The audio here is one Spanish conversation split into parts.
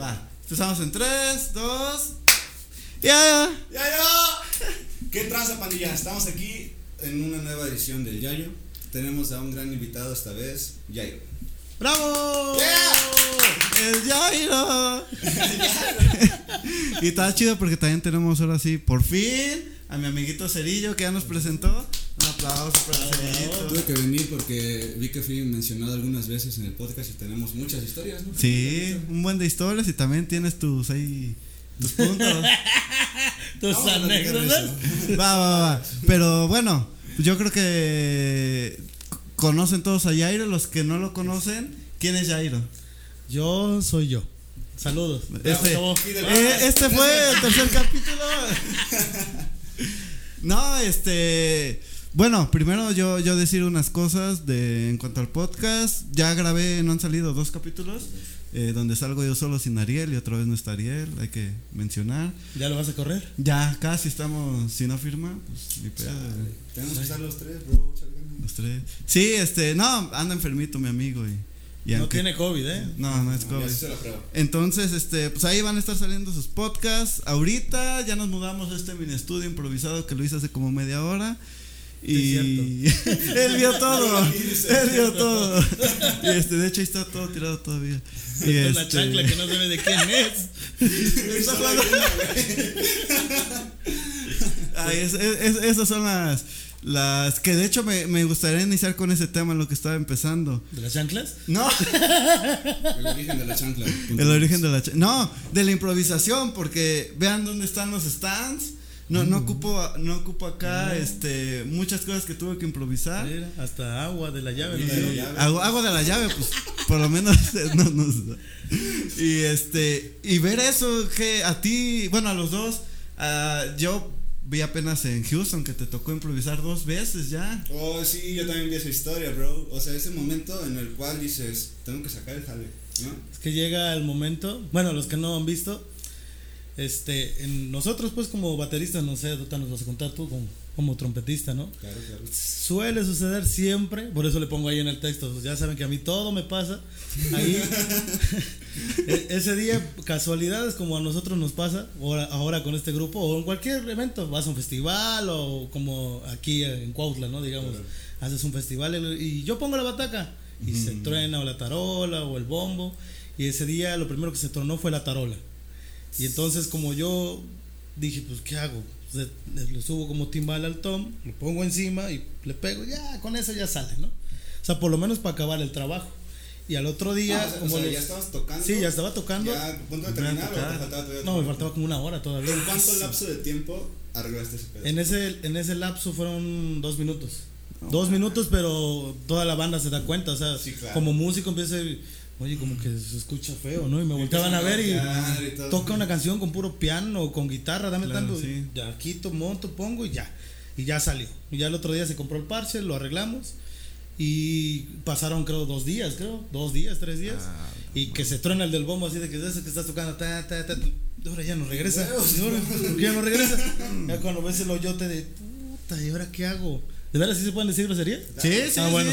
Va, empezamos en 3, 2. Ya, ya. Ya, ya. ¿Qué traza, pandilla? Estamos aquí en una nueva edición del Yayo. Tenemos a un gran invitado esta vez, Yairo. ¡Bravo! ¡Yeah! ¡El Jairo! y está chido porque también tenemos ahora sí, por fin, a mi amiguito Cerillo que ya nos presentó. Un aplauso para Cerillo. Tuve que venir porque vi que fui mencionado algunas veces en el podcast y tenemos muchas historias, ¿no? Sí, un buen de historias y también tienes tus ahí. Tus puntos. tus anécdotas. Va, va, va. Pero bueno, yo creo que conocen todos a Jairo. Los que no lo conocen, ¿quién es Jairo? Yo soy yo. Saludos. Este, eh, este fue el tercer capítulo. no, este. Bueno, primero yo, yo decir unas cosas de, en cuanto al podcast. Ya grabé, no han salido dos capítulos. Eh, donde salgo yo solo sin Ariel y otra vez no está Ariel, hay que mencionar. ¿Ya lo vas a correr? Ya casi estamos, si no firma, pues ni pedo. Tenemos que estar los tres, bro. Los tres. Sí, este, no, anda enfermito mi amigo y. no tiene COVID, ¿eh? No, no es COVID. Entonces, este, pues ahí van a estar saliendo sus podcasts. Ahorita ya nos mudamos a este mini estudio improvisado que lo hice hace como media hora. Y él vio todo, él vio todo. Y este, de hecho ahí está todo tirado todavía. Y este... la chancla que no sabe de quién es. Ay, es, es, esas son las, las que de hecho me, me, gustaría iniciar con ese tema en lo que estaba empezando. ¿De las chanclas? No. El origen de la chancla. El origen de la chancla. No, de la improvisación, porque vean dónde están los stands no, no ocupo, no ocupo acá este muchas cosas que tuve que improvisar. hasta agua de la llave. Agua, de la llave, pues por lo menos no, no, Y este, y ver eso que a ti, bueno, a los dos, yo vi apenas en Houston que te tocó improvisar dos veces ya. Oh, sí, yo también vi esa historia, bro. O sea, ese momento en el cual dices, tengo que sacar el jale, ¿no? Es que llega el momento, bueno, los que no han visto, este, en nosotros pues como bateristas, no sé, tú nos vas a contar tú como, como trompetista, ¿no? Claro, claro. Suele suceder siempre, por eso le pongo ahí en el texto, pues ya saben que a mí todo me pasa. Ahí, e, ese día, casualidades como a nosotros nos pasa, ahora, ahora con este grupo, o en cualquier evento, vas a un festival o como aquí en Cuautla, ¿no? Digamos, haces un festival y yo pongo la bataca y se truena o la tarola o el bombo. Y ese día lo primero que se tronó fue la tarola. Y entonces como yo dije, pues ¿qué hago? le subo como timbal al tom, lo pongo encima y le pego, ya con eso ya sale, ¿no? O sea, por lo menos para acabar el trabajo. Y al otro día, ah, como ya estabas tocando. Sí, ya estaba tocando. Ya, punto de terminar, faltaba No, me faltaba como una hora todavía. ¿En cuánto lapso de tiempo arreglaste ese pedazo? En ese, en ese lapso fueron dos minutos. dos minutos, pero toda la banda se da cuenta. O sea, como músico empieza a oye, como que se escucha feo, ¿no? Y me volteaban a ver y, toca una canción con puro piano, con guitarra, dame tanto. Ya quito, monto, pongo y ya. Y ya salió. Y ya el otro día se compró el parche, lo arreglamos. Y pasaron, creo, dos días, creo. Dos días, tres días. Ah, y que se truena el del bombo así de que es que estás tocando. Ta, ta, ta, ahora ya no regresa. Ahora, ya no regresa. ya cuando ves el hoyote de puta, ¿y ahora qué hago? ¿De verdad sí se pueden decir groserías? Sí, sí, ah, bueno.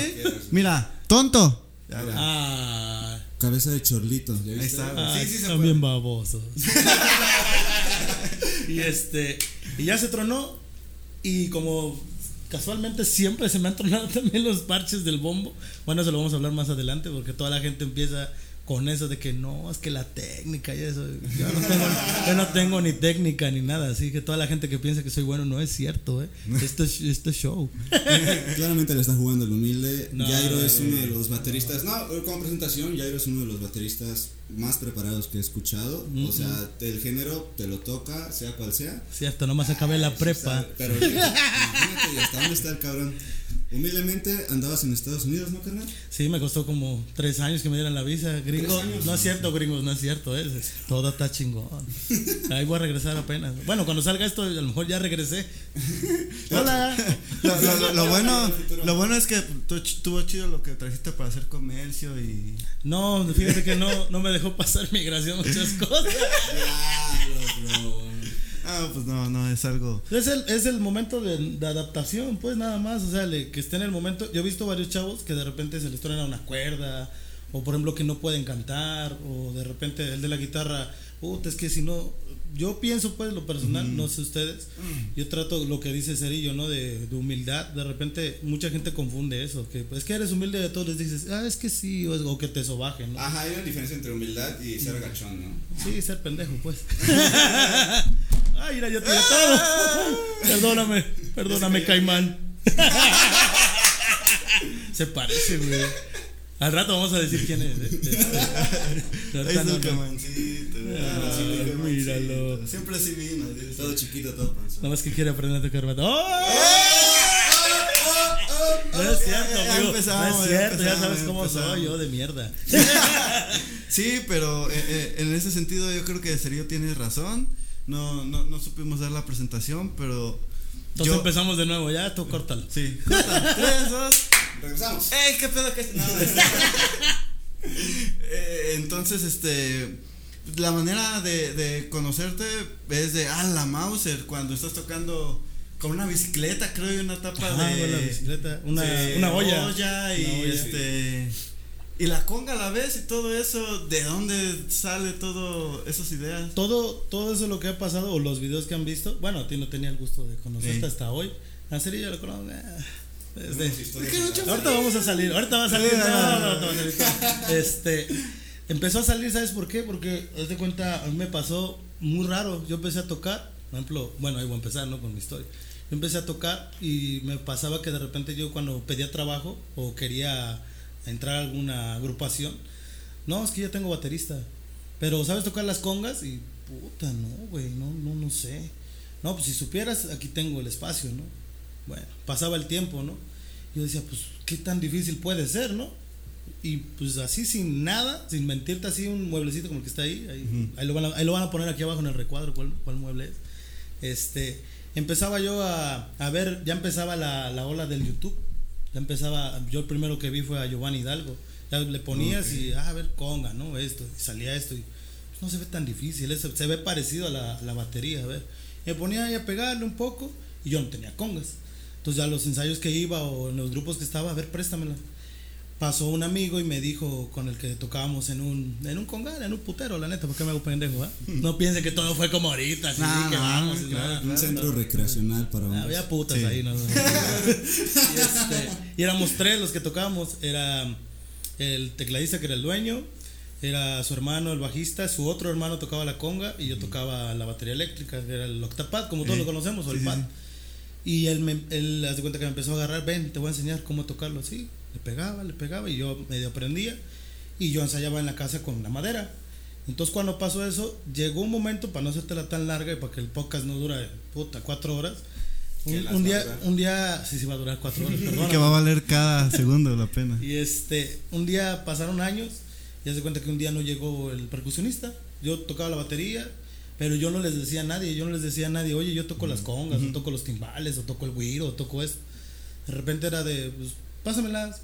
Mira, tonto. Ah. Cabeza de chorlito. Ahí está. sí, sí, se también babosos. y este. Y ya se tronó. Y como casualmente siempre se me han tronado también los parches del bombo. Bueno, eso lo vamos a hablar más adelante porque toda la gente empieza con eso de que no, es que la técnica y eso. Yo no tengo, yo no tengo ni técnica ni nada, así que toda la gente que piensa que soy bueno no es cierto, ¿eh? Esto es, esto show. Claramente le está jugando el humilde. Jairo es uno de los bateristas, no, como presentación, Jairo es uno de los bateristas más preparados que he escuchado. O sea, el género te lo toca, sea cual sea. Hasta nomás acabé la prepa. pero imagínate, ¿hasta dónde está el cabrón? Humildemente andabas en Estados Unidos, ¿no, carnal? Sí, me costó como tres años que me dieran la visa. Gringos, no es cierto, gringos, no es cierto. ¿eh? Todo está chingón. Ahí voy a regresar apenas. Bueno, cuando salga esto, a lo mejor ya regresé. Hola. Lo, bueno, lo bueno es que estuvo chido lo que trajiste para hacer comercio y. No, fíjate que no, no me dejó pasar migración muchas cosas. Ah, pues no, no, es algo. Es el, es el momento de, adaptación, pues nada más. O sea, que esté en el momento. Yo he visto varios chavos que de repente se les truena una cuerda o por ejemplo que no pueden cantar, o de repente el de la guitarra, puta, es que si no, yo pienso pues lo personal, no sé ustedes, yo trato lo que dice Cerillo, ¿no? De, humildad, de repente mucha gente confunde eso, que pues que eres humilde de todos les dices, ah, es que sí, o, que te sobajen, ¿no? Ajá, hay una diferencia entre humildad y ser gachón, ¿no? Sí, ser pendejo, pues. Ay, mira, ya te todo. perdóname, perdóname, Caimán. Se parece, güey. Al rato vamos a decir quién es. ¿eh? Ahí está el camancito. Ah, míralo. Siempre así vino. Todo chiquito, todo panzón. Nada más que quiere aprender a tocar bata. ¡Oh! No es cierto, amigo. no es cierto, ya sabes cómo soy yo de mierda. sí, pero eh, eh, en ese sentido yo creo que Serio tiene razón. No, no, no supimos dar la presentación, pero. Entonces empezamos de nuevo, ya tú córtalo. Sí, córtalo. Tres, dos. Regresamos. ¡Ey, qué pedo que es! No, eh, entonces, este. La manera de, de conocerte es de, ah, la Mauser, cuando estás tocando con una bicicleta, creo, y una tapa ah, de. Una bicicleta, una, una olla. olla y este. Y la conga a la vez y todo eso, ¿de dónde sale todo esas ideas? Todo, todo eso lo que ha pasado, o los videos que han visto, bueno, a ti no tenía el gusto de conocerte hasta hoy. A serio yo lo conozco. ahorita vamos a salir, ahorita va a salir. Este, empezó a salir, ¿sabes por qué? Porque, haz de cuenta, a mí me pasó muy raro. Yo empecé a tocar, por ejemplo, bueno, ahí voy a empezar, ¿no? Con mi historia. Yo empecé a tocar y me pasaba que de repente yo cuando pedía trabajo o quería entrar a alguna agrupación, no, es que yo tengo baterista. Pero ¿sabes tocar las congas? Y puta, no, güey, no, no, no sé. No, pues si supieras, aquí tengo el espacio, ¿no? Bueno, pasaba el tiempo, ¿no? Yo decía, pues, ¿qué tan difícil puede ser, no? Y pues así sin nada, sin mentirte así un mueblecito como el que está ahí, ahí, lo, van a, ahí lo van a poner aquí abajo en el recuadro, cuál, cuál mueble es. Este, empezaba yo a, a ver, ya empezaba la, la, ola del YouTube, ya empezaba, yo el primero que vi fue a Giovanni Hidalgo, ya le ponías y, ah, a ver, conga, ¿no? Esto, y salía esto, y pues, no se ve tan difícil, se ve parecido a la, a la batería, a ver. me ponía ahí a pegarle un poco y yo no tenía congas. Entonces ya los ensayos que iba o en los grupos que estaba, a ver, préstamela. Pasó un amigo y me dijo con el que tocábamos en un, en un congal, en un putero, la neta, ¿por qué me hago pendejo? Eh? No piense que todo fue como ahorita, así que vamos. un centro recreacional para hombres. Había putas ahí, ¿no? y, este, y éramos tres los que tocábamos. Era el tecladista que era el dueño, era su hermano el bajista, su otro hermano tocaba la conga y yo tocaba la batería eléctrica, que era el octapad, como todos lo conocemos, o el pad. Y él, me, él hace cuenta que me empezó a agarrar, ven, te voy a enseñar cómo tocarlo así. Le pegaba, le pegaba y yo medio aprendía. Y yo ensayaba en la casa con la madera. Entonces cuando pasó eso, llegó un momento, para no hacértela tan larga y para que el podcast no dure, puta, cuatro horas. Un, día, un día, sí, sí va a durar cuatro horas, perdón. que va a valer cada segundo la pena. Y este, un día pasaron años y hace cuenta que un día no llegó el percusionista. Yo tocaba la batería, pero yo no les decía a nadie, yo no les decía a nadie, oye, yo toco las congas, o toco los timbales, o toco el güiro, o toco esto. De repente era de, pues, pásamelas.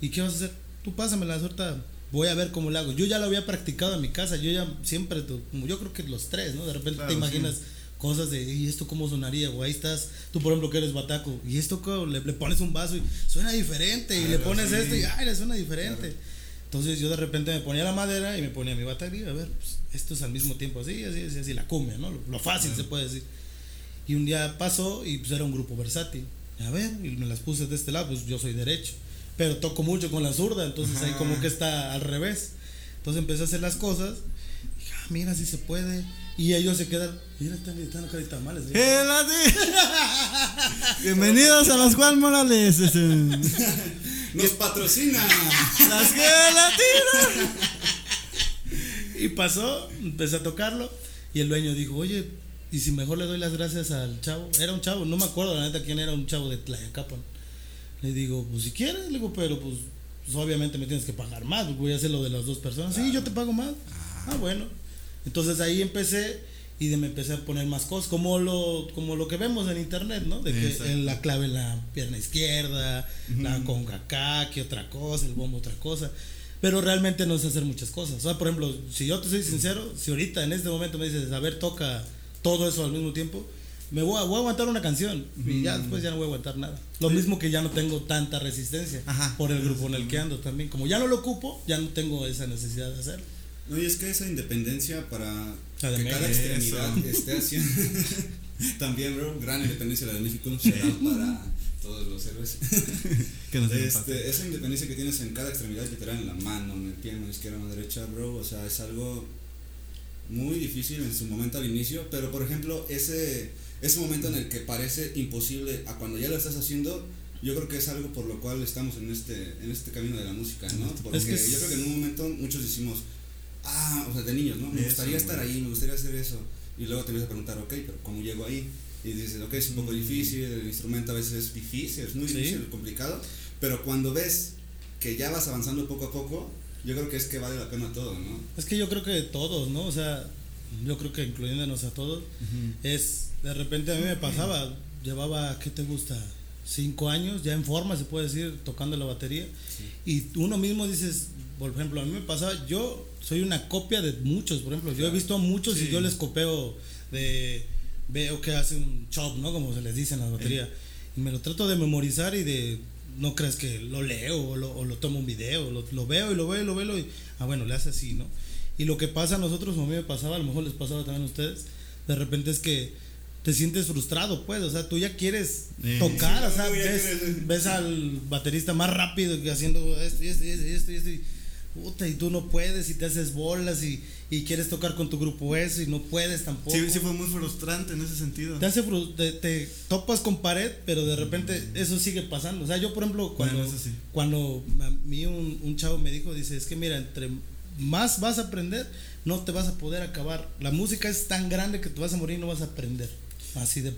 ¿Y qué vas a hacer? Tú pásamelas, ahorita voy a ver cómo lo hago. Yo ya lo había practicado en mi casa, yo ya siempre, como yo creo que los tres, ¿no? De repente te imaginas cosas de, ¿y esto cómo sonaría? O ahí estás, tú por ejemplo que eres bataco, y esto le, le pones un vaso y suena diferente, y le pones esto y, ay, le suena diferente. Entonces yo de repente me ponía la madera y me ponía mi batería, a ver, pues, esto es al mismo tiempo así, así, así, así la cumbia, ¿no? Lo, fácil se puede decir. Y un día pasó y pues era un grupo versátil. A ver, y me las puse de este lado, pues yo soy derecho, pero toco mucho con la zurda, entonces ahí como que está al revés. Entonces empecé a hacer las cosas, y dije, ah, mira si se puede. Y ellos se quedan, mira, están gritando caritas males. Bienvenidos a los Juan Morales. Nos patrocina. Las gelatinas. y pasó, empecé a tocarlo. Y el dueño dijo, oye, ¿y si mejor le doy las gracias al chavo? Era un chavo, no me acuerdo la neta quién era, un chavo de Tlayacapan. Le digo, pues si quieres, le digo, pero pues, pues, obviamente me tienes que pagar más, voy a hacer lo de las dos personas. Sí, yo te pago más. Ah, ah bueno. Entonces ahí empecé y de me empecé a poner más cosas, como lo, como lo que vemos en internet, ¿no? De que la clave en la pierna izquierda, la conga acá, que otra cosa, el bombo otra cosa. Pero realmente no sé hacer muchas cosas. O sea, por ejemplo, si yo te soy sincero, si ahorita en este momento me dices, a ver, toca todo eso al mismo tiempo, me voy a, voy a aguantar una canción y ya después ya no voy a aguantar nada. Lo mismo que ya no tengo tanta resistencia por el grupo en el que ando también. Como ya no lo ocupo, ya no tengo esa necesidad de hacerlo. No, y es que esa independencia para que cada extremidad esté haciendo. también, bro, gran independencia la de México, será para todos los héroes. este, esa independencia que tienes en cada extremidad, literal, en la mano, en el pie, en la izquierda, en la derecha, bro, o sea, es algo muy difícil en su momento al inicio, pero por ejemplo, ese, ese momento en el que parece imposible a cuando ya lo estás haciendo, yo creo que es algo por lo cual estamos en este, en este camino de la música, ¿no? Porque yo creo que en un momento muchos decimos, ah, o sea, de niños, ¿no? Me gustaría estar ahí, me gustaría hacer eso. Y luego te vas a preguntar, ok, pero ¿cómo llego ahí? Y dices, ok, es un poco difícil, el instrumento a veces es difícil, es muy difícil, complicado, pero cuando ves que ya vas avanzando poco a poco, yo creo que es que vale la pena todo, ¿no? Es que yo creo que todos, ¿no? O sea, yo creo que incluyéndonos a todos, es, de repente a mí me pasaba, llevaba, ¿qué te gusta? Cinco años, ya en forma, se puede decir, tocando la batería, y uno mismo dices, por ejemplo, a mí me pasaba, yo soy una copia de muchos, por ejemplo, yo he visto a muchos y yo les copio de veo que hace un chop, ¿no? Como se les dice en la batería. Y me lo trato de memorizar y de, no crees que lo leo o lo, o lo tomo un video, lo, lo, veo y lo veo y lo veo y, ah, bueno, le hace así, ¿no? Y lo que pasa a nosotros, a mí me pasaba, a lo mejor les pasaba también a ustedes, de repente es que te sientes frustrado, pues, o sea, tú ya quieres tocar, o sea, ves, ves, al baterista más rápido que haciendo esto y esto y esto y esto, y esto y puta, y tú no puedes y te haces bolas y, y, quieres tocar con tu grupo eso y no puedes tampoco. Sí, sí fue muy frustrante en ese sentido. Te, hace te, topas con pared, pero de repente eso sigue pasando. O sea, yo por ejemplo, cuando, cuando a mí un, un, chavo me dijo, dice, es que mira, entre más vas a aprender, no te vas a poder acabar. La música es tan grande que te vas a morir y no vas a aprender. Así de,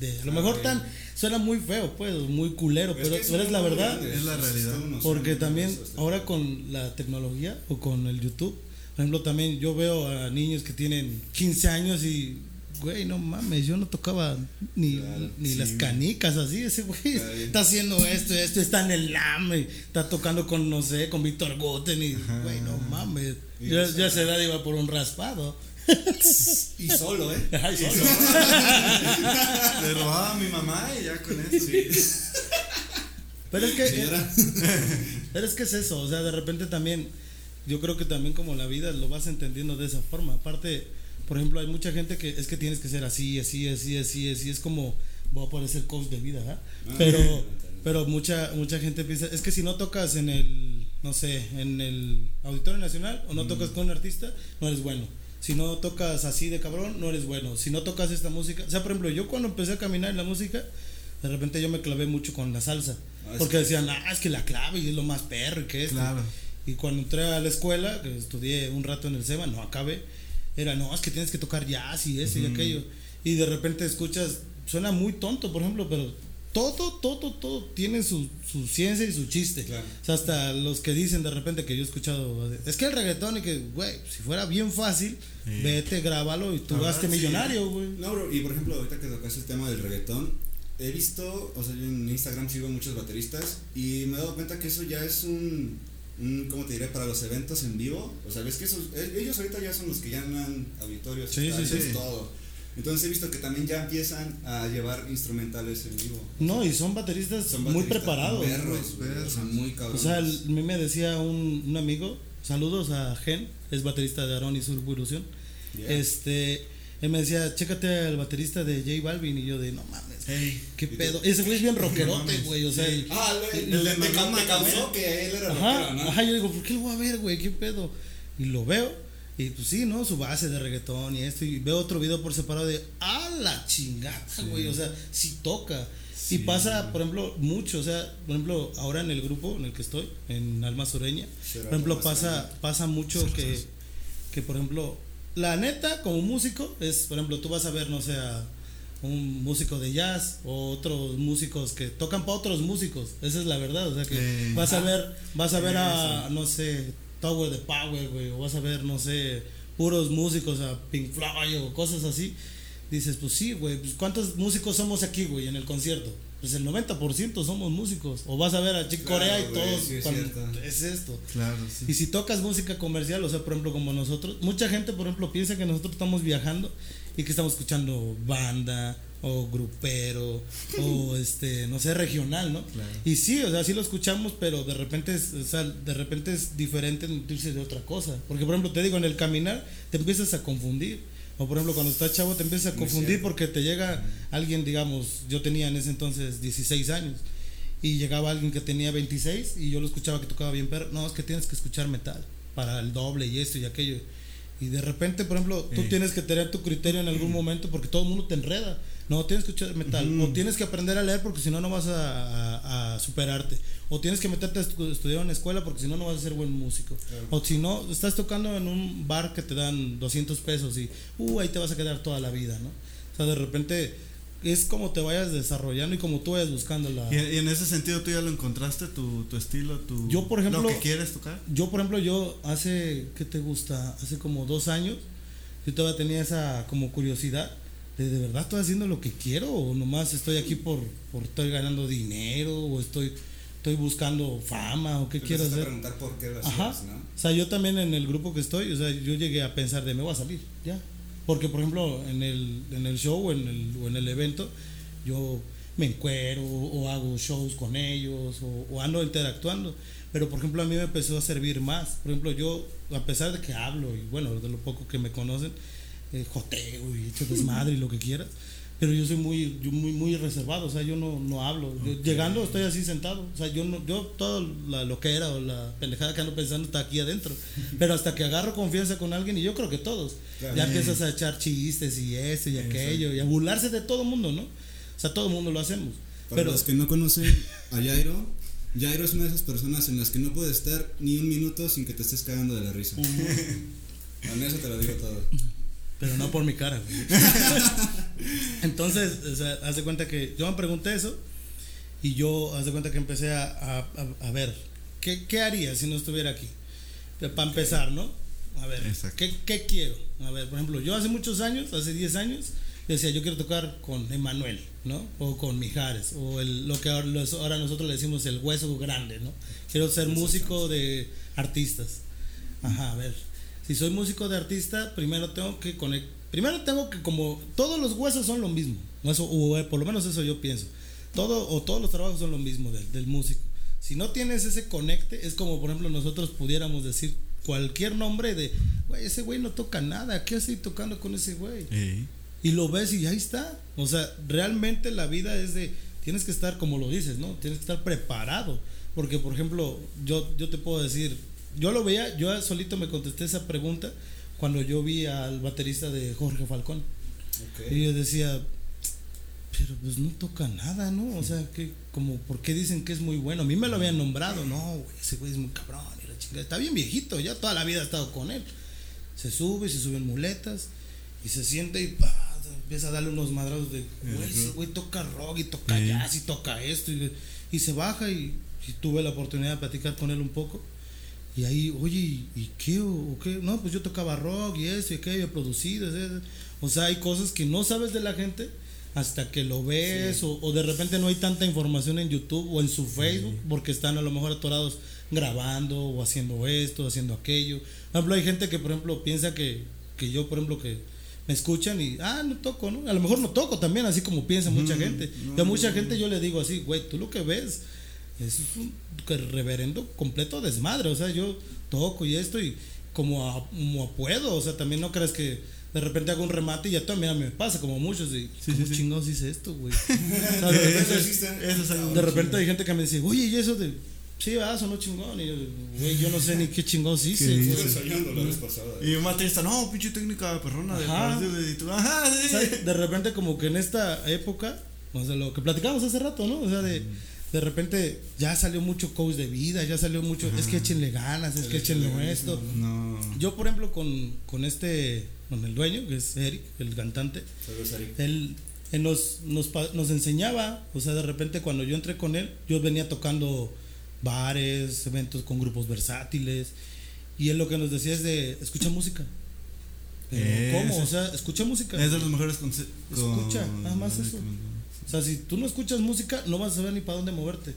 de, a lo mejor tan suena muy feo, pues, muy culero, pero, es, es la verdad. Es la realidad. Porque también ahora con la tecnología o con el YouTube, por ejemplo, también yo veo a niños que tienen 15 años y güey, no mames, yo no tocaba ni, ni las canicas así, ese güey está haciendo esto, esto, está en el LAME, está tocando con, no sé, con Víctor Goten y, güey, no mames, ya, ya se da iba por un raspado. y solo, ¿eh? Ay, solo. Le robaba a mi mamá y ya con eso. Sí. Pero es que. Pero es que es eso, o sea, de repente también. Yo creo que también como la vida lo vas entendiendo de esa forma. Aparte, por ejemplo, hay mucha gente que es que tienes que ser así, así, así, así, así. Es como. Voy a poder ser coach de vida, ¿verdad? Ah, pero, pero mucha, mucha gente piensa. Es que si no tocas en el. No sé, en el Auditorio Nacional o no tocas con un artista, no eres bueno si no tocas así de cabrón, no eres bueno. Si no tocas esta música, o sea, por ejemplo, yo cuando empecé a caminar en la música, de repente yo me clavé mucho con la salsa. Ah, porque decían, ah, es que la clave y es lo más perro y que es. Claro. Y cuando entré a la escuela, que estudié un rato en el SEBA, no acabé, era, no, es que tienes que tocar jazz y eso y aquello. Y de repente escuchas, suena muy tonto, por ejemplo, pero todo, todo, todo tiene su, su ciencia y su chiste. O sea, hasta los que dicen de repente que yo he escuchado, es que el reggaetón y que, güey, si fuera bien fácil, vete, grábalo y tú gastes millonario, güey. No, bro, y por ejemplo, ahorita que tocas el tema del reggaetón, he visto, o sea, yo en Instagram sigo muchos bateristas y me he dado cuenta que eso ya es un ¿cómo te diré? Para los eventos en vivo. O sea, ves que esos, eh, ellos ahorita ya son los que llaman auditorios, sí, sí, sí. todo. Entonces he visto que también ya empiezan a llevar instrumentales en vivo. No, y son bateristas, muy preparados. muy cabrones. O sea, a mí me decía un, un, amigo, saludos a Gen, es baterista de Aaron y Sur Este, él me decía, chécate al baterista de J Balvin y yo de, no mames, hey, qué pedo. Ese güey es bien rockerote, güey, o sea. Ah, el, el, el, causó que él era rockero, ¿no? Ajá, yo digo, ¿por qué lo voy a ver, güey? ¿Qué pedo? Y lo veo y pues sí, ¿no? Su base de reggaetón y esto. Y veo otro video por separado de, ¡ah, la chingada, güey! O sea, sí toca. Y pasa, por ejemplo, mucho. O sea, por ejemplo, ahora en el grupo en el que estoy, en Alma Sureña, por ejemplo, pasa, pasa mucho que, que, por ejemplo, la neta, como músico, es, por ejemplo, tú vas a ver, no sé, a un músico de jazz o otros músicos que tocan para otros músicos. Esa es la verdad. O sea, que vas a ver, vas a ver a, no sé, Tower de Power, güey, o vas a ver, no sé, puros músicos a Pink Floyd o cosas así. Dices, pues sí, güey, pues ¿cuántos músicos somos aquí, güey, en el concierto? pues el 90% somos músicos. O vas a ver a Chick Corea y todos es, esto. Claro, Y si tocas música comercial, o sea, por ejemplo, como nosotros, mucha gente, por ejemplo, piensa que nosotros estamos viajando y que estamos escuchando banda o grupero o este no sé regional no y sí o sea sí lo escuchamos pero de repente es, o sea, de repente es diferente nutrirse de otra cosa. Porque por ejemplo te digo en el caminar te empiezas a confundir. O por ejemplo, cuando estás chavo te empiezas a confundir porque te llega alguien, digamos, yo tenía en ese entonces 16 años y llegaba alguien que tenía 26 y yo lo escuchaba que tocaba bien, pero no, es que tienes que escuchar metal para el doble y esto y aquello. Y de repente, por ejemplo, tú tienes que tener tu criterio en algún momento porque todo el mundo te enreda. No, tienes que escuchar metal. O tienes que aprender a leer porque si no, no vas a, superarte. O tienes que meterte a estudiar en la escuela porque si no, no vas a ser buen músico. O si no, estás tocando en un bar que te dan 200 pesos y, uh, ahí te vas a quedar toda la vida, ¿no? O sea, de repente es como te vayas desarrollando y como tú vayas buscando la... Y, en ese sentido tú ya lo encontraste, tu, tu estilo, tu... Yo, por ejemplo... Lo que quieres tocar. Yo, por ejemplo, yo hace, ¿qué te gusta? Hace como dos años, yo todavía tenía esa como curiosidad de, ¿de verdad estoy haciendo lo que quiero o nomás estoy aquí por, por estoy ganando dinero o estoy estoy buscando fama o qué quiero hacer. preguntar por qué lo Ajá. O sea, yo también en el grupo que estoy, o sea, yo llegué a pensar de me voy a salir, ya. Porque, por ejemplo, en el, en el show o en el, o en el evento, yo me encuero o hago shows con ellos o, ando interactuando. Pero, por ejemplo, a mí me empezó a servir más. Por ejemplo, yo, a pesar de que hablo y bueno, de lo poco que me conocen, eh, joteo y hecho desmadre y lo que quieras, pero yo soy muy yo muy muy reservado o sea yo no, no hablo. Llegando estoy así sentado o sea yo no yo todo la, lo que era o la pendejada que ando pensando está aquí adentro. Pero hasta que agarro confianza con alguien y yo creo que todos ya empiezas a echar chistes y esto y aquello y a burlarse de todo mundo no o sea todo mundo lo hacemos. Para pero los que no conocen a Jairo Jairo es una de esas personas en las que no puedes estar ni un minuto sin que te estés cagando de la risa. A eso te lo digo todo pero no por mi cara, Entonces, o sea, haz de cuenta que yo me pregunté eso y yo, haz de cuenta que empecé a, a, ver, ¿qué, ¿qué, haría si no estuviera aquí? Para empezar, ¿no? A ver, ¿qué, ¿qué, quiero? A ver, por ejemplo, yo hace muchos años, hace 10 años, decía, yo quiero tocar con Emanuel, ¿no? O con Mijares, o el, lo que ahora, ahora nosotros le decimos el hueso grande, ¿no? Quiero ser músico de artistas. Ajá, a ver si soy músico de artista, primero tengo que conectar. Primero tengo que, como todos los huesos son lo mismo, eso, o eh, por lo menos eso yo pienso. Todo, o todos los trabajos son lo mismo del, del músico. Si no tienes ese conecte, es como por ejemplo nosotros pudiéramos decir cualquier nombre de, güey, ese güey no toca nada, ¿qué estoy tocando con ese güey? Y lo ves y ahí está. O sea, realmente la vida es de, tienes que estar, como lo dices, ¿no? Tienes que estar preparado. Porque, por ejemplo, yo, yo te puedo decir, yo lo veía, yo solito me contesté esa pregunta cuando yo vi al baterista de Jorge Falcón. Y yo decía, pero pues no toca nada, ¿no? O sea, que como, ¿por qué dicen que es muy bueno? A mí me lo habían nombrado, no, ese güey es muy cabrón, y la chingada. Está bien viejito, ya toda la vida ha estado con él. Se sube, se suben muletas, y se siente y empieza a darle unos madrados de, güey, ese güey toca rock y toca jazz y toca esto, y, y se baja y, y tuve la oportunidad de platicar con él un poco. Y ahí, oye, ¿y qué? ¿O qué? No, pues yo tocaba rock y eso y aquello, producido. O sea, hay cosas que no sabes de la gente hasta que lo ves o, de repente no hay tanta información en YouTube o en su Facebook porque están a lo mejor atorados grabando o haciendo esto, haciendo aquello. Por ejemplo, hay gente que, por ejemplo, piensa que, que yo, por ejemplo, que me escuchan y, ah, no toco, ¿no? A lo mejor no toco también, así como piensa mucha gente. y a mucha gente yo le digo así, güey, tú lo que ves es un reverendo completo desmadre. O sea, yo toco y esto y como, como puedo. O sea, también no crees que de repente hago un remate y ya también me pasa, como muchos. Y, sí, ¿Cómo sí, chingados hice esto, güey? de repente, hay gente que me dice, oye, ¿y eso de.? Sí, va, sonó chingón. Y yo, güey, yo no sé ni qué chingón hice. Y un matrista, no, pinche técnica perrona de Ajá. De repente, como que en esta época, o sea, lo que platicamos hace rato, ¿no? O sea, de de repente ya salió mucho coach de vida, ya salió mucho, es que échenle ganas, es que échenle esto. Yo, por ejemplo, con, con este, con el dueño, que es Eric, el cantante, él, nos, nos, nos, enseñaba, o sea, de repente cuando yo entré con él, yo venía tocando bares, eventos con grupos versátiles, y él lo que nos decía es de, escucha música. ¿Cómo? O sea, escucha música. Es de los mejores Escucha, nada más eso. O sea, si tú no escuchas música, no vas a saber ni para dónde moverte.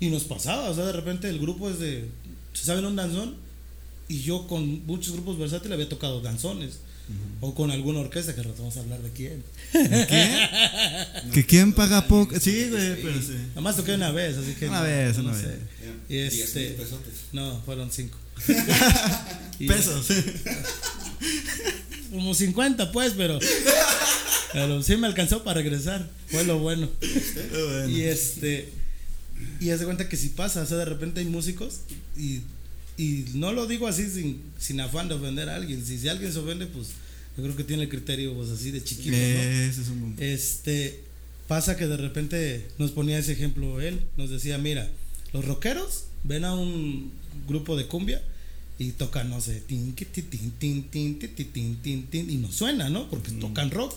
Y nos pasaba, o sea, de repente el grupo es de, se saben un danzón, y yo con muchos grupos versátiles había tocado danzones. O con alguna orquesta, que vamos a hablar de quién. ¿Qué? ¿Que quién paga poco? Sí, güey, pero sí. Nada más toqué una vez, así que. Una vez, una vez. Y este, no, fueron cinco. Pesos. Como 50, pues, pero. Pero sí me alcanzó para regresar. Fue lo bueno. Y este. Y hace cuenta que si pasa, o sea, de repente hay músicos y y no lo digo así sin, sin afán de ofender a alguien. Si, si alguien se ofende, pues yo creo que tiene el criterio pues, así de chiquito. Este pasa que de repente nos ponía ese ejemplo él, nos decía, mira, los rockeros ven a un grupo de cumbia y tocan, no sé, tin, tin, tin, tin, tin, tin, tin, y no suena, ¿no? Porque tocan rock.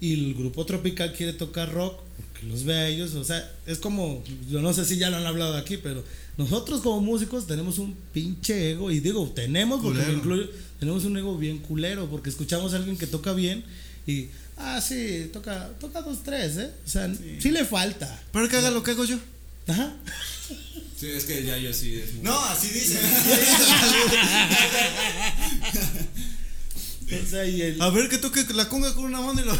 Y el grupo tropical quiere tocar rock porque los ve a ellos, o sea, es como, yo no sé si ya lo han hablado aquí, pero nosotros como músicos tenemos un pinche ego, y digo, tenemos, porque me incluyo, tenemos un ego bien culero, porque escuchamos a alguien que toca bien y, ah, sí, toca, toca dos, tres, ¿eh? O sea, sí, le falta. Pero que haga lo que hago yo. Ajá. Sí, es que ya yo sí. Es No, así A ver que toque la conga con una mano y lo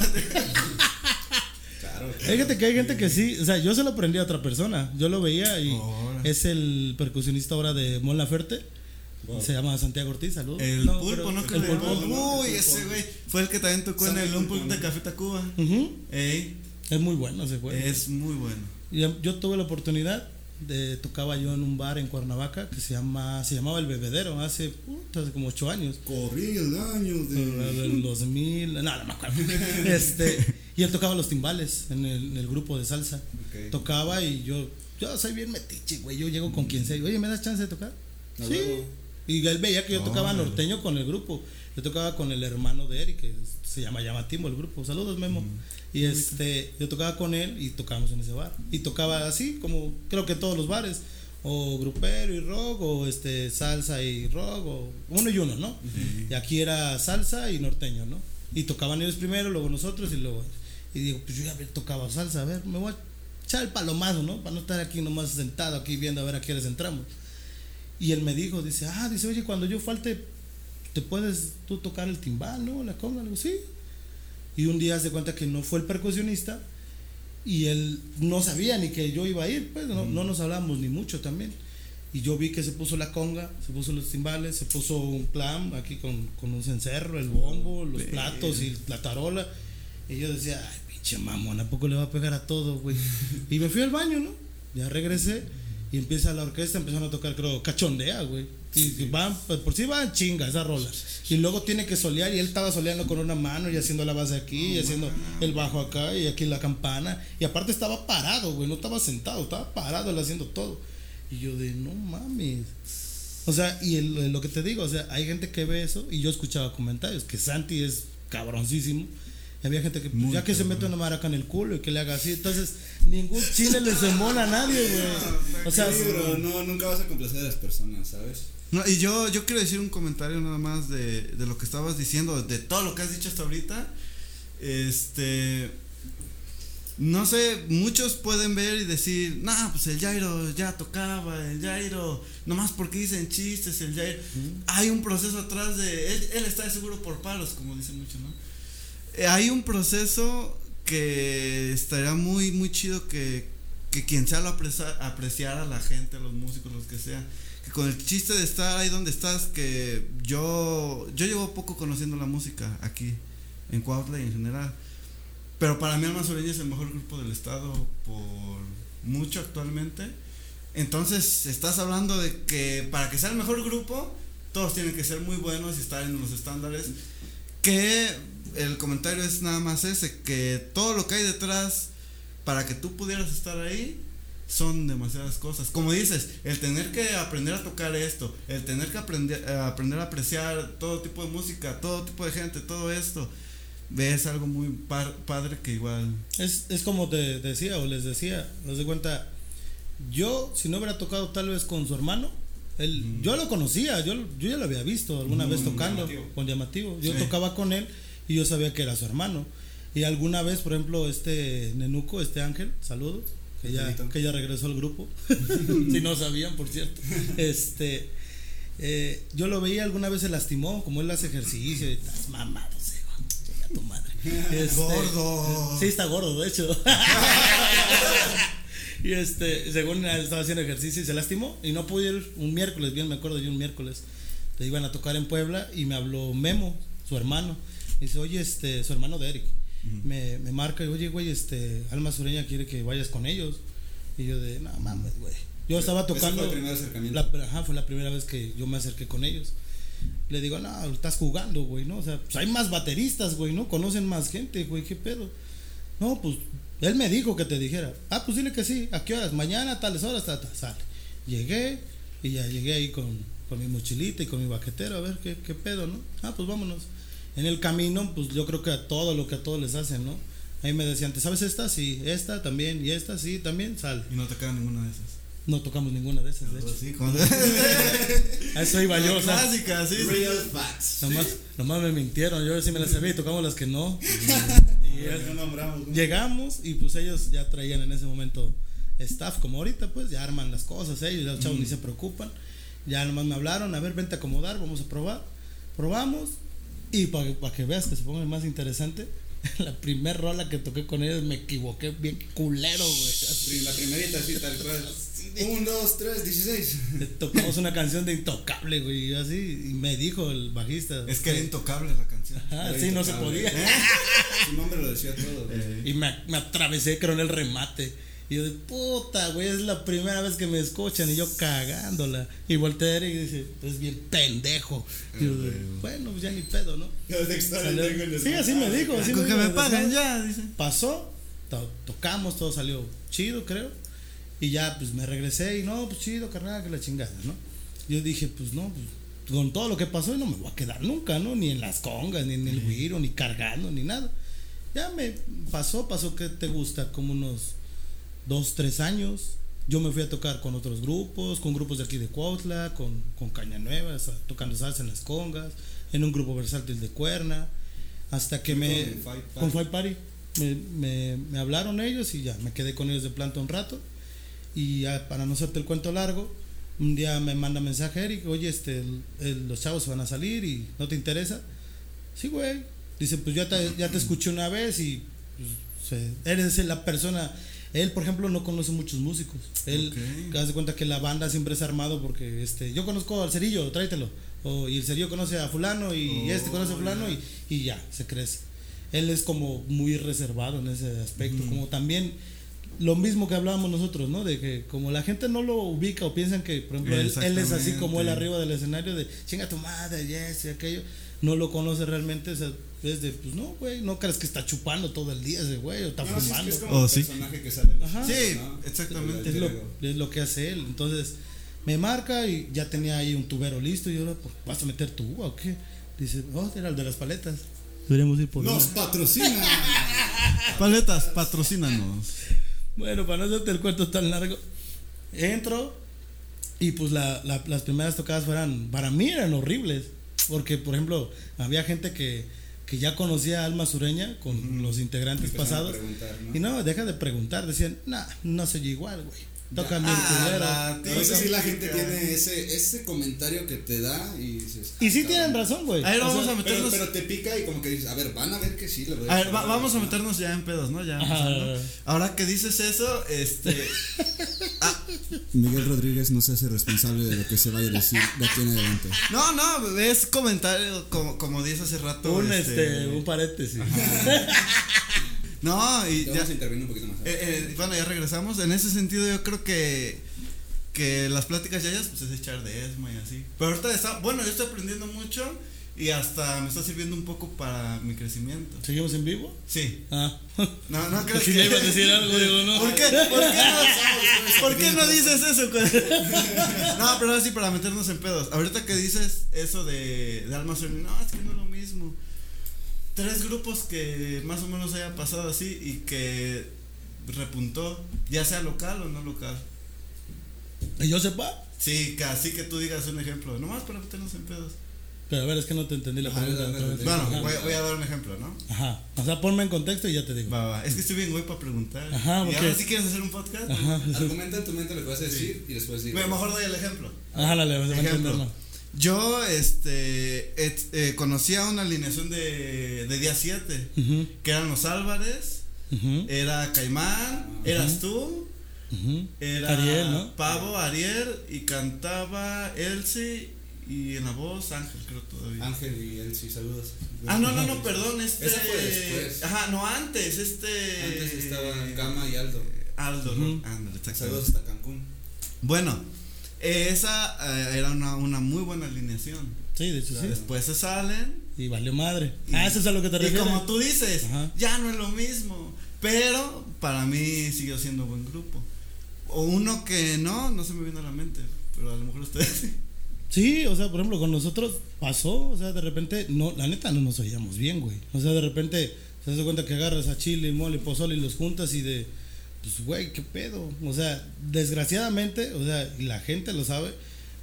Fíjate que hay gente que sí, o sea, yo se lo aprendí a otra persona. Yo lo veía y es el percusionista ahora de Mon Laferte. Se llama Santiago Ortiz, saludos. El pulpo, ¿no? el pulpo. Uy, ese güey fue el que también tocó en el un pulpo de Café Tacuba. Es muy bueno ese güey. Es muy bueno. yo tuve la oportunidad de, tocaba yo en un bar en Cuernavaca que se llama se llamaba El Bebedero hace, hace como ocho años. Corrí el año de... del 2000, no, no me acuerdo. este, y él tocaba los timbales en el, en el grupo de salsa. Tocaba y yo, yo soy bien metiche, güey. Yo llego con quien sea. Oye, ¿me das chance de tocar? sí. Y él veía que yo tocaba norteño con el grupo. Yo tocaba con el hermano de Eric, que se llama Llamativo el grupo. Saludos, Memo. Y este, yo tocaba con él y tocábamos en ese bar. Y tocaba así, como creo que todos los bares. O grupero y rock, o este, salsa y rock, o uno y uno, ¿no? Y aquí era salsa y norteño, ¿no? Y tocaban ellos primero, luego nosotros y luego. Y digo, pues yo ya tocado salsa, a ver, me voy a echar el palomazo, ¿no? Para no estar aquí nomás sentado, aquí viendo a ver a qué les entramos. Y él me dijo, dice, ah, dice, oye, cuando yo falte, ¿te puedes tú tocar el timbal, no? La conga, digo, sí. Y un día se cuenta que no fue el percusionista y él no sabía ni que yo iba a ir, pues no, no nos hablamos ni mucho también. Y yo vi que se puso la conga, se puso los timbales, se puso un clam aquí con, con un cencerro, el bombo, los platos y la tarola. Y yo decía, ay, pinche mamón, ¿a poco le va a pegar a todo, güey? y me fui al baño, ¿no? Ya regresé y empieza la orquesta, empezaron a tocar, creo, cachondea, güey. Y van, pues, por sí van chinga esa rola. Y luego tiene que solear y él estaba soleando con una mano y haciendo la base aquí y haciendo el bajo acá y aquí la campana. Y aparte estaba parado, güey, no estaba sentado, estaba parado él haciendo todo. Y yo de, no mames. O sea, y lo que te digo, o sea, hay gente que ve eso y yo escuchaba comentarios que Santi es cabroncísimo. Y había gente que, ya que se mete una maraca en el culo y que le haga así, entonces ningún chile le se mola a nadie, güey. O sea, pero no, nunca vas a complacer a las personas, ¿sabes? No, y yo, yo quiero decir un comentario nada más de, de lo que estabas diciendo, de todo lo que has dicho hasta ahorita. Este. No sé, muchos pueden ver y decir, nah, pues el Jairo ya tocaba, el Jairo, nomás porque dicen chistes, el Jairo. Hay un proceso atrás de. Él, él está seguro por palos, como dicen muchos, ¿no? Eh, hay un proceso que estaría muy, muy chido que, que quien sea lo apreciara, la gente, los músicos, los que sean con el chiste de estar ahí donde estás, que yo, yo llevo poco conociendo la música aquí, en Cuautla y en general. Pero para mí Alma Sureña es el mejor grupo del estado por mucho actualmente. Entonces estás hablando de que para que sea el mejor grupo, todos tienen que ser muy buenos y estar en los estándares. Que el comentario es nada más ese, que todo lo que hay detrás para que tú pudieras estar ahí, son demasiadas cosas. Como dices, el tener que aprender a tocar esto, el tener que aprender, eh, aprender a apreciar todo tipo de música, todo tipo de gente, todo esto, ves algo muy padre que igual... Es, es como te decía o les decía, nos de cuenta, yo si no hubiera tocado tal vez con su hermano, él, mm. yo lo conocía, yo, yo ya lo había visto alguna vez tocando con llamativo. Yo tocaba con él y yo sabía que era su hermano. Y alguna vez, por ejemplo, este Nenuco, este Ángel, saludos, que ya, que ya regresó al grupo. si no sabían, por cierto. Este, eh, yo lo veía alguna vez se lastimó, como él hace ejercicio y estás mamado, ya tu madre. Este, gordo. Sí, está gordo, de hecho. y este, según estaba haciendo ejercicio y se lastimó y no pude ir un miércoles, bien me acuerdo yo un miércoles. Le iban a tocar en Puebla y me habló Memo, su hermano. dice, oye, este, su hermano de Eric. Me, me, marca y, oye, güey, este, Alma Sureña quiere que vayas con ellos. Y yo de, no mames, güey. Yo estaba tocando. Fue el primer acercamiento. ajá, fue la primera vez que yo me acerqué con ellos. Le digo, no, estás jugando, güey, ¿no? O sea, pues hay más bateristas, güey, ¿no? Conocen más gente, güey, ¿qué pedo? No, pues él me dijo que te dijera. Ah, pues dile que sí. ¿A qué horas? Mañana, tales horas, tal, tal, sale. Llegué y ya llegué ahí con, con mi mochilita y con mi baquetero a ver qué, qué pedo, ¿no? Ah, pues vámonos. En el camino, pues yo creo que a todo lo que a todos les hacen, ¿no? Ahí me decían, ¿te sabes esta? Sí, esta también, y esta sí, también, sale. Y no te queda ninguna de esas. No tocamos ninguna de esas, de hecho. Sí, a eso iba yo, o sea. Clásica, sí, Real facts. Nomás, nomás me mintieron, yo sí me las sabía y tocamos las que no. y llegamos y pues ellos ya traían en ese momento staff, como ahorita, pues ya arman las cosas, ellos, los chavos ni se preocupan. Ya nomás me hablaron, a ver, vente a acomodar, vamos a probar. Probamos y para que veas que se ponga más interesante, la primera rola que toqué con ellos me equivoqué bien culero, güey. La primerita, sí, tal cual. Un, dos, tres, dieciséis. Tocamos una canción de Intocable, güey, así, y me dijo el bajista. Es que era Intocable la canción. Ah, sí, no se podía. Su nombre lo decía todo. Y me, me atravesé, creo, en el remate. Y yo de puta, güey, es la primera vez que me escuchan y yo cagándola. Y volteé y dice, es bien pendejo. Y yo de, bueno, pues ya ni pedo, ¿no? sí, así me dijo. Así Con que me pagan ya, dice. Pasó, tocamos, todo salió chido, creo. Y ya, pues me regresé y no, pues chido, carnal, que la chingada, ¿no? Yo dije, pues no, pues con todo lo que pasó no me voy a quedar nunca, ¿no? Ni en las congas, ni en el guiro, ni cargando, ni nada. Ya me pasó, pasó que te gusta, como unos dos, tres años. Yo me fui a tocar con otros grupos, con grupos de aquí de Cuautla, con, con Caña Nueva, tocando salsa en las congas, en un grupo versátil de cuerna, hasta que me... Con Five Party. Me, me, me, hablaron ellos y ya, me quedé con ellos de planta un rato. Y para no hacerte el cuento largo, un día me manda mensaje Eric, oye, este, los chavos van a salir y no te interesa. Sí, güey. Dice, pues ya te, ya te escuché una vez y pues, eres la persona él, por ejemplo, no conoce muchos músicos. Él, okay. de cuenta que la banda siempre es armado porque este, yo conozco al Cerillo, tráetelo. O, y el Cerillo conoce a Fulano y oh, este conoce a Fulano y, y, ya, se crece. Él es como muy reservado en ese aspecto. Como también lo mismo que hablábamos nosotros, ¿no? De que como la gente no lo ubica o piensan que, por ejemplo, él, él, es así como él arriba del escenario de chinga tu madre, yes, y aquello no lo conoce realmente, es de, pues no, güey, no crees que está chupando todo el día ese güey, o está fumando. es como oh, sí. personaje que sale sí, exactamente. Es lo, es lo, que hace él. Entonces, me marca y ya tenía ahí un tubero listo. Y yo, pues, ¿vas a meter tu uva o qué? Dice, oh, era el de las paletas. Deberíamos ir por Nos patrocina. Paletas, patrocínanos. Bueno, para no hacerte el cuento tan largo, entro y pues la, la, las primeras tocadas fueran, para mí eran horribles porque, por ejemplo, había gente que, que ya conocía a Alma Sureña con los integrantes pasados. Y no, deja de preguntar. Decían, nah, no soy igual, güey. Toca mi ah, No sé si la gente tiene ese, ese comentario que te da y dices. Y sí ah, tienen razón, güey. A ver, vamos a meternos. Pero, te pica y como que dices, a ver, van a ver que sí. Le voy a, a ver, vamos a meternos ya en pedos, ¿no? Ya. Ahora que dices eso, este. ah. Miguel Rodríguez no se hace responsable de lo que se vaya a decir de aquí en adelante. No, no, es comentario como, como dices hace rato. Un, este, este un paréntesis. No, y ya. un poquito más. Eh, eh, bueno, ya regresamos. En ese sentido, yo creo que. Que las pláticas ya pues es echar de esma y así. Pero ahorita está. Bueno, yo estoy aprendiendo mucho. Y hasta me está sirviendo un poco para mi crecimiento. ¿Seguimos en vivo? Sí. Ah. No, no creo que. Si iba a decir algo, digo, no. ¿Por qué, ¿Por qué, no, ¿por qué no dices eso? no, pero ahora sí para meternos en pedos. Ahorita que dices eso de, de alma no, es que no es lo mismo tres grupos que más o menos haya pasado así y que repuntó, ya sea local o no local. ¿Y yo sepa? Sí, así que tú digas un ejemplo, nomás para meternos en pedos. Pero a ver, es que no te entendí la pregunta. bueno, voy, a dar un ejemplo, ¿no? Ajá. O sea, ponme en contexto y ya te digo. Va, va. Es que estoy bien güey para preguntar. Ajá, porque... Y ahora sí quieres hacer un podcast. Ajá. Argumenta en tu mente lo que vas a decir y después digo. Bueno, mejor doy el ejemplo. Ajá, dale, vas a ejemplo. Yo este, eh, conocía una alineación de, de día 7, que eran los Álvarez, era Caimán, eras tú, era Ariel, ¿no? Pavo, Ariel, y cantaba Elsie y en la voz Ángel, creo todavía. Ángel y Elsie, saludos. Ah, no, no, no, perdón, este. Esa fue después. Ajá, no, antes, este. Antes estaban Gama y Aldo. Aldo, ¿no? Saludos hasta Cancún. Bueno, esa eh, era una, una, muy buena alineación. Sí, de hecho sí. Después se salen. Y valió madre. ah, eso es a lo que te refieres. Y como tú dices, ya no es lo mismo. Pero para mí siguió siendo buen grupo. O uno que no, no se me viene a la mente. Pero a lo mejor ustedes sí. Sí, o sea, por ejemplo, con nosotros pasó, o sea, de repente, no, la neta no nos oíamos bien, güey. O sea, de repente se hace cuenta que agarras a chile, mole, pozole y los juntas y de pues, güey, ¿qué pedo? O sea, desgraciadamente, o sea, la gente lo sabe,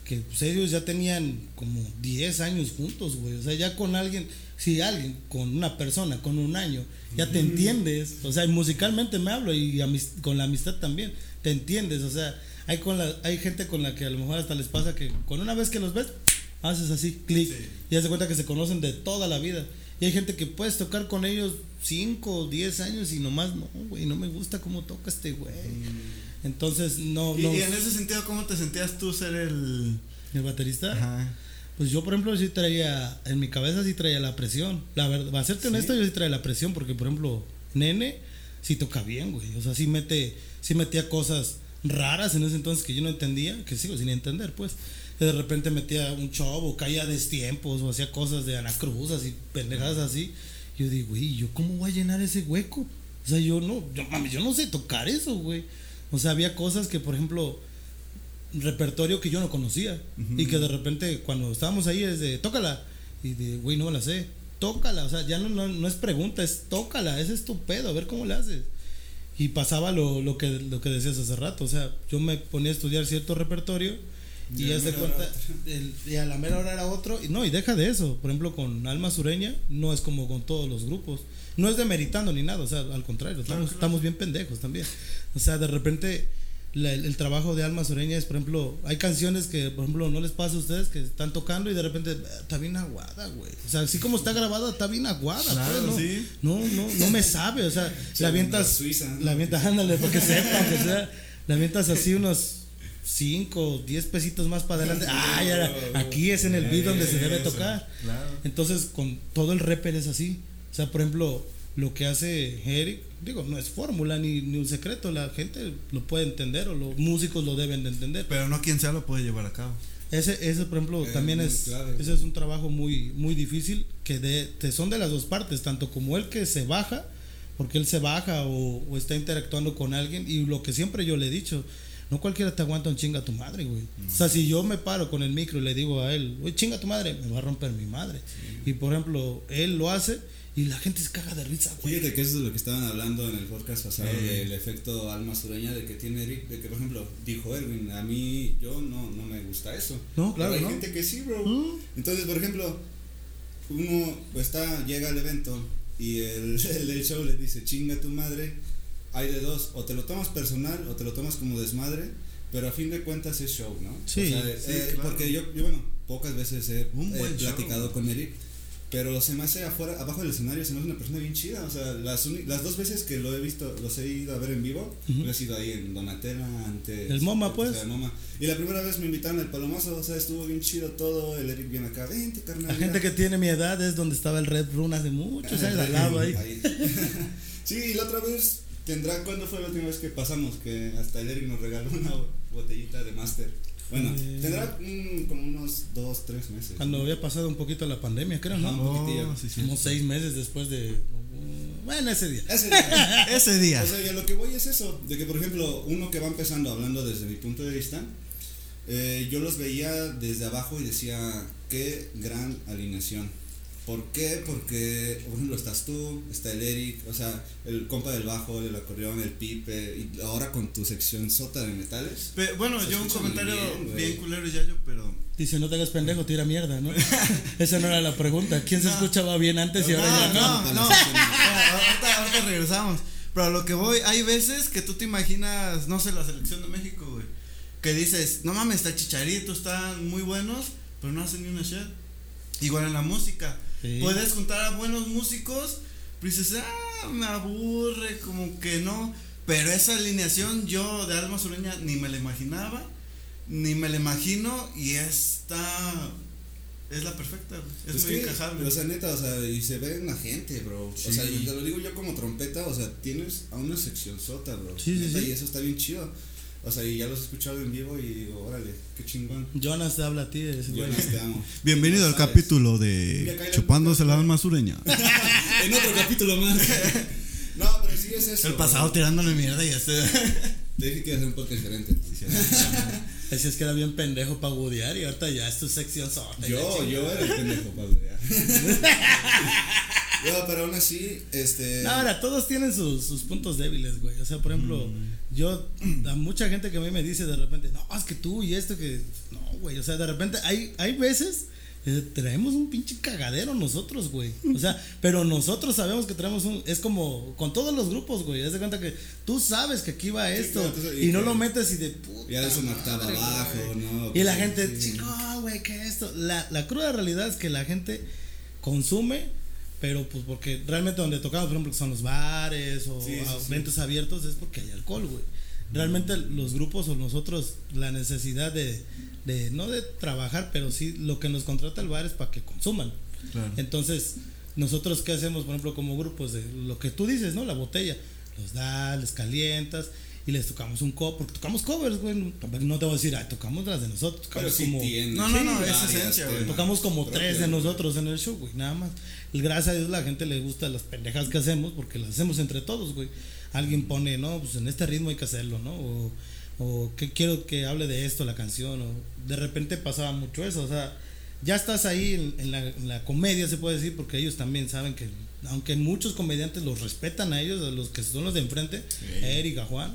que pues, ellos ya tenían como 10 años juntos, güey. O sea, ya con alguien, si alguien, con una persona, con un año, ya te entiendes. O sea, musicalmente me hablo y con la amistad también, te entiendes. O sea, hay, con la, hay gente con la que a lo mejor hasta les pasa que con una vez que los ves, haces así, clic, y hace cuenta que se conocen de toda la vida. Y hay gente que puedes tocar con ellos 5 o 10 años y nomás no, güey, no me gusta cómo toca este güey. Mm. Entonces, no, ¿Y, en ese sentido, ¿cómo te sentías tú ser el. ¿El baterista? Ajá. Pues yo, por ejemplo, sí traía. En mi cabeza sí traía la presión. La verdad, va a serte honesto, yo sí traía la presión porque, por ejemplo, Nene sí toca bien, güey. O sea, sí mete. Sí metía cosas raras en ese entonces que yo no entendía, que sigo sin entender, pues de repente metía un show o caía destiempos o hacía cosas de Anacruz, así, pendejadas así. Yo digo, güey, ¿yo cómo voy a llenar ese hueco? O sea, yo no, yo, mami, yo no sé tocar eso, güey. O sea, había cosas que, por ejemplo, repertorio que yo no conocía y que de repente cuando estábamos ahí es de, tócala. Y de, güey, no la sé. Tócala, o sea, ya no, no, es pregunta, es tócala, es estupendo, a ver cómo le haces. Y pasaba lo, lo, que, lo que decías hace rato, o sea, yo me ponía a estudiar cierto repertorio y ya se cuenta, y a la mera hora era otro. Y no, y deja de eso. Por ejemplo, con Alma Sureña no es como con todos los grupos. No es demeritando ni nada, o sea, al contrario, estamos, estamos bien pendejos también. O sea, de repente el, trabajo de Alma Sureña es, por ejemplo, hay canciones que, por ejemplo, no les pasa a ustedes que están tocando y de repente ah, está bien aguada, güey. O sea, así como está grabada, está bien aguada. Pues, ¿no? no, no, no me sabe, o sea, la avientas, la avientas, ándale, porque sepan, que sea, la avientas así unos 5, 10 pesitos más para adelante. Ah, ya, aquí es en el beat donde se debe tocar. Entonces, con todo el rapper es así. O sea, por ejemplo, lo que hace Eric, digo, no es fórmula ni, ni, un secreto, la gente lo puede entender o los músicos lo deben de entender. Pero no quien sea lo puede llevar a cabo. Ese, ese por ejemplo, también es, ese es un trabajo muy, muy difícil que de, son de las dos partes, tanto como el que se baja, porque él se baja o, o está interactuando con alguien, y lo que siempre yo le he dicho, no cualquiera te aguanta un chinga a tu madre, güey. O sea, si yo me paro con el micro y le digo a él, oye, chinga a tu madre, me va a romper mi madre. Y por ejemplo, él lo hace y la gente se caga de risa, güey. Fíjate que eso es lo que estaban hablando en el podcast pasado del efecto alma sureña de que tiene Eric, de que por ejemplo, dijo Erwin, a mí, yo no, no me gusta eso. No, claro. Pero hay gente que sí, bro. Mm. Entonces, por ejemplo, uno está, llega al evento y el, el del show le dice, chinga a tu madre hay de dos, o te lo tomas personal o te lo tomas como desmadre, pero a fin de cuentas es show, ¿no? Sí, eh, porque yo, yo, bueno, pocas veces he, platicado con Eric, pero se me hace afuera, abajo del escenario, se me hace una persona bien chida, o sea, las, las dos veces que lo he visto, los he ido a ver en vivo, he sido ahí en Donatella, ante... El MoMA, pues. Y la primera vez me invitaron al Palomazo, o sea, estuvo bien chido todo, el Eric viene acá, vente, carnal. La gente que tiene mi edad es donde estaba el Red Run hace muchos años, al lado ahí. sí, y la otra vez ¿Tendrá cuándo fue la última vez que pasamos? Que hasta el Eric nos regaló una botellita de Master. Bueno, eh, tendrá como unos dos, tres meses. Cuando había pasado un poquito la pandemia, creo, ¿no? Oh, como seis meses después de. Bueno, ese día. Ese día. ese día. O sea, ya lo que voy es eso: de que, por ejemplo, uno que va empezando hablando desde mi punto de vista, eh, yo los veía desde abajo y decía, qué gran alineación ¿Por qué? Porque, por ejemplo, estás tú, está el Eric, o sea, el compa del bajo, el acordeón, el pipe, y ahora con tu sección sota de metales. bueno, yo un comentario bien, culero ya yo, pero Dice, no te hagas pendejo, tira mierda, ¿no? Esa no era la pregunta. ¿Quién se escuchaba bien antes y ahora no, ya no? No, no, ahorita, ahorita regresamos. Pero a lo que voy, hay veces que tú te imaginas, no sé, la selección de México, güey. Que dices, no mames, está chicharito, están muy buenos, pero no hacen ni una shit. Igual en la música. Puedes juntar a buenos músicos, pero dices, ah, me aburre, como que no. Pero esa alineación yo de Alma Sureña ni me la imaginaba, ni me la imagino, y está es la perfecta, Es, muy encajable. O sea, neta, o sea, y se ve en la gente, bro. O sea, te lo digo yo como trompeta, o sea, tienes a una sección sota, bro. Sí, sí, Y eso está bien chido. O sea, y ya los he escuchado en vivo y digo, órale, qué chingón. Jonas te habla a ti. Jonas, te amo. Bienvenido al capítulo de Chupándose la alma sureña. en otro capítulo más. no, pero sí es eso. El pasado tirándole mierda y este. Te dije que iba a hacer un podcast diferente. Así es que era bien pendejo para gudear y ahorita ya es tu sección sota. Yo, yo era el pendejo para gudear. No, pero aún así, este. ahora, todos tienen sus, sus, puntos débiles, güey. O sea, por ejemplo, mm. yo, a mucha gente que a mí me dice de repente, no, es que tú y esto que. No, güey. O sea, de repente hay, hay veces traemos un pinche cagadero nosotros, güey. O sea, pero nosotros sabemos que traemos un. Es como con todos los grupos, güey. Haz de cuenta que tú sabes que aquí va esto. y, no lo metes y de puta. Ya es una octava abajo, ¿no? Y la gente, chico, güey, ¿qué es esto? La, la cruda realidad es que la gente consume pero pues porque realmente donde tocamos, por ejemplo, son los bares o eventos abiertos, es porque hay alcohol, güey. Realmente los grupos o nosotros, la necesidad de, de, no de trabajar, pero sí lo que nos contrata el bar es para que consuman. Entonces, nosotros qué hacemos, por ejemplo, como grupos de lo que tú dices, ¿no? La botella, los das, les calientas y les tocamos un cover, porque tocamos covers, güey. No te voy a decir, ay, tocamos las de nosotros. Tocamos como, no, no, no, es esencia, güey. Tocamos como tres de nosotros en el show, güey, nada más. Y gracias a Dios la gente le gusta las pendejas que hacemos, porque las hacemos entre todos, güey. Alguien pone, no, pues en este ritmo hay que hacerlo, ¿no? O o que quiero que hable de esto la canción, o de repente pasaba mucho eso, o sea, ya estás ahí en, la, comedia, se puede decir, porque ellos también saben que, aunque muchos comediantes los respetan a ellos, a los que son los de enfrente, a Eric, a Juan,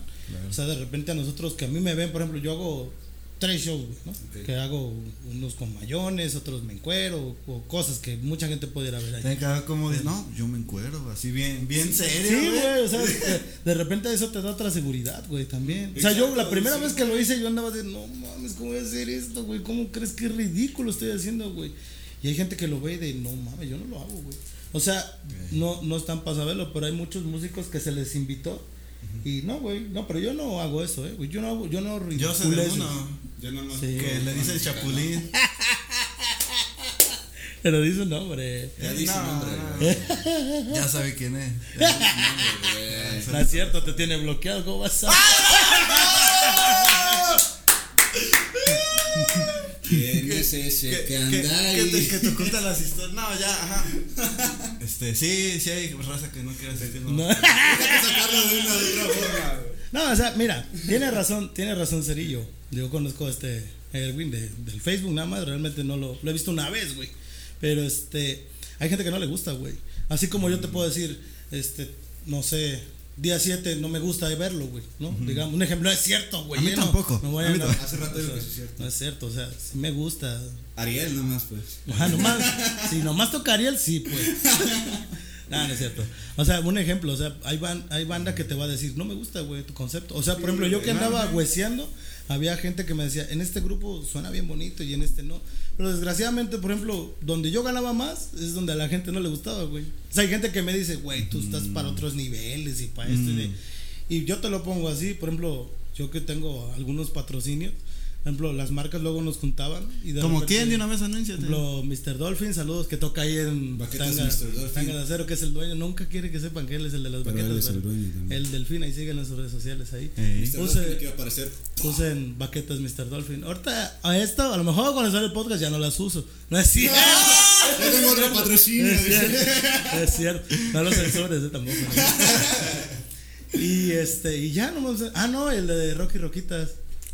o sea, de repente a nosotros que a mí me ven, por ejemplo, yo hago tres shows, ¿no? Que hago unos con mayones, otros me encuero, o, cosas que mucha gente puede ir a ver ahí. Tiene como de, no, yo me encuero, así bien, bien serio. Sí, güey, o sea, de, repente eso te da otra seguridad, güey, también. O sea, yo la primera vez que lo hice, yo andaba de, no mames, ¿cómo voy a hacer esto, güey? ¿Cómo crees que ridículo estoy haciendo, güey? Y hay gente que lo ve de, no mames, yo no lo hago, güey. O sea, no, no están para saberlo, pero hay muchos músicos que se les invitó. Y no, güey, no, pero yo no hago eso, eh, güey. Yo no yo no Yo sé de uno. Yo no sí. Que le dice el chapulín. Pero dice un nombre. Ya dice un nombre, Ya sabe quién es. No es cierto, te tiene bloqueado. ¿Cómo vas a ¿Quién es ese que, anda ahí? Que, te, oculta las historias. No, ya, ajá. Este, sí, sí hay raza que no quiere decir no. no. Hay que sacarlo de una de otra forma. No, o sea, mira, tiene razón, tiene razón Cerillo. Yo conozco a este Erwin de, del Facebook nada más, realmente no lo, lo he visto una vez, güey. Pero este, hay gente que no le gusta, güey. Así como yo te puedo decir, este, no sé, día 7 no me gusta verlo, güey, ¿no? Digamos, un ejemplo, no es cierto, güey. A mí tampoco. No, a mí Hace rato digo que es cierto. No es cierto, o sea, sí me gusta. Ariel nomás, pues. Ajá, nomás, si nomás toca Ariel, sí, pues. No, no es cierto. O sea, un ejemplo, o sea, hay, hay banda que te va a decir, no me gusta, güey, tu concepto. O sea, por ejemplo, yo que andaba hueseando, había gente que me decía, en este grupo suena bien bonito y en este no. Pero desgraciadamente, por ejemplo, donde yo ganaba más es donde a la gente no le gustaba, güey. O sea, hay gente que me dice, güey, tú estás para mm. otros niveles y para esto. Y, mm. y yo te lo pongo así, por ejemplo, yo que tengo algunos patrocinios por ejemplo, las marcas luego nos juntaban. Y de ¿Como quién de una vez anuncia? Por ejemplo, Mr. Dolphin, saludos, que toca ahí en Tanga, Tanga, de Acero, que es el dueño. Nunca quiere que sepan que él es el de las baquetas. Él es el, dueño el Delfín, ahí siguen en sus redes sociales ahí. Eh. Use, que aparecer. Usen baquetas Mr. Dolphin. Ahorita, a esto, a lo mejor cuando sale el podcast ya no las uso. No es cierto. ya tengo otro patrocinio. Es cierto. es cierto. No los censores, eh, tampoco. y este, y ya no Ah, no, el de Rocky Roquitas.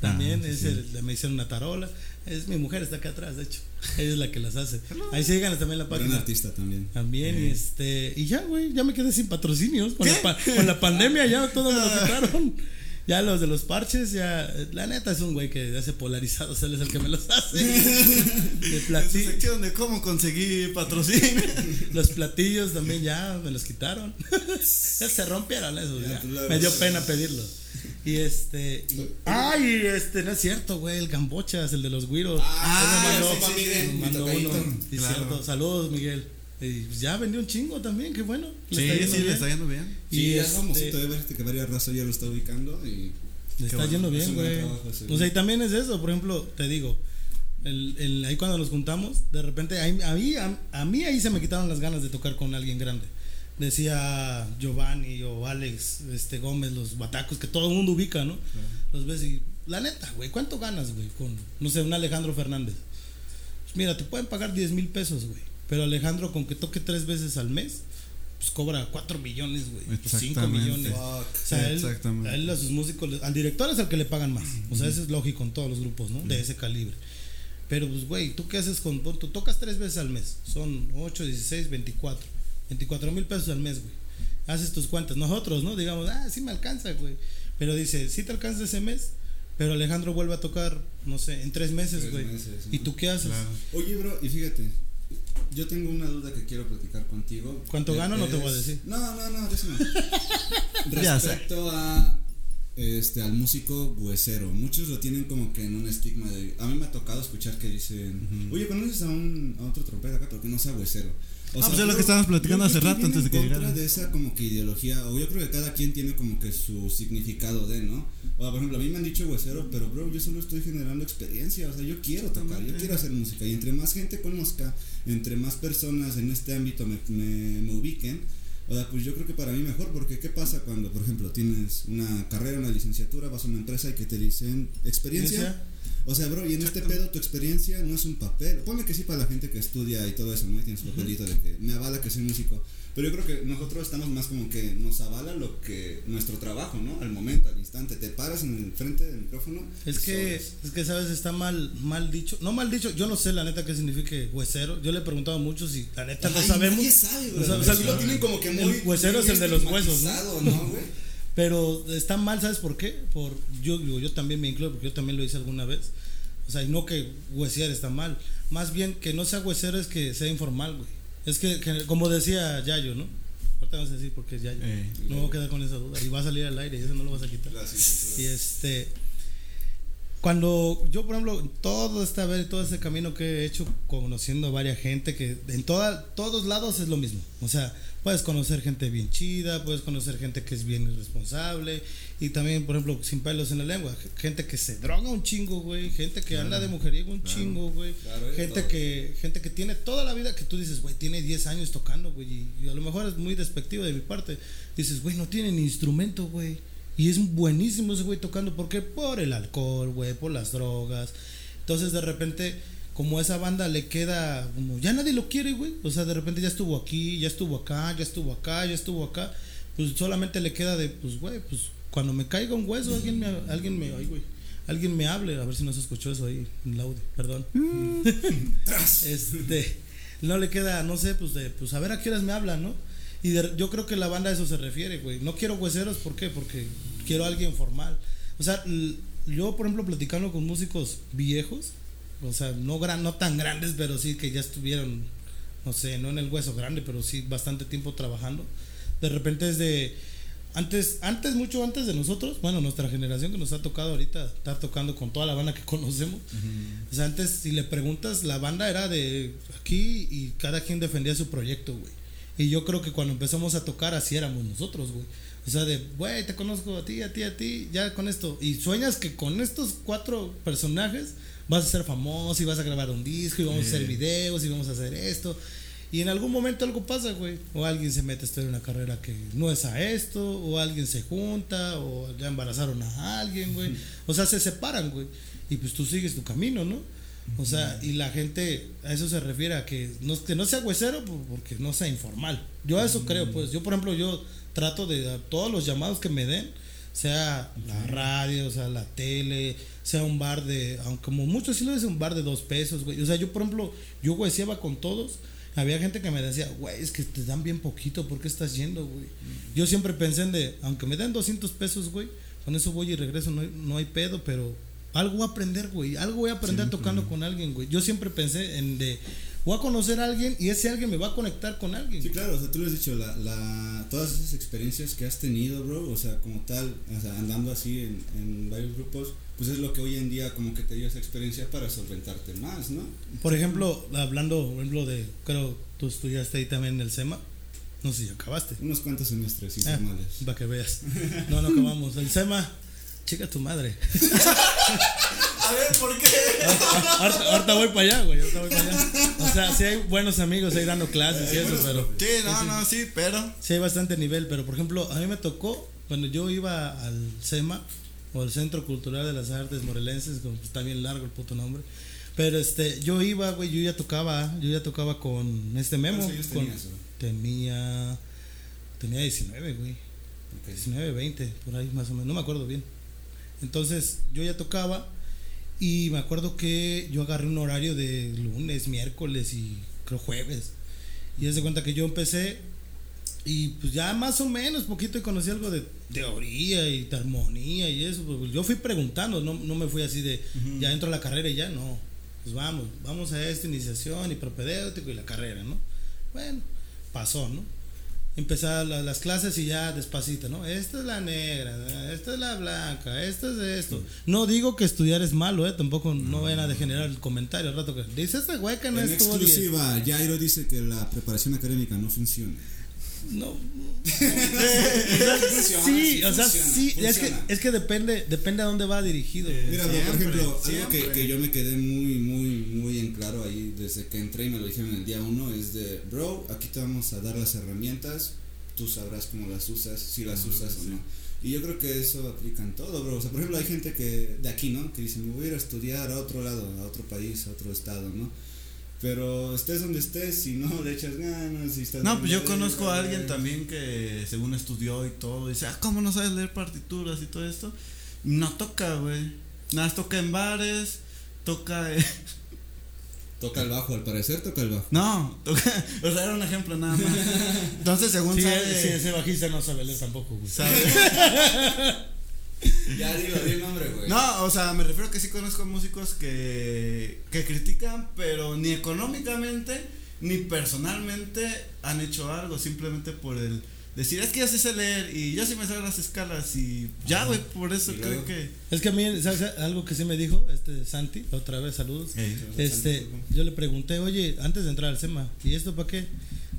También es El, me hicieron una tarola. Es mi mujer, está acá atrás, de hecho. Ella es la que las hace. Ahí sigan también la página. un artista también. También, y este. Y ya, güey, ya me quedé sin patrocinios. Con, la, con la, pandemia ya todo me lo quitaron. Ya los de los parches, ya. La neta es un güey que hace polarizados, él es el que me los hace. de platillo. sección de cómo conseguir patrocinio. los platillos también ya me los quitaron. ya se rompieron esos, ya. Me dio pena pedirlo. Y este. Ay, este, no es cierto, güey. El Gambochas, el de los güiros. Ah, mandó, sí, Miguel. Saludos, Miguel. Y pues ya vendió un chingo también, qué bueno. Le sí, está sí, le está yendo bien. Y ya este, famosito de ver que varias razas ya lo está ubicando y. Le está yendo bien, güey. O sea, y también es eso, por ejemplo, te digo, el, el, ahí cuando nos juntamos, de repente, a, mí, a, mí ahí se me quitaron las ganas de tocar con alguien grande. Decía Giovanni o Alex este Gómez, los batacos que todo el mundo ubica, ¿no? Los ves y, la neta, güey, ¿cuánto ganas, güey? Con, no sé, un Alejandro Fernández. Pues mira, te pueden pagar 10 mil pesos, güey pero Alejandro, con que toque tres veces al mes, pues cobra cuatro millones, güey. cinco millones. O sea, él, a él, a sus músicos, al director es el que le pagan más. O sea, eso es lógico en todos los grupos, ¿no? De ese calibre. Pero, pues, güey, ¿tú qué haces con.? Tú tocas tres veces al mes. Son 8, 16, 24. 24 mil pesos al mes, güey. Haces tus cuentas. Nosotros, ¿no? Digamos, ah, sí me alcanza, güey. Pero dice, sí te alcanza ese mes. Pero Alejandro vuelve a tocar, no sé, en tres meses, güey. ¿Y tú qué haces? Oye, bro, y fíjate, yo tengo una duda que quiero platicar contigo. ¿Cuánto gano? No te voy a decir. No, no, no, eso no. Respecto a este al músico huesero, muchos lo tienen como que en un estigma de a mí me ha tocado escuchar que dicen, "Oye, ¿conoces a un a otro trompeta acá porque no sea huesero?" O ah, pues es lo que estábamos platicando hace rato antes de que llegara. de esa como que ideología, o yo creo que cada quien tiene como que su significado de, ¿no? O por ejemplo, a mí me han dicho huesero, pero bro, yo solo estoy generando experiencia, o sea, yo quiero tocar, yo quiero hacer música, y entre más gente conozca, entre más personas en este ámbito me, me, me ubiquen, o sea, pues yo creo que para mí mejor, porque ¿qué pasa cuando, por ejemplo, tienes una carrera, una licenciatura, vas a una empresa y que te dicen experiencia? O sea, bro, y en este pedo tu experiencia no es un papel. Ponle que sí para la gente que estudia y todo eso, ¿no? Y tienes su papelito de que me avala que soy músico. Pero yo creo que nosotros estamos más como que nos avala lo que nuestro trabajo, ¿no? Al momento, al instante. Te paras en el frente del micrófono. Es que, es que, ¿sabes? Está mal, mal dicho. No mal dicho, yo no sé la neta qué significa huesero. Yo le he preguntado a muchos y la neta no sabemos. Nadie sabe, güey. O sea, lo tienen como que muy. El huesero es el de los huesos, ¿no? ¿no güey? Pero está mal, ¿sabes por qué? Por, yo, yo también me incluyo porque yo también lo hice alguna vez. O sea, y no que huesear está mal. Más bien que no sea huesero es que sea informal, güey. Es que, como decía Yayo, ¿no? Ahorita vas a decir porque es Yayo. Eh, no voy a quedar con esa duda. Y va a salir al aire y eso no lo vas a quitar. Y este. Cuando yo, por ejemplo, todo esta vez, todo ese camino que he hecho conociendo a varias gente, que en toda, todos lados es lo mismo. O sea, puedes conocer gente bien chida, puedes conocer gente que es bien irresponsable y también, por ejemplo, sin pelos en la lengua, gente que se droga un chingo, güey, gente que anda de mujeriego un chingo, güey, gente que gente que tiene toda la vida que tú dices, güey, tiene 10 años tocando, güey, y, a lo mejor es muy despectivo de mi parte. Dices, güey, no tiene ni instrumento, güey. Y es buenísimo ese güey tocando, ¿por qué? Por el alcohol, güey, por las drogas. Entonces, de repente como esa banda le queda como ya nadie lo quiere, güey. O sea, de repente ya estuvo aquí, ya estuvo acá, ya estuvo acá, ya estuvo acá. Pues solamente le queda de, pues, güey, pues cuando me caiga un hueso, alguien me, alguien me, ay, güey, alguien me hable, a ver si no se escuchó eso ahí en el audio, perdón. este, no le queda, no sé, pues de, pues a ver a qué horas me hablan, ¿no? Y yo creo que la banda a eso se refiere, güey. No quiero hueseros, ¿por qué? Porque quiero a alguien formal. O sea, yo, por ejemplo, platicando con músicos viejos, o sea, no, gran, no tan grandes, pero sí que ya estuvieron, no sé, no en el hueso grande, pero sí bastante tiempo trabajando. De repente es de... Antes, antes, mucho antes de nosotros, bueno, nuestra generación que nos ha tocado ahorita estar tocando con toda la banda que conocemos. O sea, antes, si le preguntas, la banda era de aquí y cada quien defendía su proyecto, güey. Y yo creo que cuando empezamos a tocar, así éramos nosotros, güey. O sea, de, güey, te conozco a ti, a ti, a ti, ya con esto. Y sueñas que con estos cuatro personajes vas a ser famoso y vas a grabar un disco y vamos a hacer videos y vamos a hacer esto. Y en algún momento algo pasa, güey. O alguien se mete a estudiar una carrera que no es a esto, o alguien se junta, o ya embarazaron a alguien, güey. O sea, se separan, güey. Y pues tú sigues tu camino, ¿no? O sea, y la gente a eso se refiere a que no, que no sea huesero porque no sea informal. Yo a eso creo, pues. Yo, por ejemplo, yo trato de a todos los llamados que me den, sea la radio, sea la tele, sea un bar de, aunque como muchos sí lo dicen, un bar de dos pesos, güey. O sea, yo, por ejemplo, yo hueseaba con todos. Había gente que me decía, güey, es que te dan bien poquito, ¿por qué estás yendo, güey? Yo siempre pensé en de, aunque me den 200 pesos, güey, con eso voy y regreso, no hay, no hay pedo, pero algo voy a aprender, güey. Algo voy a aprender tocando con alguien, güey. Yo siempre pensé en de voy a conocer a alguien y ese alguien me va a conectar con alguien. Sí, claro, o sea, tú lo has dicho, la, la, todas esas experiencias que has tenido, bro, o sea, como tal, o sea, andando así en, en varios grupos, pues es lo que hoy en día como que te dio esa experiencia para solventarte más, ¿no? Por ejemplo, hablando, por ejemplo, de, creo, tú estudiaste ahí también en el SEMA. No sé si acabaste. Unos cuantos semestres informales. Ah, para que veas. No, no acabamos. El SEMA, chica tu madre. A ver, ¿por qué? Ahorita, voy para allá, güey. Ahorita voy para allá. O sea, sí hay buenos amigos ahí dando clases y eso, pero. Sí, no, no, sí, pero. Sí hay bastante nivel, pero por ejemplo, a mí me tocó, cuando yo iba al SEMA, o el Centro Cultural de las Artes Morelenses, como está bien largo el puto nombre. Pero este, yo iba, güey, yo ya tocaba, yo ya tocaba con este memo. ¿Cuántos con, tenías, tenía, tenía 19, güey. 19, 20, por ahí más o menos, no me acuerdo bien. Entonces, yo ya tocaba y me acuerdo que yo agarré un horario de lunes, miércoles y creo jueves. Y es de cuenta que yo empecé y pues ya más o menos poquito y conocí algo de teoría y de armonía y eso. Pues, yo fui preguntando, no, no me fui así de ya entro a la carrera y ya, no. Pues vamos, vamos a esta iniciación y propedéutico y la carrera, ¿no? Bueno, pasó, ¿no? Empezar las clases y ya despacito, ¿no? Esta es la negra, esta es la blanca, esta es esto. No digo que estudiar es malo, ¿eh? Tampoco no, vayan a degenerar el comentario al rato que dice güey que no en es exclusiva, Jairo dice que la preparación académica no funciona. No. sí, o sea, sí, es que, es que depende, depende a dónde va dirigido. Mira, por ejemplo, algo que, que, yo me quedé muy, muy, muy en claro ahí desde que entré y me lo dijeron en el día uno es de, bro, aquí te vamos a dar las herramientas, tú sabrás cómo las usas, si las usas o no. Y yo creo que eso aplica en todo, bro. O sea, por ejemplo, hay gente que de aquí, ¿no? Que dice, me voy a ir a estudiar a otro lado, a otro país, a otro estado, ¿no? Pero estés donde estés, si no le echas ganas, si estás. No, pues yo conozco a alguien también que según estudió y todo, dice, ah, ¿cómo no sabes leer partituras y todo esto? No toca, güey. Nada, toca en bares, toca. Toca el bajo, al parecer toca el bajo. No, toca, o sea, era un ejemplo nada más. Entonces, según sí, sabe. Sí, ese bajista no sabe leer tampoco, güey. ¿Sabe? Ya dilo, di el nombre, güey. No, o sea, me refiero que sí conozco músicos que, que critican, pero ni económicamente ni personalmente han hecho algo, simplemente por el decir, es que yo sí sé leer y yo sí me sé las escalas y ya, güey, por eso creo que... Es que a mí, ¿sabes? Algo que sí me dijo este Santi, otra vez, saludos. este, yo le pregunté, oye, antes de entrar al SEMA, ¿y esto para qué?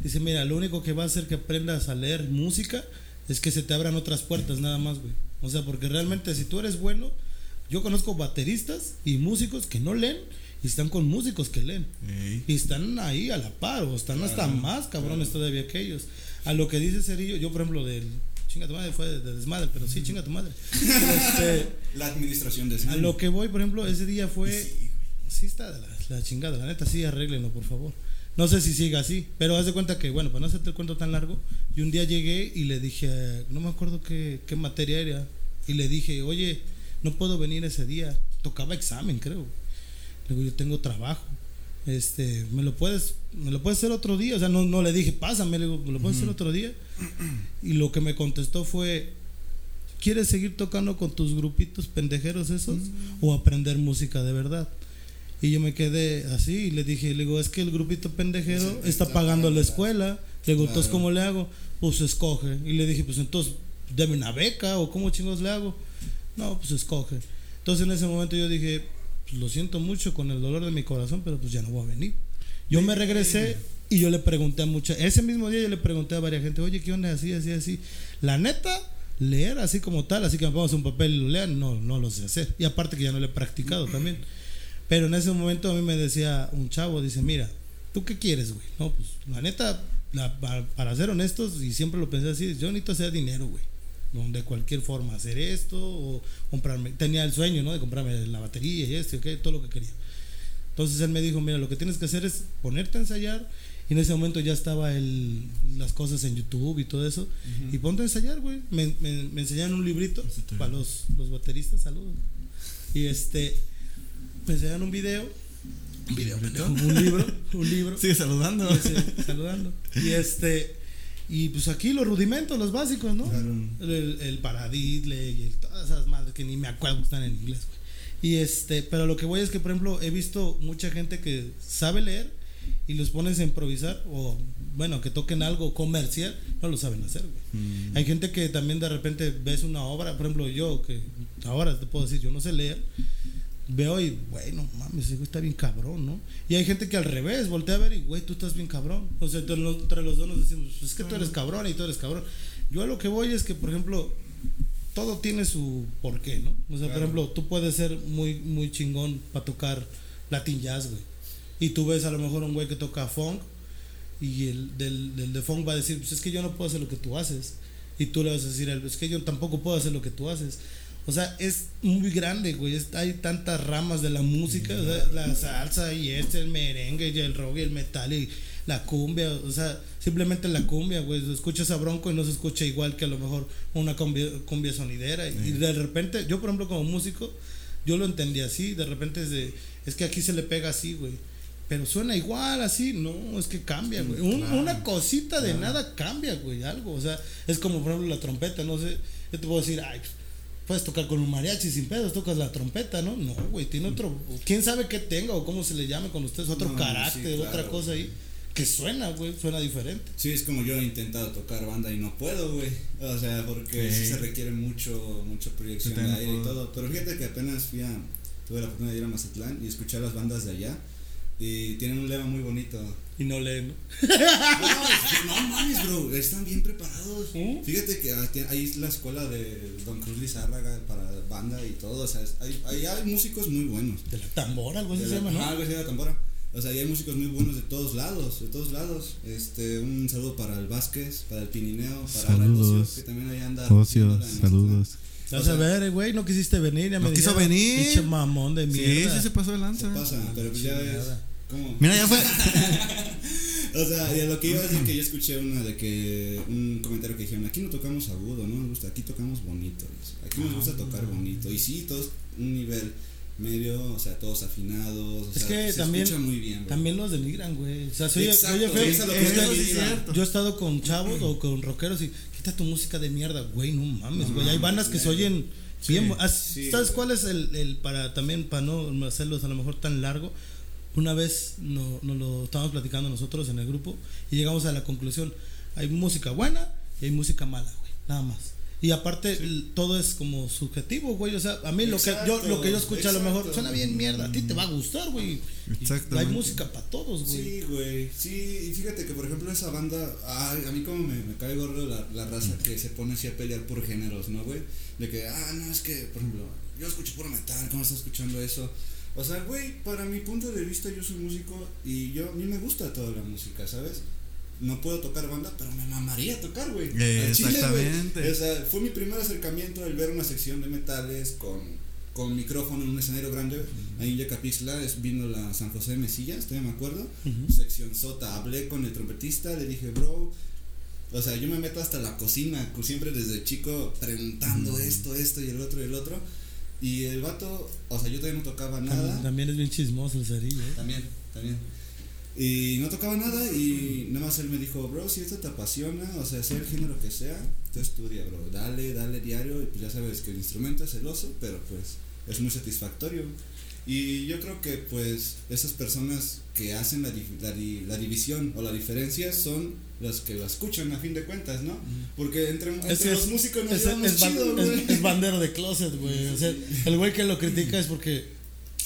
Dice, mira, lo único que va a hacer que aprendas a leer música es que se te abran otras puertas, nada más, güey. O sea, porque realmente si tú eres bueno, yo conozco bateristas y músicos que no leen y están con músicos que leen. Y están ahí a la par, o están hasta más cabrones todavía que ellos. A lo que dice Cerillo, yo por ejemplo del chinga tu madre fue de, desmadre, pero sí, chinga tu madre. Este, la administración de A lo que voy, por ejemplo, ese día fue. Sí, está de la, chingada, la neta, sí, arréglenlo, por favor. No sé si siga así, pero haz de cuenta que, bueno, para no hacerte el cuento tan largo, y un día llegué y le dije, no me acuerdo qué, qué materia era, y le dije, oye, no puedo venir ese día. Tocaba examen, creo. Le digo, yo tengo trabajo. Este, ¿me lo puedes, me lo puedes hacer otro día? O sea, no, no le dije, pásame, le digo, ¿me lo puedes hacer otro día? Y lo que me contestó fue, ¿quieres seguir tocando con tus grupitos pendejeros esos? ¿O aprender música de verdad? Y yo me quedé así y le dije, le digo, es que el grupito pendejero está, pagando la escuela. Le digo, entonces, ¿cómo le hago? Pues escoge. Y le dije, pues entonces, deme una beca o cómo chingos le hago. No, pues escoge. Entonces en ese momento yo dije, pues lo siento mucho con el dolor de mi corazón, pero pues ya no voy a venir. Yo me regresé y yo le pregunté a mucha, ese mismo día yo le pregunté a varias gente, oye, ¿qué onda? Así, así, así. La neta, leer así como tal, así que me pongas un papel y lo lean, no, no lo sé hacer. Y aparte que ya no lo he practicado también. Pero en ese momento a mí me decía un chavo, dice, mira, ¿tú qué quieres, güey? No, pues la neta, para, ser honestos, y siempre lo pensé así, yo necesito hacer dinero, güey de cualquier forma hacer esto o comprarme, tenía el sueño, ¿no? De comprarme la batería y esto, ¿okay? todo lo que quería. Entonces él me dijo, mira, lo que tienes que hacer es ponerte a ensayar y en ese momento ya estaba el, las cosas en YouTube y todo eso y ponte a ensayar, güey. Me, me, enseñaron un librito para los, los bateristas, saludos. Y este, me enseñaron un video un video, un libro, un libro. Sigue saludando. saludando. Y este, Y pues aquí los rudimentos, los básicos, ¿no? El, el paradiddle y todas esas madres que ni me acuerdo que están en inglés, güey. Y este, pero lo que voy es que, por ejemplo, he visto mucha gente que sabe leer y los pones a improvisar o, bueno, que toquen algo comercial, no lo saben hacer, güey. Mm. Hay gente que también de repente ves una obra, por ejemplo, yo, que ahora te puedo decir, yo no sé leer, veo y, bueno, mames, ese güey está bien cabrón, ¿no? Y hay gente que al revés, voltea a ver y, güey, tú estás bien cabrón. O sea, entre los, dos nos decimos, pues es que tú eres cabrón y tú eres cabrón. Yo a lo que voy es que, por ejemplo, todo tiene su porqué, ¿no? O sea, por ejemplo, tú puedes ser muy, muy chingón para tocar Latin Jazz, güey. Y tú ves a lo mejor un güey que toca funk y el del, del de funk va a decir, pues es que yo no puedo hacer lo que tú haces. Y tú le vas a decir, es que yo tampoco puedo hacer lo que tú haces. O sea, es muy grande, güey. hay tantas ramas de la música, la salsa y este, el merengue y el rock y el metal y la cumbia. O sea, simplemente la cumbia, güey. Escuchas a Bronco y no se escucha igual que a lo mejor una cumbia, cumbia sonidera. Y de repente, yo por ejemplo como músico, yo lo entendí así. De repente es de, es que aquí se le pega así, güey. Pero suena igual, así, no, es que cambia, güey. una cosita de nada cambia, güey, algo. O sea, es como por ejemplo la trompeta, no sé. Yo te puedo decir, ay, puedes tocar con un mariachi sin pedos, tocas la trompeta, ¿no? No, güey, tiene otro, quién sabe qué tenga o cómo se le llame con ustedes, otro carácter, otra cosa ahí. Que suena, güey, suena diferente. Sí, es como yo he intentado tocar banda y no puedo, güey. O sea, porque sí, se requiere mucho, mucha proyección de aire y todo. Pero fíjate que apenas fui a, tuve la oportunidad de ir a Mazatlán y escuchar las bandas de allá. Y tienen un lema muy bonito. Y no leen. no, mames, bro. Están bien preparados. Fíjate que ah, ahí es la escuela de Don Cruz Lizárraga para banda y todo. O sea, hay, hay, hay músicos muy buenos. De la tambora, algo así se llama, ¿no? algo así de la tambora. O sea, hay músicos muy buenos de todos lados, de todos lados. Este, un saludo para el Vázquez, para el Pinineo, para saludos. que también ahí anda. Ocio, saludos. Vas a ver, güey, no quisiste venir, ya no me quiso venir. Pinche mamón de mierda. Sí, sí se pasó de lanza. Se pasa, pero pues ya ves. ¿Cómo? Mira, ya fue. o sea, y a lo que iba a decir que yo escuché una de que un comentario que dijeron, aquí no tocamos agudo, no nos gusta, aquí tocamos bonito. Aquí nos gusta tocar bonito. Y sí, todos un nivel medio, o sea, todos afinados, o es sea, que se también, escucha muy bien. También los denigran, güey. O sea, soy, Exacto, es es yo he estado con chavos o con rockeros y quita tu música de mierda, güey, no mames, güey. Hay bandas que se oyen bien. ¿Sabes cuál es el, el para también para no hacerlos a lo mejor tan largo? Una vez nos no lo estábamos platicando nosotros en el grupo y llegamos a la conclusión, hay música buena y hay música mala, güey, nada más. Y aparte todo es como subjetivo, güey, o sea, a mí lo que yo lo que yo escucho a lo mejor suena bien mierda, a ti te va a gustar, güey. Hay música para todos, güey. Sí, güey. Sí, y fíjate que por ejemplo esa banda, a mí como me, me cae gordo la, la raza que se pone así a pelear por géneros, ¿no, güey? De que, ah, no, es que, por ejemplo, yo escucho puro metal, ¿cómo estás escuchando eso? O sea, güey, para mi punto de vista yo soy músico y yo a mí me gusta toda la música, ¿sabes? No puedo tocar banda, pero me mamaría tocar, güey. exactamente. o sea, fue mi primer acercamiento el ver una sección de metales con, con micrófono en un escenario grande. Ahí en Yacapixla vino la San José de Mesillas, todavía me acuerdo. Sección Sota. Hablé con el trompetista, le dije, bro, o sea, yo me meto hasta la cocina, siempre desde chico preguntando esto, esto y el otro y el otro. Y el vato, o sea, yo todavía no tocaba nada. También, es bien chismoso el cerillo, ¿eh? También, también. Y no tocaba nada y nada más él me dijo, bro, si esto te apasiona, o sea, sea el género que sea, tú estudia, bro, dale, dale diario y pues ya sabes que el instrumento es el oso, pero pues es muy satisfactorio. Y yo creo que pues esas personas que hacen la, la, la, división o la diferencia son las que la escuchan a fin de cuentas, ¿no? Porque entre, entre los músicos no es, es, chido, es, es, bandero de closet, güey. O sea, el güey que lo critica es porque...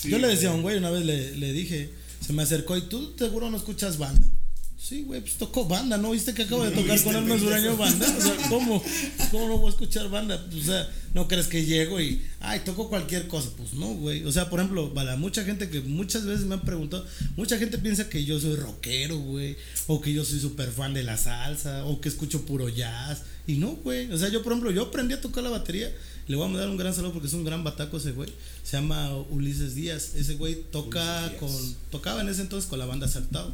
yo le decía a un güey, una vez le, le dije, se me acercó y tú seguro no escuchas banda. Sí, güey, pues tocó banda, ¿no? ¿Viste que acabo de tocar con el Duraño banda? O sea, ¿cómo? ¿Cómo no voy a escuchar banda? O sea, ¿no crees que llego y, ay, toco cualquier cosa? Pues no, güey. O sea, por ejemplo, para mucha gente que muchas veces me han preguntado, mucha gente piensa que yo soy rockero, güey, o que yo soy súper fan de la salsa, o que escucho puro jazz. Y no, güey. O sea, yo, por ejemplo, yo aprendí a tocar la batería. Le voy a mandar un gran saludo porque es un gran bataco ese güey. Se llama Ulises Díaz. Ese güey toca con, tocaba en ese entonces con la banda Saltado.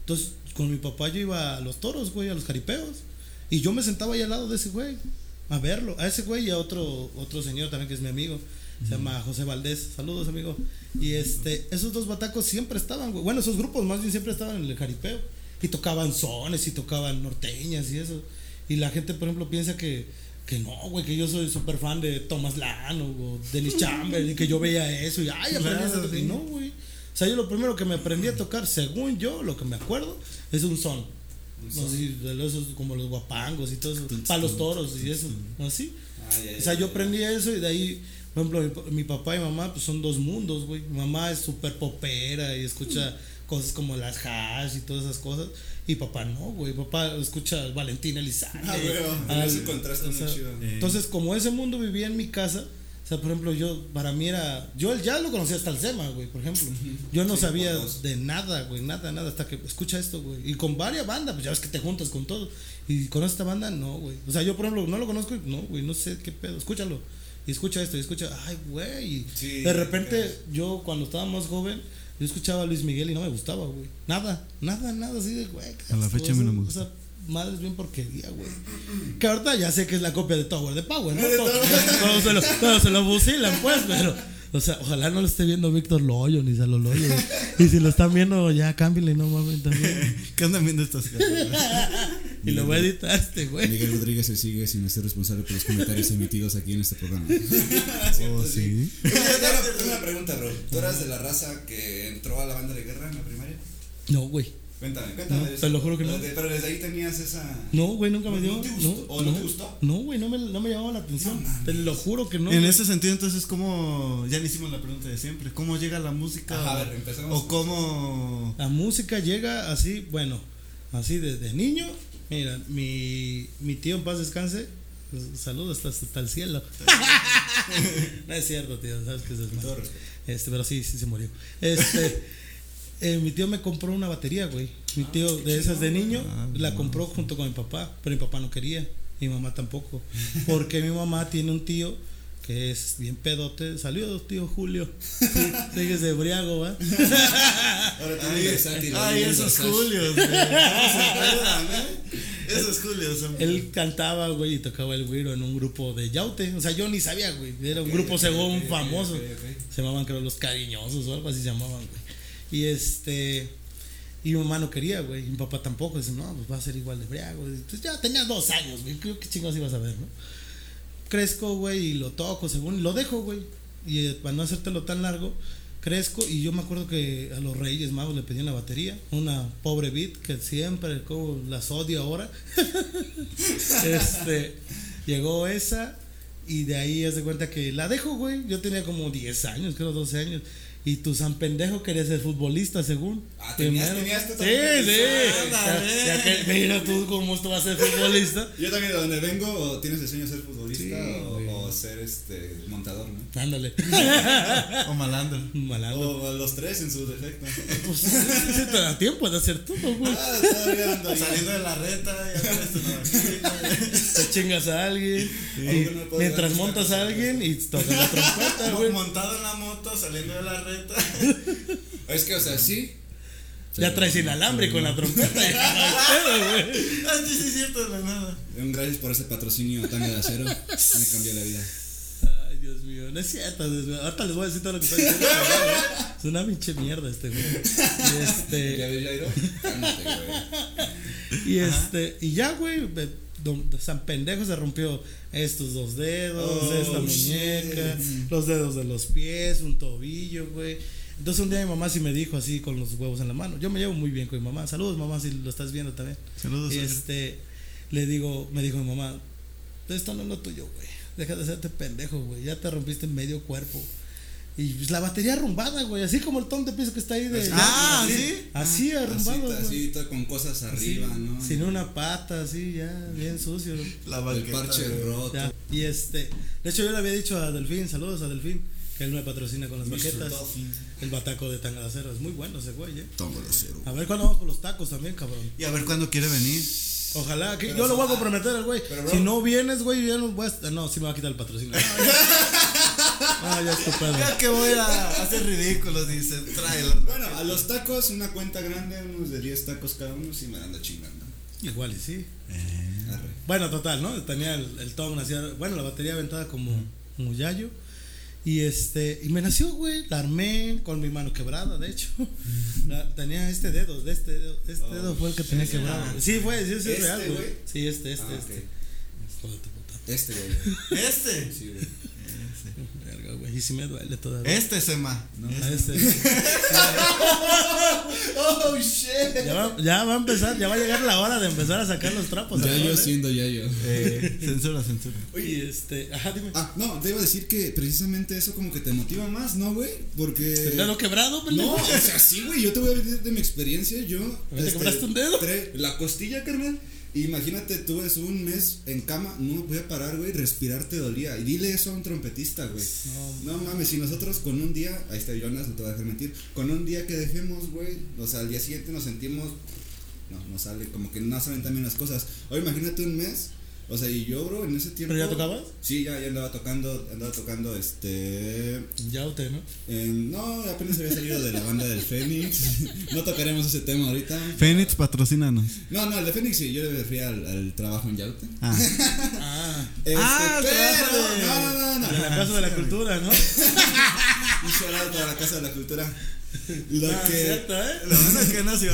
Entonces, con mi papá yo iba a los toros, güey, a los jaripeos. Y yo me sentaba ahí al lado de ese güey, a verlo. A ese güey y a otro, otro señor también que es mi amigo. Se llama José Valdés. Saludos, amigo. Y este, esos dos batacos siempre estaban, güey. Bueno, esos grupos más bien siempre estaban en el jaripeo. y tocaban sones y tocaban norteñas y eso. Y la gente, por ejemplo, piensa que, que no, güey, que yo soy súper fan de Thomas Lano o Dennis Chamberlain, y que yo veía eso y ay, aprendí Y no, güey. O sea, yo lo primero que me aprendí a tocar, según yo, lo que me acuerdo, es un son. No, así, de esos como los guapangos y todo eso, para los toros y eso, así. Ah, o sea, yo aprendí eso y de ahí, por ejemplo, mi, papá y mamá pues son dos mundos, güey. Mi mamá es súper popera y escucha cosas como las hash y todas esas cosas. Y papá no, güey. Papá escucha Valentina Elizalde. Ah, ese contraste muy chido. Entonces, como ese mundo vivía en mi casa, o sea, por ejemplo, yo, para mí era. Yo ya lo conocía hasta el SEMA, güey, por ejemplo. Yo no sabía de nada, güey, nada, nada, hasta que escucha esto, güey. Y con varias bandas, pues ya ves que te juntas con todo. Y con esta banda, no, güey. O sea, yo, por ejemplo, no lo conozco, no, güey, no sé qué pedo. Escúchalo. Y escucha esto, y escucha, ay, güey. de repente, yo cuando estaba más joven yo escuchaba a Luis Miguel y no me gustaba, güey. Nada, nada, nada así de, güey. A la fecha mí no me gusta. O sea, madres bien porquería, güey. Que ahorita ya sé que es la copia de Tower de Power, ¿no? Todos se, lo, todos se lo fusilan, pues, pero o sea, ojalá no lo esté viendo Víctor Loyo ni Salo Loyo. y si lo están viendo, ya cámbiale, no mames también. ¿Qué andan viendo estas cosas? y lo voy a editar este, güey. Miguel Rodríguez se sigue sin ser responsable por los comentarios emitidos aquí en este programa. oh, sí. una pregunta, bro. ¿Tú eras de la raza que entró a la banda de guerra en la primaria? No, güey. Cuéntame, cuéntame. te lo juro que no. Pero desde ahí tenías esa. No, güey, nunca me dio. ¿No te gustó? ¿O no, te gustó? No, güey, no me, no me llamaba la atención. te lo juro que no. En ese sentido, entonces, ¿cómo. Ya le hicimos la pregunta de siempre. ¿Cómo llega la música? a ver, empezamos. O cómo. La música llega así, bueno, así desde niño. Mira, mi, mi tío en paz descanse. Saludos hasta, hasta el cielo. no es cierto, tío, sabes que es malo. Este, pero sí, sí se murió. Este. Eh, mi tío me compró una batería, güey. Mi tío, de esas de niño, ah, la compró junto con mi papá, pero mi papá no quería, mi mamá tampoco. Porque mi mamá tiene un tío que es bien pedote. Salió tío Julio. Sigues de briago, ¿va? Ay, esos Julios, Esos Julios Él cantaba, güey, y tocaba el güiro en un grupo de yaute. O sea, yo ni sabía, güey. Era un grupo según famoso. se llamaban, creo, los cariñosos o algo así se llamaban, güey. Y este. Y mi mamá no quería, güey. Y mi papá tampoco. Dice, no, pues va a ser igual de briago. Entonces ya tenía dos años, güey. ¿Qué chingados ibas a ver, no? Crezco, güey, y lo toco, según. Lo dejo, güey. Y eh, para no hacértelo tan largo, crezco. Y yo me acuerdo que a los Reyes Magos le pedían la batería. Una pobre beat que siempre como las odio ahora. este. Llegó esa. Y de ahí haz de cuenta que la dejo, güey. Yo tenía como 10 años, creo 12 años. Y tu San Pendejo quería ser futbolista, según. Ah, tenías, tenías tú también. Sí, sí. Ya, que mira tú cómo tú vas a ser futbolista. Yo también de donde vengo, tienes el sueño de ser futbolista o, o, ser este montador, ¿no? Ándale. o malandro. malandro. O, los tres en su defecto. Pues sí, te da tiempo de hacer todo, güey. Ah, todavía Saliendo de la reta y Te chingas a alguien. mientras montas a alguien y tocas la trompeta, güey. Montado en la moto, saliendo de la reta es que, o sea, sí. Ya traes alambre con la trompeta. ah, sí, sí, es cierto, de la nada. Un gracias por ese patrocinio tan de acero. Me cambió la vida. Ay, Dios mío, no es cierto. Ahorita les voy a decir todo lo que estoy diciendo. es una pinche mierda este güey. Y este. ¿Ya ves, Jairo? Cálmate, güey. Y este. Y ya, güey. San Pendejo se rompió estos dos dedos, oh, esta muñeca, los dedos de los pies, un tobillo, güey. Entonces un día mi mamá sí me dijo así con los huevos en la mano. Yo me llevo muy bien con mi mamá. Saludos mamá si lo estás viendo también. Saludos. Y este le digo, me dijo mi mamá, esto no es lo tuyo, güey. Deja de hacerte pendejo, güey. Ya te rompiste medio cuerpo. Y pues, la batería arrumbada, güey. Así como el ton de piso que está ahí de. Ah, ¿sí? Así arrumbado. Así, así con cosas arriba, ¿no? Sin una pata, así, ya, bien sucio. La el parche roto. Y este. De hecho, yo le había dicho a Delfín, saludos a Delfín, él me patrocina con las maquetas. El bataco de Tangalacero. Es muy bueno ese güey, ¿eh? Tangalacero. A ver cuándo vamos con los tacos también, cabrón. Y a ver cuándo quiere venir. Ojalá, que yo lo voy a comprometer al güey. Si no vienes, güey, ya no voy a... No, sí me va a quitar el patrocinio. Ah, ya estupendo. Ya que voy a hacer ridículos, dice, tráelo. Bueno, a los tacos, una cuenta grande, unos de 10 tacos cada uno, sí me anda chingando. Igual y sí. Bueno, total, ¿no? Tenía el, el tom, hacía, bueno, la batería aventada como, como yayo. Y este, y me nació, güey. La armé con mi mano quebrada, de hecho. tenía este dedo, de este dedo, este oh, dedo fue el que tenía quebrado. Sí, fue, sí, es ¿Este, real, güey. Sí, este, este, ah, este. Este, güey. Este. Sí, güey. Verga, güey. Y si me duele todavía. Este, Sema. No, este. oh, shit. Ya va, ya va, a empezar, ya va a llegar la hora de empezar a sacar los trapos. Ya yo siendo ya yo. Eh, censura, censura. Oye, este. Ajá, dime. Ah, no, te iba a decir que precisamente eso como que te motiva más, ¿no, güey? Porque. ¿El dedo quebrado, pendejo? No, o sea, sí, güey. Yo te voy a decir de mi experiencia. Yo. ¿Te este, quebraste un dedo? La costilla, carnal. Imagínate, tú es un mes en cama, no voy a parar, güey, respirar te dolía. Y dile eso a un trompetista, güey. No, mames, si nosotros con un día, ahí está Jonas, no te voy a dejar mentir, con un día que dejemos, güey, o sea, al día siguiente nos sentimos, no, no sale, como que no salen también las cosas. O imagínate un mes o sea, y yo, bro, en ese tiempo. ¿Pero ya tocabas? Sí, ya, ya andaba tocando, andaba tocando este. Ya usted, ¿no? no, apenas había salido de la banda del Fénix. no tocaremos ese tema ahorita. Fénix, patrocínanos. No, no, el de Fénix sí, yo le refería al, al trabajo en Yaute. Ah. ah. Este, ah, pero, no, no, no, En la Casa de la Cultura, ¿no? Un shout para la Casa de la Cultura. Lo ah, que. Cierto, ¿eh? Lo bueno es que nació.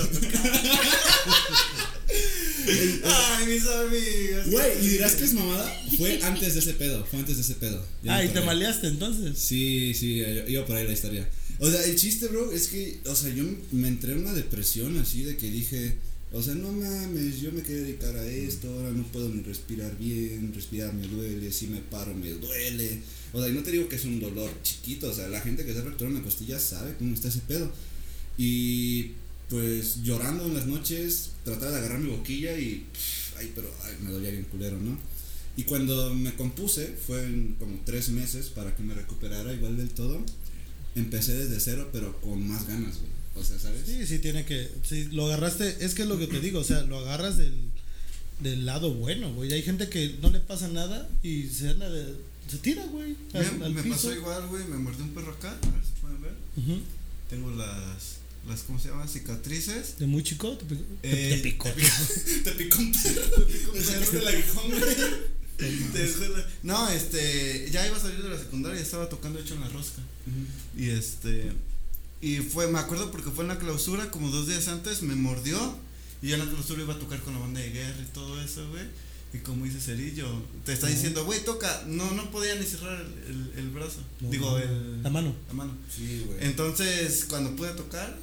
Ay, mis amigos. Güey, y dirás que es mamada. Fue antes de ese pedo. Fue antes de ese pedo. ah, ¿y te maleaste entonces? Sí, sí, iba por ahí la historia. O sea, el chiste, bro, es que, o sea, yo me entré en una depresión así de que dije, o sea, no mames, yo me quería dedicar a esto, ahora no puedo ni respirar bien, respirar me duele, si me paro me duele. O sea, y no te digo que es un dolor chiquito, o sea, la gente que se ha fracturado una costilla sabe cómo está ese pedo. Y pues llorando en las noches, trataba de agarrar mi boquilla y, ay, pero ay, me dolía bien culero, ¿no? Y cuando me compuse, fue en como tres meses para que me recuperara igual del todo. Empecé desde cero, pero con más ganas, güey. O sea, ¿sabes? Sí, sí, tiene que. Si lo agarraste, es que es lo que te digo, o sea, lo agarras del, del lado bueno, güey. Hay gente que no le pasa nada y se anda de, se tira, güey. me, pasó igual, güey. Me mordió un perro acá, a ver si pueden ver. Tengo las las ¿cómo se llama? cicatrices. ¿De muy chico? ¿Te picó? Eh, te, picó. Te picó un perro. Te picó el No, este, ya iba a salir de la secundaria y estaba tocando hecho en la rosca. Y este, y fue, me acuerdo porque fue en la clausura, como dos días antes, me mordió. Y ya en la clausura iba a tocar con la banda de guerra y todo eso, güey. Y como dice Cerillo, te está diciendo, güey, toca. No, no podía ni cerrar el, el, brazo. Digo, el, la mano. La mano. Sí, güey. Entonces, cuando pude tocar,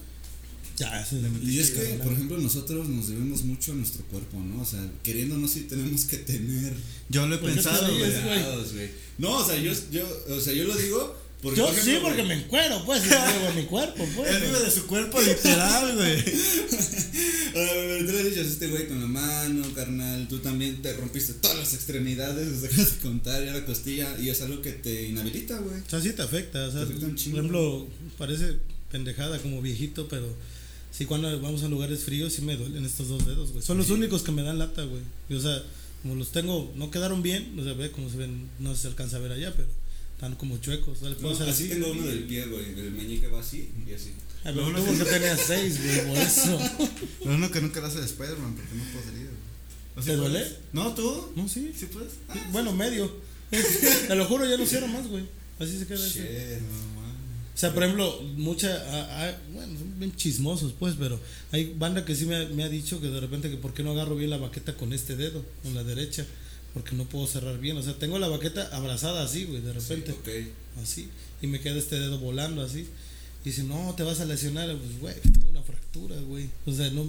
ya, y es que, por ejemplo, nosotros nos debemos mucho a nuestro cuerpo, ¿no? O sea, queriéndonos sí tenemos que tener. Yo lo he pensado, güey. No, o sea, yo, yo, o sea, yo lo digo. Porque, yo sí, porque me encuero, pues, y en mi cuerpo, pues. Él vive de su cuerpo literal, güey. tú le dices este güey con la mano, carnal. Tú también te rompiste todas las extremidades, nos dejas de contar, ya la costilla, y es algo que te inhabilita, güey. O sea, sí te afecta, o sea, por ejemplo, parece pendejada como viejito, pero sí, cuando vamos a lugares fríos, sí me duelen estos dos dedos, güey. Son los únicos que me dan lata, güey. o sea, como los tengo, no quedaron bien, no se ve como se ven, no se alcanza a ver allá, pero están como chuecos. así, así tengo uno del pie, güey. El meñique va así y así. Ah, pero tú porque tenía seis, güey, por eso. Lo uno que nunca lo hace de Spider-Man, porque no podría, güey. ¿Te duele? No, tú. No, sí. ¿Sí puedes? bueno, medio. Te lo juro, ya no hicieron más, güey. Así se queda. Shit, o sea, por ejemplo, mucha, bueno, son bien chismosos, pues, pero hay banda que sí me ha, me ha, dicho que de repente que por qué no agarro bien la baqueta con este dedo, con la derecha, porque no puedo cerrar bien. O sea, tengo la baqueta abrazada así, güey, de repente. Así, y me queda este dedo volando así. Y dice, no, te vas a lesionar. Pues, güey, tengo una fractura, güey. O sea, no,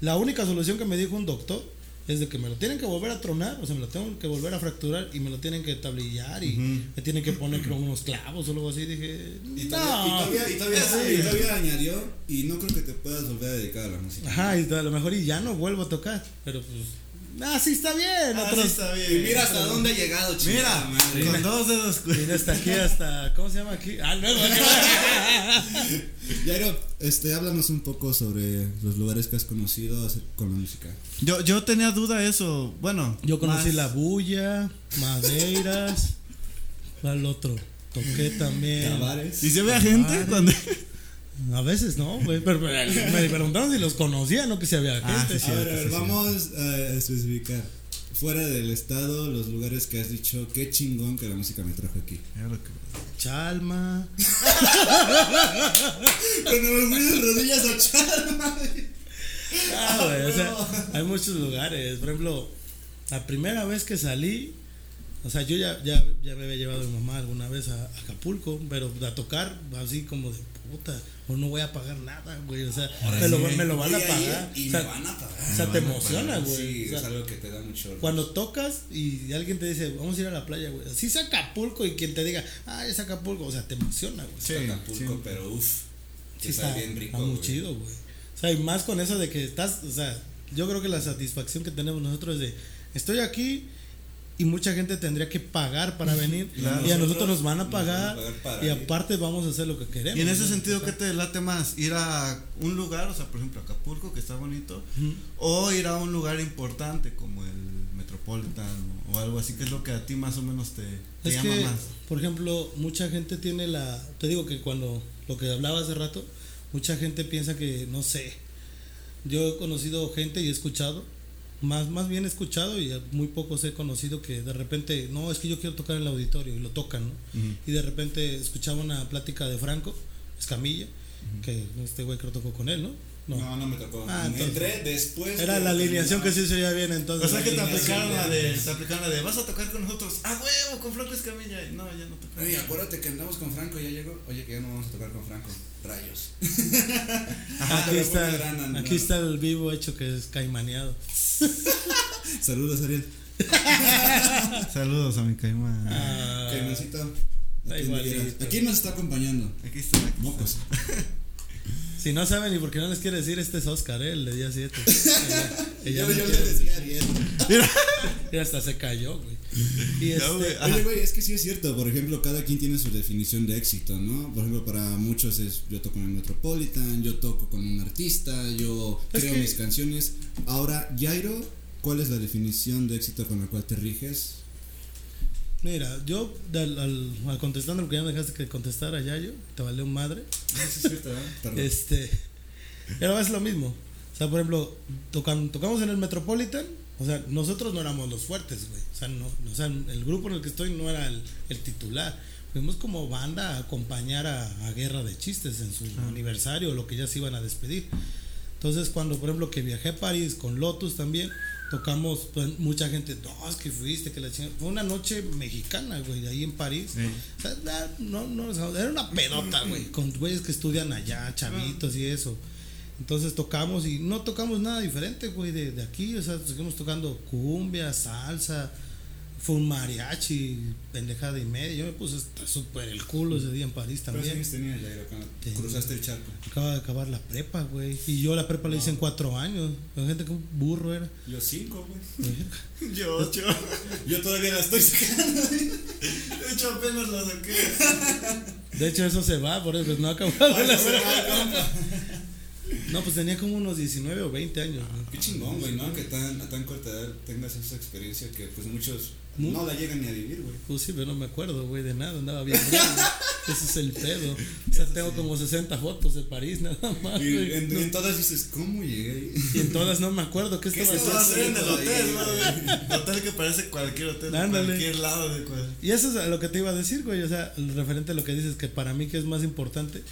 la única solución que me dijo un doctor es de que me lo tienen que volver a tronar, o sea, me lo tengo que volver a fracturar y me lo tienen que tablillar y me tienen que poner con unos clavos o algo así. Dije, y todavía, y todavía, y todavía, añadió, y no creo que te puedas volver a dedicar a la música. Ajá, y a lo mejor y ya no vuelvo a tocar, pero pues Ah, sí está bien. Ah, sí está bien. mira hasta dónde ha llegado, chico. Mira, madre. con dos dedos. Mira hasta aquí, hasta. ¿Cómo se llama aquí? Ah, luego. Jairo, este, háblanos un poco sobre los lugares que has conocido con la música. Yo, yo tenía duda eso. Bueno, yo conocí La Bulla, Madeiras. ¿Cuál otro? Toqué también. ¿Y se ve a gente cuando.? A veces no, güey. Pero, me preguntaron si los conocía, no que si había ah, gente. a ver, vamos a especificar. fuera del estado, los lugares que has dicho, qué chingón que la música me trajo aquí. Chalma. Cuando me fui de rodillas a Chalma. Ah, güey, o sea, hay muchos lugares. Por ejemplo, la primera vez que salí, o sea, yo ya, ya, ya me había llevado a mi mamá alguna vez a, Acapulco, pero a tocar así como de puta, o no voy a pagar nada, güey. O sea, me, lo, me, lo, van a pagar. Y me van a pagar. O sea, te emociona, güey. Sí, es algo que te da mucho. Cuando tocas y alguien te dice, vamos a ir a la playa, güey. Así es Acapulco y quien te diga, ah, es Acapulco, o sea, te emociona, güey. Sí, Acapulco, pero uff. Sí, está bien rico. Está muy chido, güey. O sea, y más con eso de que estás, o sea, yo creo que la satisfacción que tenemos nosotros es de, estoy aquí y mucha gente tendría que pagar para venir. Y a nosotros nos van a pagar, y aparte vamos a hacer lo que queremos. Y en ese sentido, ¿qué te late más? ¿Ir a un lugar, o sea, por ejemplo, Acapulco, que está bonito, o ir a un lugar importante como el Metropolitan o algo así, que es lo que a ti más o menos te, te llama más? Por ejemplo, mucha gente tiene la, te digo que cuando lo que hablaba hace rato, mucha gente piensa que, no sé, yo he conocido gente y he escuchado más, más bien escuchado y muy pocos he conocido que de repente, no, es que yo quiero tocar en el auditorio y lo tocan, ¿no? Y de repente escuchaba una plática de Franco Escamilla, que este güey creo tocó con él, ¿no? No, no, me tocó. Ah, Entré después. Era la alineación que sí se oía bien entonces. O sea que te aplicaron la de, te aplicaron la de, vas a tocar con nosotros. ¡Ah, huevo! Con Franco Escamilla. No, ya no tocó. Oye, acuérdate que andamos con Franco, ya llegó. Oye, que ya no vamos a tocar con Franco. Rayos. aquí, está, aquí está el vivo hecho que es caimaneado. Saludos, Ariel. Saludos a mi caimán. Ah, Caimancito. Aquí, nos está acompañando. Aquí está. Mocos. Si no saben ni por qué no les quiere decir, este es Oscar, ¿eh? el de día 7. Ella, yo, le decía Ariel. y hasta se cayó, güey. Y este, Oye, güey, es que sí es cierto. Por ejemplo, cada quien tiene su definición de éxito, ¿no? Por ejemplo, para muchos es yo toco en el Metropolitan, yo toco con un artista, yo creo mis canciones. Ahora, Jairo, ¿cuál es la definición de éxito con la cual te riges? Mira, yo al, al, contestando porque ya me dejaste que contestara Yayo, te valió madre. Ah, sí, es cierto, ¿eh? Este, pero es lo mismo. O sea, por ejemplo, tocan, tocamos en el Metropolitan, o sea, nosotros no éramos los fuertes, güey. O sea, no, o sea, el grupo en el que estoy no era el, el titular. Fuimos como banda a acompañar a, a Guerra de Chistes en su aniversario o lo que ya se iban a despedir. Entonces, cuando, por ejemplo, que viajé a París con Lotus también, tocamos, pues, mucha gente, no, es que fuiste, que la chingada. Fue una noche mexicana, güey, ahí en París. O sea, no, no, era una pedota, güey, con güeyes que estudian allá, chavitos y eso. Entonces tocamos y no tocamos nada diferente, güey, de, de aquí. O sea, seguimos tocando cumbia, salsa, fue un mariachi, pendejada y media. Yo me puse súper el culo ese día en París también. ¿Cuántos años tenías, Jairo, cruzaste el charco? Acaba de acabar la prepa, güey. Y yo la prepa la hice en cuatro años. La gente que burro era. Yo cinco, güey. yo ocho. yo todavía la estoy sacando. De hecho, apenas la saqué. De hecho, eso se va, por eso pues, no ha acabado la prepa. No, pues tenía como unos 19 o 20 años. Qué chingón, güey, ¿no? Que tan, a tan corta edad tengas esa experiencia que pues muchos no la llegan ni a vivir, güey. Pues sí, pero no me acuerdo, güey, de nada, andaba bien. Ese es el pedo. O sea, tengo como 60 fotos de París nada más. Y en, todas dices, ¿cómo llegué ahí? Y en todas no me acuerdo qué, estaba haciendo. en el hotel, güey. Hotel que parece cualquier hotel, Ándale. cualquier lado de cual. Y eso es lo que te iba a decir, güey. O sea, referente a lo que dices, que para mí que es más importante.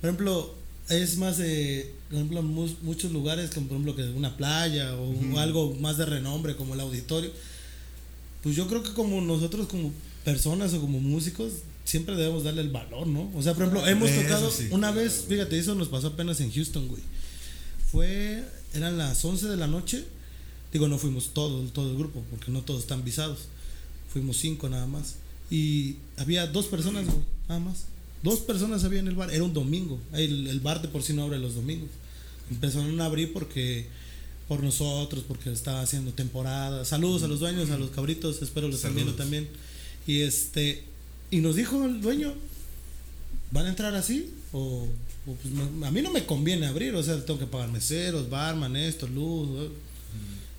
Por ejemplo, es más de, por ejemplo, muchos lugares, como por ejemplo que una playa o algo más de renombre como el auditorio pues yo creo que como nosotros como personas o como músicos siempre debemos darle el valor, ¿no? O sea, por ejemplo, hemos tocado una vez, fíjate, eso nos pasó apenas en Houston, güey. Fue, eran las 11 de la noche. Digo, no fuimos todos, todo el grupo, porque no todos están visados. Fuimos cinco nada más. Y había dos personas, güey, nada más. Dos personas había en el bar. Era un domingo. El, el bar de por sí no abre los domingos. Empezaron a abrir porque por nosotros, porque estaba haciendo temporada. Saludos a los dueños, a los cabritos, espero los estén viendo también. Y este, y nos dijo el dueño, ¿van a entrar así? O, pues, a mí no me conviene abrir, o sea, tengo que pagar meseros, barman, esto, luz.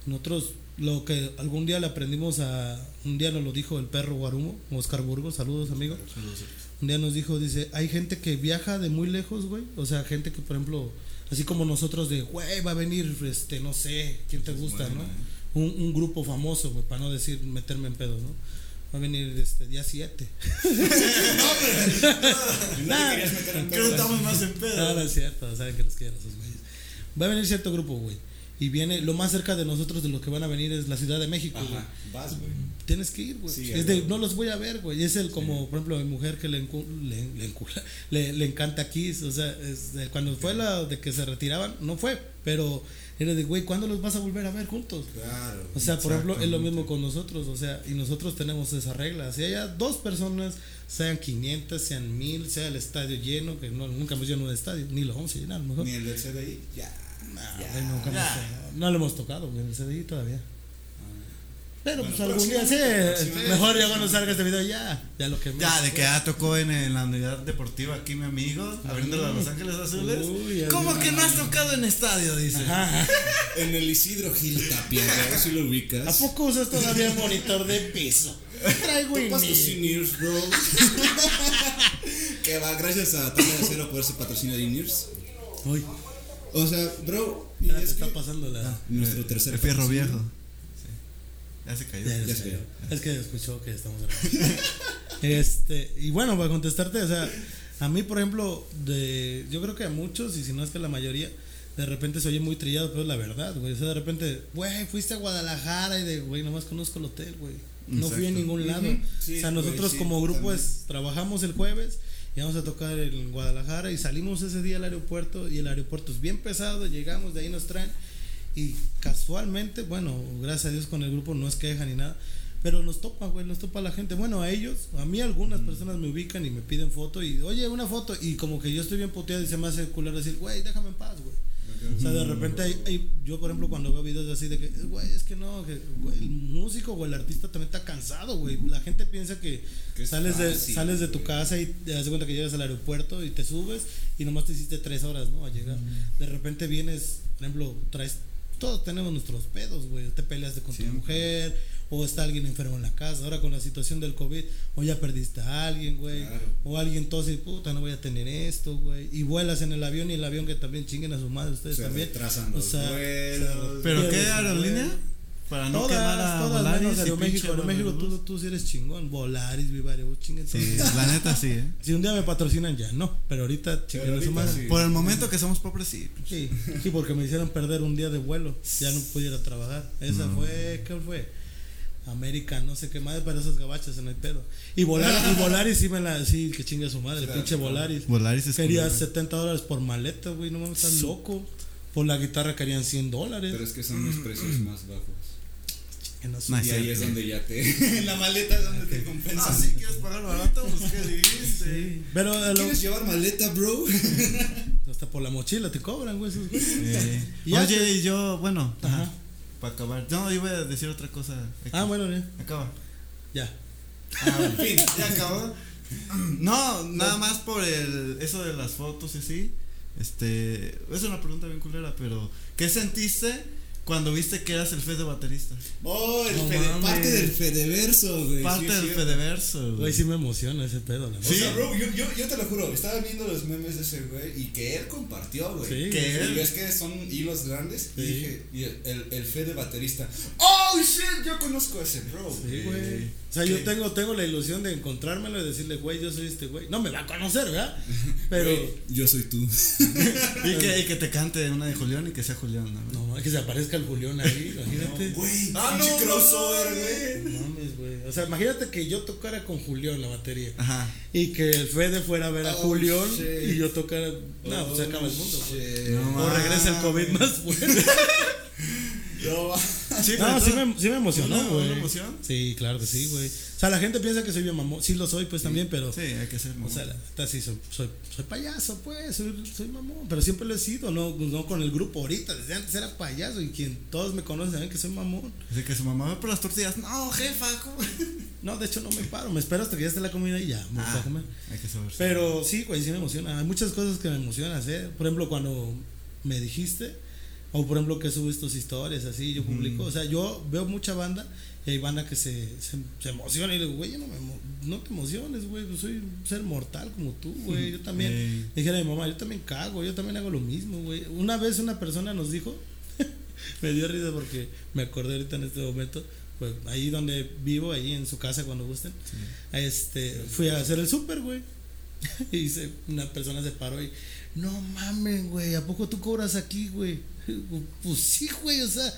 Nosotros lo que algún día le aprendimos a, un día nos lo dijo el perro Guarumo, Oscar Burgos, saludos amigo. Un día nos dijo, dice, hay gente que viaja de muy lejos, güey, o sea, gente que por ejemplo Así como nosotros de, güey, va a venir, este, no sé, ¿quién te gusta, no? un, un grupo famoso, güey, para no decir meterme en pedos, ¿no? Va a venir este día 7. no, pero. No, creo que estamos más en pedo. No, no es cierto, saben que los quiero esos güeyes. Va a venir cierto grupo, güey. Y viene, lo más cerca de nosotros de lo que van a venir es la Ciudad de México, güey. Vas, güey. Tienes que ir, güey. Sí, es de, no los voy a ver, güey. Es el como, por ejemplo, mi mujer que le, encu- le, le, encula- le, le encanta Kiss. O sea, es de- cuando fue la de que se retiraban, no fue. Pero era de, güey, ¿cuándo los vas a volver a ver juntos? Claro. O sea, por ejemplo, es lo mismo con nosotros, o sea, y nosotros tenemos esa regla. Si haya dos personas, sean 500, sean 1000, sea el estadio lleno, que no, nunca hemos llenado un estadio, ni lo vamos a llenar, mejor. Ni el del CDI, ya. Nah, ya. nunca hemos no lo hemos tocado, güey, en el CDI todavía. Pero Bueno, pues algún día sí, próximamente. mejor ya cuando salga este video, ya, ya lo que Ya, de que ya tocó en, en la unidad deportiva aquí mi amigo, abriendo a Los Ángeles Azules. Uy, ya ¿Cómo que no has tocado en estadio? Dice. Ajá. En el Isidro Gil Tapia, güey, si lo ubicas. ¿A poco usas todavía monitor de piso? Traigo Topas tus bro. que va, gracias a Tabla de Acero por ese patrocinio de Inears. Uy, O sea, bro, y es está que pasando la. nuestro tercer El fierro viejo. Sí. Ya se cayó. Ya, Ya ya se cayó. Es que escuchó que estamos grabando. este, y bueno, para contestarte, o sea, a mí, por ejemplo, de, yo creo que a muchos, y si no es que la mayoría, de repente se oye muy trillado, pero es la verdad, güey. O sea, de repente, güey, fuiste a Guadalajara y de, güey, nomás conozco el hotel, güey. No fui a ningún lado. Sí, o sea, güey, nosotros sí, como grupo es, trabajamos el jueves y vamos a tocar en Guadalajara y salimos ese día al aeropuerto y el aeropuerto es bien pesado, llegamos, de ahí nos traen y casualmente, bueno, gracias a Dios con el grupo no es queja ni nada, pero nos topa, güey, nos topa la gente. Bueno, a ellos, a mí algunas personas me ubican y me piden foto y, oye, una foto y como que yo estoy bien puteado y se me hace culero decir, güey, déjame en paz, güey. O sea, de repente hay, hay- yo por ejemplo cuando veo videos así de que, güey, es que no, que güey, el músico o el artista también está cansado, güey. La gente piensa que, Que es sales de sales de tu güey. casa y te das cuenta que llegas al aeropuerto y te subes y nomás te hiciste tres horas, ¿no? A llegar. De repente vienes, por ejemplo, traes, todos tenemos nuestros pedos, güey. Te peleaste con tu mujer o está alguien enfermo en la casa. Ahora con la situación del COVID, o ya perdiste a alguien, güey. Claro. O alguien tose y puta, no voy a tener esto, güey. Y vuelas en el avión y el avión que también chinguen a su madre ustedes Se también. retrasan O los sea, vuelos. ¿Pero qué aerolínea? Para no quemar a Todas, todas Volaris menos Aeroméxico. Aeroméxico, tú, tú sí eres chingón. Volaris, Vivario, chinguen Sí, la neta sí, ¿eh? Si un día me patrocinan ya, no. Pero ahorita chinguen a su ahorita madre. sí. Por el momento que somos pobres, sí. Sí, sí, porque me hicieron perder un día de vuelo. Ya no pudiera trabajar. Esa fue, ¿qué fue? América, no sé qué madre, pero esas gabachas en el pedo. Y Volaris, y Volaris sí me la, sí, que chingue a su madre, Claro, pinche. Volaris. Volaris es Quería culero. 70 dólares por maleta, güey, no mames, estás loco. Por la guitarra querían 100 dólares. Pero es que son los precios más bajos. Sé. No, Y ahí es donde ya te. en la maleta es donde te compensan. Ah, sí, quieres pagar barato, pues qué dijiste. Sí, Pero a lo- ¿Quieres llevar maleta, bro? hasta por la mochila te cobran, güey, esos. Eh, Oye, y yo, bueno, Ajá. Para acabar. No, iba a decir otra cosa. Ah, bueno, ya. Acaba. Ya. Ah, bueno, fin, ya acabó. No, nada más por el eso de las fotos y así. Este, es una pregunta bien culera, pero ¿qué sentiste cuando viste que eras el fe de baterista? Oh, el No fede- parte del Fedeverso, güey. Parte sí, del sí. Fedeverso, Güey, güey. sí me emociona ese pedo, la O verdad. sea, bro, yo, yo, yo te lo juro, estaba viendo los memes de ese güey y que él compartió, güey. Sí. Que Y él- ves que son hilos grandes y Sí. dije, y el, el, el fe de baterista, ¡Oh, shit! Yo conozco a ese bro. Sí, güey. O sea, yo tengo, tengo la ilusión de encontrármelo y decirle, güey, yo soy este güey. No me va a conocer, ¿verdad? Pero. Güey, yo soy tú. Y que, y que te cante una de Julián y que sea Julián, ¿no? No, es que se aparezca el Julián ahí, imagínate. Güey, Ah, no, crossover, güey. No mames, güey. O sea, imagínate que yo tocara con Julián la batería. Ajá. Y que el Fede fuera a ver a Oh, Julián shit. y yo tocara. No, pues se acaba el mundo. güey. No, O regresa el COVID más fuerte. No, Sí, No, sí me, sí me emocionó, ¿Una- güey. una emoción? Sí, claro que sí, güey. O sea, la gente piensa que soy bien mamón. Sí lo soy, pues también, pero. Sí, hay que ser O sea, la sí soy, soy, soy payaso, pues, soy, soy mamón, pero siempre lo he sido, no, no con el grupo ahorita, desde antes era payaso y quien todos me conocen saben que soy mamón. Así que su mamá va por las tortillas. No, jefa, ¿cómo? No, de hecho no me paro, me espero hasta que ya esté la comida y ya, me voy a Ah, comer. hay que saber. Pero sí, güey, sí me emociona. Hay muchas cosas que me emocionan hacer. Por ejemplo, cuando me dijiste, o por ejemplo que subes tus historias así, yo publico. O sea, yo veo mucha banda y hay banda que se, se, se emociona y le digo, güey, yo no, me no te emociones, güey, yo soy un ser mortal como tú, güey. Yo también, Ey. dije a mi mamá, yo también cago, yo también hago lo mismo, güey. Una vez una persona nos dijo, me dio risa porque me acordé ahorita en este momento. Pues ahí donde vivo, ahí en su casa cuando gusten. Este, fui a hacer el súper, güey. Y se, una persona se paró y, no mames, güey, ¿a poco tú cobras aquí, güey? Pues sí, güey, o sea,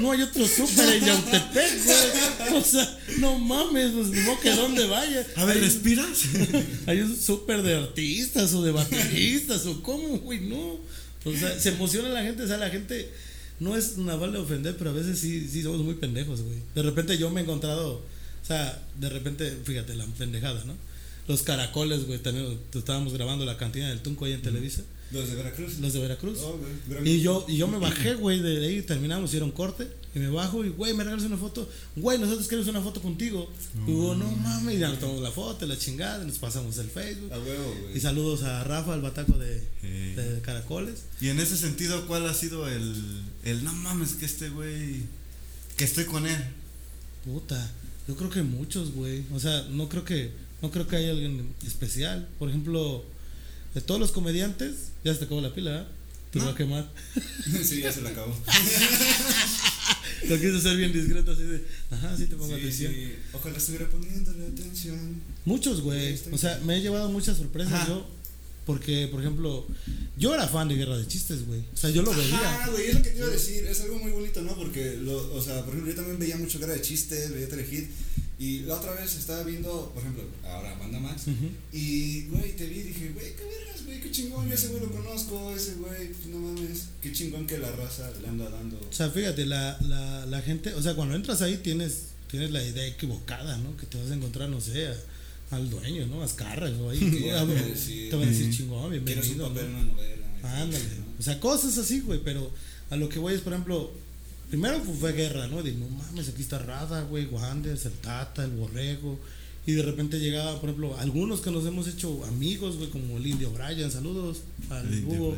no hay otro súper en Yautepec, güey. O sea, no mames, pues no que dónde vaya. A ver, ¿respiras? Hay un súper de artistas o de bateristas o cómo, güey, no. O sea, se emociona la gente, o sea, la gente no es una bala de ofender, pero a veces sí, sí somos muy pendejos, güey. De repente yo me he encontrado, o sea, de repente, fíjate, la pendejada, ¿no? Los caracoles, güey, estábamos grabando la cantina del Tunco ahí en Televisa. ¿Los de Veracruz? Los de Veracruz. Oh, y yo y yo me bajé, güey, de ahí terminamos, hicieron corte. Y me bajo y, güey, me regalas una foto. Güey, nosotros queremos una foto contigo. y digo, no mames, y ya nos tomamos la foto, la chingada, nos pasamos el Facebook. A huevo, güey. Y saludos a Rafa, el bataco de, de, Caracoles. Y en ese sentido, ¿cuál ha sido el, el no mames que este güey, que estoy con él? Puta, yo creo que muchos, güey. O sea, no creo que, no creo que haya alguien especial. Por ejemplo de todos los comediantes, ya se te acabó la pila, ¿eh? Te va a quemar. sí, ya se la acabó. Lo quise hacer bien discreto, así de, ajá, sí te pongo atención. Sí. Ojalá estuviera poniéndole atención. Muchos, güey. O sea, me he llevado muchas sorpresas yo. Porque, por ejemplo, yo era fan de Guerra de Chistes, güey. O sea, yo lo veía. Ah, güey, es lo que te iba a decir. Es algo muy bonito, ¿no? Porque, lo, o sea, por ejemplo, yo también veía mucho Guerra de Chistes, veía Telehit. Y la otra vez estaba viendo, por ejemplo, ahora Banda Max. Y, güey, te vi y dije, güey, qué vergas, güey, qué chingón. Yo ese güey lo conozco, ese güey, pues no mames. Qué chingón que la raza le anda dando. O sea, fíjate, la, la, la gente, o sea, cuando entras ahí tienes, tienes la idea equivocada, ¿no? Que te vas a encontrar, no sé, al dueño, ¿no? Azcarras o ahí. te van a decir chingón, bienvenido. Ándale. O sea, cosas así, güey, pero a lo que voy es, por ejemplo, primero pues, fue guerra, ¿no? Digo, no mames, aquí está Rada, güey, Guandes, el Tata, el Borrego. Y de repente llegaba, por ejemplo, algunos que nos hemos hecho amigos, güey, como el Indio Brian, saludos al Hugo.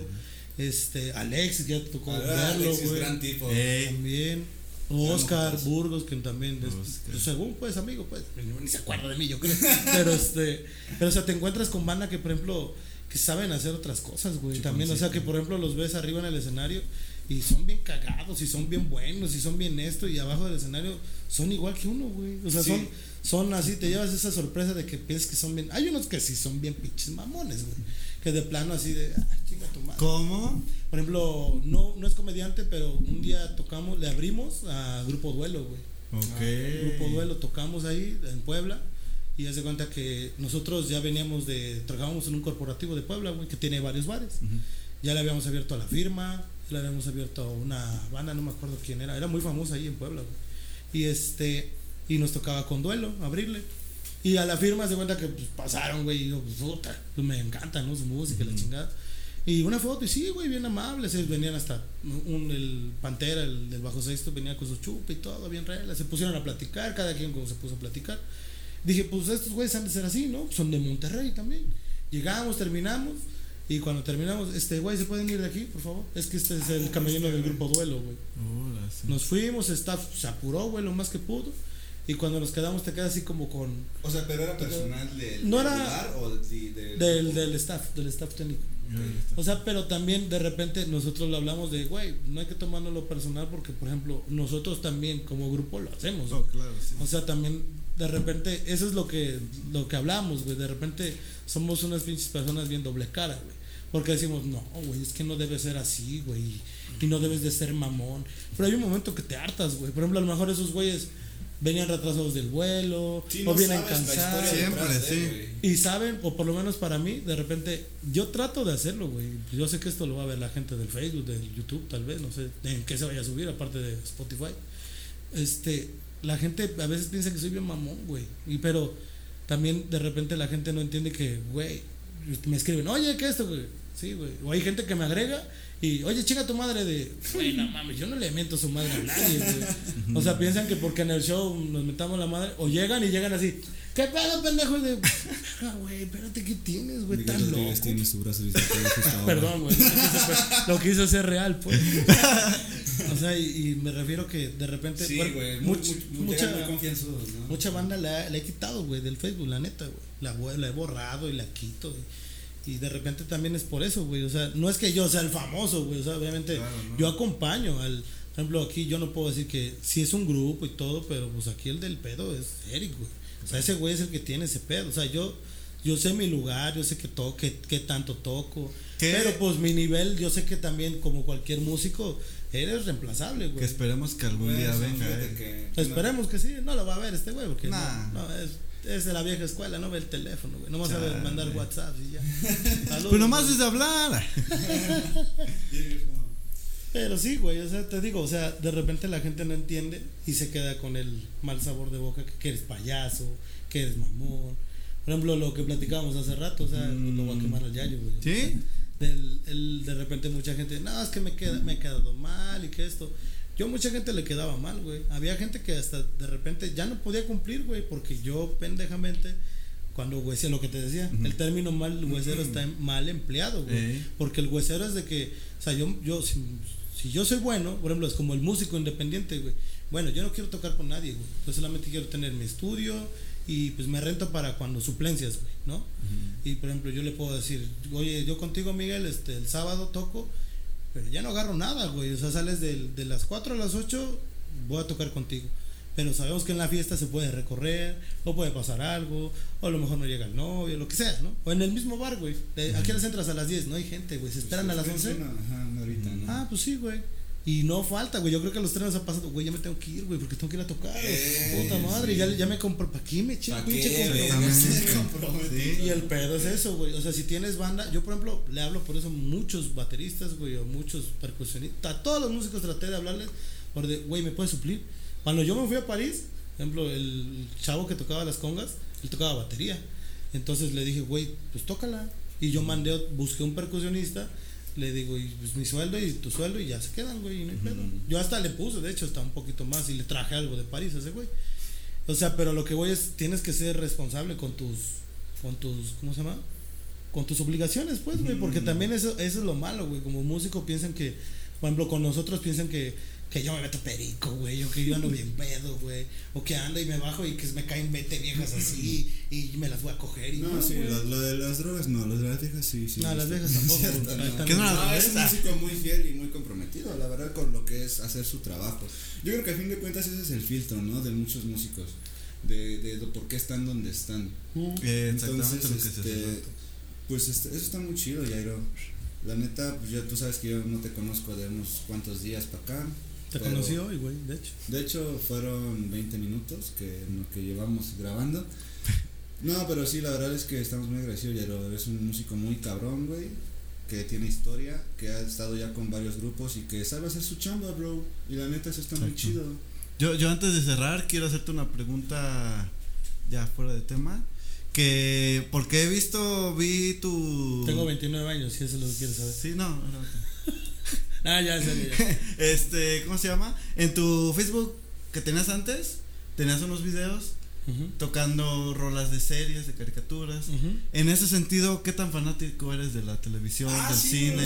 Este, Alex, ya tocó verlo, güey. gran tipo. También. Oscar Burgos, que también, es, según pues amigo, pues, ni se acuerda de mí, yo creo. pero este, pero o sea, te encuentras con banda que, por ejemplo, que saben hacer otras cosas, güey. también, o sea, que por ejemplo los ves arriba en el escenario y son bien cagados y son bien buenos y son bien esto y abajo del escenario son igual que uno, güey. O sea, son, son así, te llevas esa sorpresa de que piensas que son bien. Hay unos que sí son bien pinches mamones, güey. Que de plano así de, ah, chinga tu madre. ¿Cómo? Por ejemplo, no, no es comediante, pero un día tocamos, le abrimos a Grupo Duelo, güey. Ok. Grupo Duelo tocamos ahí en Puebla. Y hace cuenta que nosotros ya veníamos de. Trabajábamos en un corporativo de Puebla, güey, que tiene varios bares. Ya le habíamos abierto a la firma, le habíamos abierto a una banda, no me acuerdo quién era. Era muy famosa ahí en Puebla, güey. Y este. Y nos tocaba con duelo, abrirle. Y a la firma se cuenta que pues, pasaron, güey. Y yo, pues, puta, pues me encanta, ¿no? Su música, la chingada. Y una foto, y sí, güey, bien amables. Venían hasta un, el Pantera, el del bajo sexto, venía con su chupa y todo, bien regla. Se pusieron a platicar, cada quien como se puso a platicar. Dije, pues estos güeyes han de ser así, ¿no? Son de Monterrey también. Llegamos, terminamos. Y cuando terminamos, este, güey, ¿se pueden ir de aquí, por favor? Es que este es el camellino del grupo Duelo, güey. Nos fuimos, staff se apuró, güey, lo más que pudo. Y cuando nos quedamos te quedas así como con... O sea, pero era personal del, no era o del, del, staff, del staff técnico. O sea, pero también de repente nosotros lo hablamos de, güey, no hay que tomarlo lo personal porque, por ejemplo, nosotros también como grupo lo hacemos. Oh, claro, sí. O sea, también de repente, eso es lo que, lo que hablamos, güey. De repente somos unas pinches personas bien doble cara, güey. Porque decimos, no, güey, es que no debe ser así, güey. Y no debes de ser mamón. Pero hay un momento que te hartas, güey. Por ejemplo, a lo mejor esos güeyes venían retrasados del vuelo o vienen cansados. Siempre, sí. Y saben, o por lo menos para mí, de repente, yo trato de hacerlo, güey. Yo sé que esto lo va a ver la gente del Facebook, del YouTube, tal vez, no sé en qué se vaya a subir, aparte de Spotify. Este, la gente a veces piensa que soy bien mamón, güey. Y pero también de repente la gente no entiende que, güey, me escriben, oye, ¿qué es esto, güey? Sí, güey. O hay gente que me agrega y, oye, chinga tu madre de, güey, no mames, yo no le miento su madre a nadie, güey. O sea, piensan que porque en el show nos metamos la madre, o llegan y llegan así, ¿qué pedo, pendejo? Y de, ah, güey, espérate, ¿qué tienes, güey? Tan loco. tiene su brazo Perdón, güey. Lo quiso hacer real, pues. o sea, y, me refiero que de repente. Sí, güey. mucha, mucha, mucha banda la, he quitado, güey, del Facebook, la neta, güey. La, la he borrado y la quito, güey. Y de repente también es por eso, güey. O sea, no es que yo sea el famoso, güey. O sea, obviamente yo acompaño al, ejemplo, aquí yo no puedo decir que si es un grupo y todo, pero pues aquí el del pedo es Eric, güey. O sea, ese güey es el que tiene ese pedo. O sea, yo, yo sé mi lugar, yo sé que toco, qué tanto toco. Pero pues mi nivel, yo sé que también como cualquier músico, eres reemplazable, güey. Que esperemos que algún día venga. Eh. esperemos que sí, no lo va a ver este güey, porque no, es, es, de la vieja escuela, no ve el teléfono, güey. No va a saber mandar WhatsApp y ya. pues nomás es de hablar. Pero sí, güey, o sea, te digo, o sea, de repente la gente no entiende y se queda con el mal sabor de boca que eres payaso, que eres mamón. Por ejemplo, lo que platicábamos hace rato, o sea, mm. lo voy a quemar al yayo, güey. ¿Sí? El, de repente mucha gente, no, es que me, queda, me he quedado mal y que esto. Yo mucha gente le quedaba mal, güey. Había gente que hasta de repente ya no podía cumplir, güey, porque yo pendejamente, cuando huesero, lo que te decía, el término mal huesero está mal empleado, güey. Porque el huesero es de que, o sea, yo, yo si, si, yo soy bueno, por ejemplo, es como el músico independiente, güey. Bueno, yo no quiero tocar con nadie, güey. Yo solamente quiero tener mi estudio, y pues me rento para cuando suplencias, güey, ¿no? Y por ejemplo, yo le puedo decir, oye, yo contigo, Miguel, este, el sábado toco, pero ya no agarro nada, güey. O sea, sales de, de las 4 a las 8, voy a tocar contigo. Pero sabemos que en la fiesta se puede recorrer, o puede pasar algo, o a lo mejor no llega el novio, lo que sea, ¿no? O en el mismo bar, güey. Aquí las entras a las 10, no hay gente, güey. Se esperan a las 11. Ajá, ahorita, ¿no? Ah, pues sí, güey. Y no falta, güey. Yo creo que a los tres nos ha pasado, güey, ya me tengo que ir, güey, porque tengo que ir a tocar. Eh, Puta madre, ya, ya me compro. ¿Para qué me eché pinche Y el pedo es eso, güey. O sea, si tienes banda, yo por ejemplo le hablo por eso a muchos bateristas, güey, o muchos percusionistas. A todos los músicos traté de hablarles, por de, güey, ¿me puedes suplir? Cuando yo me fui a París, por ejemplo, el chavo que tocaba las congas, él tocaba batería. Entonces le dije, güey, pues tócala. Y yo mandé, busqué un percusionista le digo, y pues mi sueldo y tu sueldo y ya se quedan, güey, y no hay pedo. Yo hasta le puse, de hecho, hasta un poquito más y le traje algo de París a ese güey. O sea, pero lo que voy es, tienes que ser responsable con tus, con tus, ¿cómo se llama? Con tus obligaciones, pues, güey, porque también eso, eso es lo malo, güey. Como músico piensan que, por ejemplo, con nosotros piensan que que yo me meto perico, güey, o que yo ando bien pedo, güey, o que ando y me bajo y que me caen 20 viejas así y me las voy a coger. Y no, no sí, lo, de las drogas no, lo de las viejas sí, sí. No, las viejas tampoco. no, ¿Qué no, es un músico muy fiel y muy comprometido, la verdad, con lo que es hacer su trabajo. Yo creo que a fin de cuentas ese es el filtro, ¿no? De muchos músicos, de, de, por qué están donde están. Eh, Entonces, este, pues este, eso está muy chido, Jairo. La neta, pues ya tú sabes que yo no te conozco de unos cuantos días para acá. Te conoció hoy, güey, de hecho. De hecho, fueron 20 minutos que, que llevamos grabando. No, pero sí, la verdad es que estamos muy agradecidos, Yaro. Es un músico muy cabrón, güey. Que tiene historia, que ha estado ya con varios grupos y que sabe hacer su chamba, bro. Y la neta, eso está muy chido. Yo, yo antes de cerrar, quiero hacerte una pregunta ya fuera de tema. Que, porque he visto, vi tu. Tengo 29 años, si eso es lo que quieres saber. Sí, no, no. Ah, ya, ya, este, ¿cómo se llama? En tu Facebook que tenías antes, tenías unos videos tocando rolas de series, de caricaturas. En ese sentido, ¿qué tan fanático eres de la televisión, ah, del cine?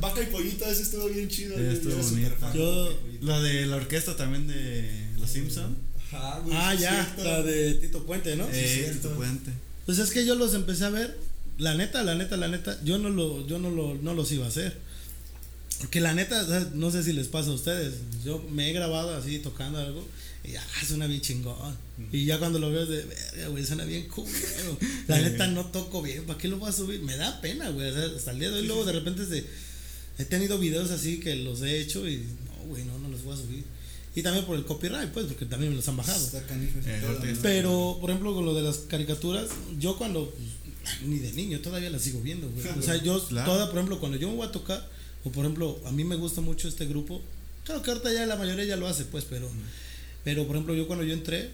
Vaca y pollito, ese estuvo bien chido. estuvo bonito. Yo, la de la orquesta también de Los Simpsons. ah, ya, la de Tito Puente, ¿no? sí, Tito Puente. Pues es que yo los empecé a ver, la neta, la neta, la neta, yo no lo, yo no lo, no los iba a hacer. Que la neta, no sé si les pasa a ustedes. Yo me he grabado así tocando algo y ya suena bien chingón. Y ya cuando lo veo de verga, güey, suena bien cool. La neta no toco bien, ¿para qué lo voy a subir? Me da pena, güey. hasta el día de hoy, luego de repente se, he tenido videos así que los he hecho y no, güey, no, no los voy a subir. Y también por el copyright, pues, porque también me los han bajado. Eh, Pero, por ejemplo, con lo de las caricaturas, yo cuando, pues, ni de niño, todavía las sigo viendo, güey. O sea, yo, toda, por ejemplo, cuando yo me voy a tocar o por ejemplo, a mí me gusta mucho este grupo. Claro que ahorita ya la mayoría ya lo hace, pues, pero, pero por ejemplo, yo cuando yo entré,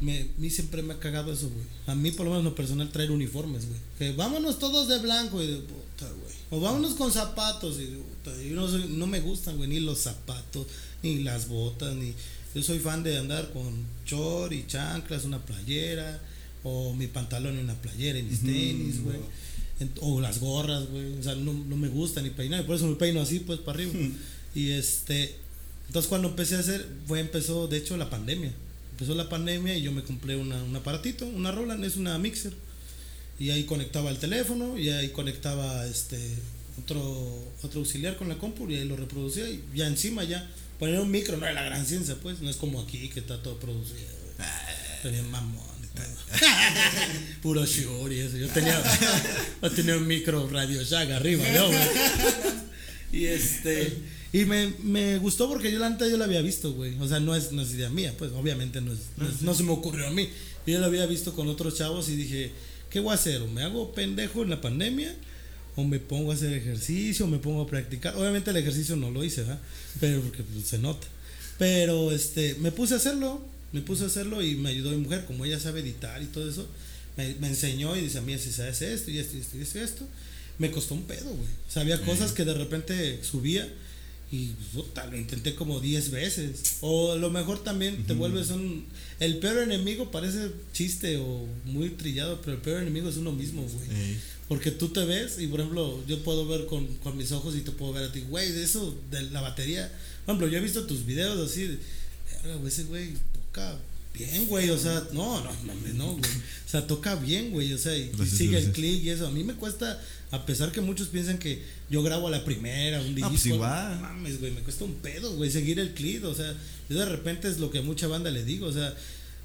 me, a mí siempre me ha cagado eso, güey. A mí, por lo menos, lo personal, traer uniformes, güey. Que vámonos todos de blanco y de puta, güey. O vámonos con zapatos y de puta. Yo no, no me gustan, güey, ni los zapatos, ni las botas, ni. Yo soy fan de andar con short y chanclas, una playera, o mi pantalón y una playera y mis tenis, güey o las gorras, güey, o sea, no, no, me gusta ni peinar, por eso me peino así, pues, para arriba. y este, entonces cuando empecé a hacer, fue, empezó, de hecho, la pandemia. Empezó la pandemia y yo me compré una, un aparatito, una Roland, es una mixer. Y ahí conectaba el teléfono y ahí conectaba este otro, otro auxiliar con la compu y ahí lo reproducía y ya encima ya poner un micro no es la gran ciencia, pues. No es como aquí que está todo producido. Tenía mamón. Puro y eso. Yo tenía, yo tenía un micro Radio Shack arriba, ¿no, güey? Y este. Y me, me gustó porque yo la antes yo la había visto, güey. O sea, no es, no idea mía, pues obviamente no, es, no, se me ocurrió a mí. Yo la había visto con otros chavos y dije, ¿qué voy a hacer? ¿O me hago pendejo en la pandemia? ¿O me pongo a hacer ejercicio? ¿O me pongo a practicar? Obviamente el ejercicio no lo hice, ¿verdad? Pero porque pues, se nota. Pero este, me puse a hacerlo, me puse a hacerlo y me ayudó mi mujer, como ella sabe editar y todo eso. Me, me enseñó y dice, mira, si sabes esto y esto y esto y esto, y esto. Me costó un pedo, güey. O sea, había cosas que de repente subía y puta, lo intenté como 10 veces. O a lo mejor también te vuelves un. El peor enemigo parece chiste o muy trillado, pero el peor enemigo es uno mismo, güey. Porque tú te ves y, por ejemplo, yo puedo ver con, con mis ojos y te puedo ver a ti, güey, de eso, de la batería. Por ejemplo, yo he visto tus videos así, de, ese güey toca bien, güey, o sea, no, no, no, no, güey. O sea, toca bien, güey, o sea, y, sigue el clic y eso. A mí me cuesta a pesar que muchos piensan que yo grabo a la primera, un disco. Ah, pues igual. Mames, güey, me cuesta un pedo, güey, seguir el clip. O sea, yo de repente es lo que a mucha banda le digo. O sea,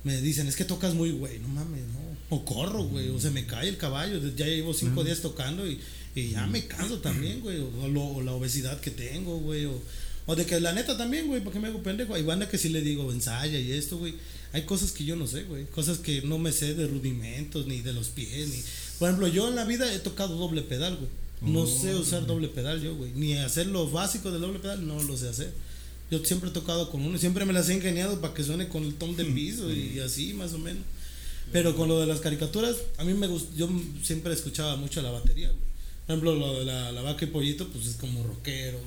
me dicen, es que tocas muy, güey, no mames, no. O corro, güey, o se me cae el caballo. Ya llevo cinco días tocando y, y, ya me canso también, güey. O, la obesidad que tengo, güey. O, o de que la neta también, güey, porque me hago pendejo? Hay banda que sí le digo, ensaya y esto, güey. Hay cosas que yo no sé, güey. Cosas que no me sé de rudimentos, ni de los pies, ni por ejemplo, yo en la vida he tocado doble pedal, güey. No oh, sé usar doble pedal yo, güey. Ni hacer lo básico del doble pedal, no lo sé hacer. Yo siempre he tocado con uno, siempre me las he ingeniado para que suene con el tom de piso y así, más o menos. Pero con lo de las caricaturas, a mí me gusta, yo siempre escuchaba mucho la batería, güey. Por ejemplo, lo de la, vaca y pollito, pues es como rockero.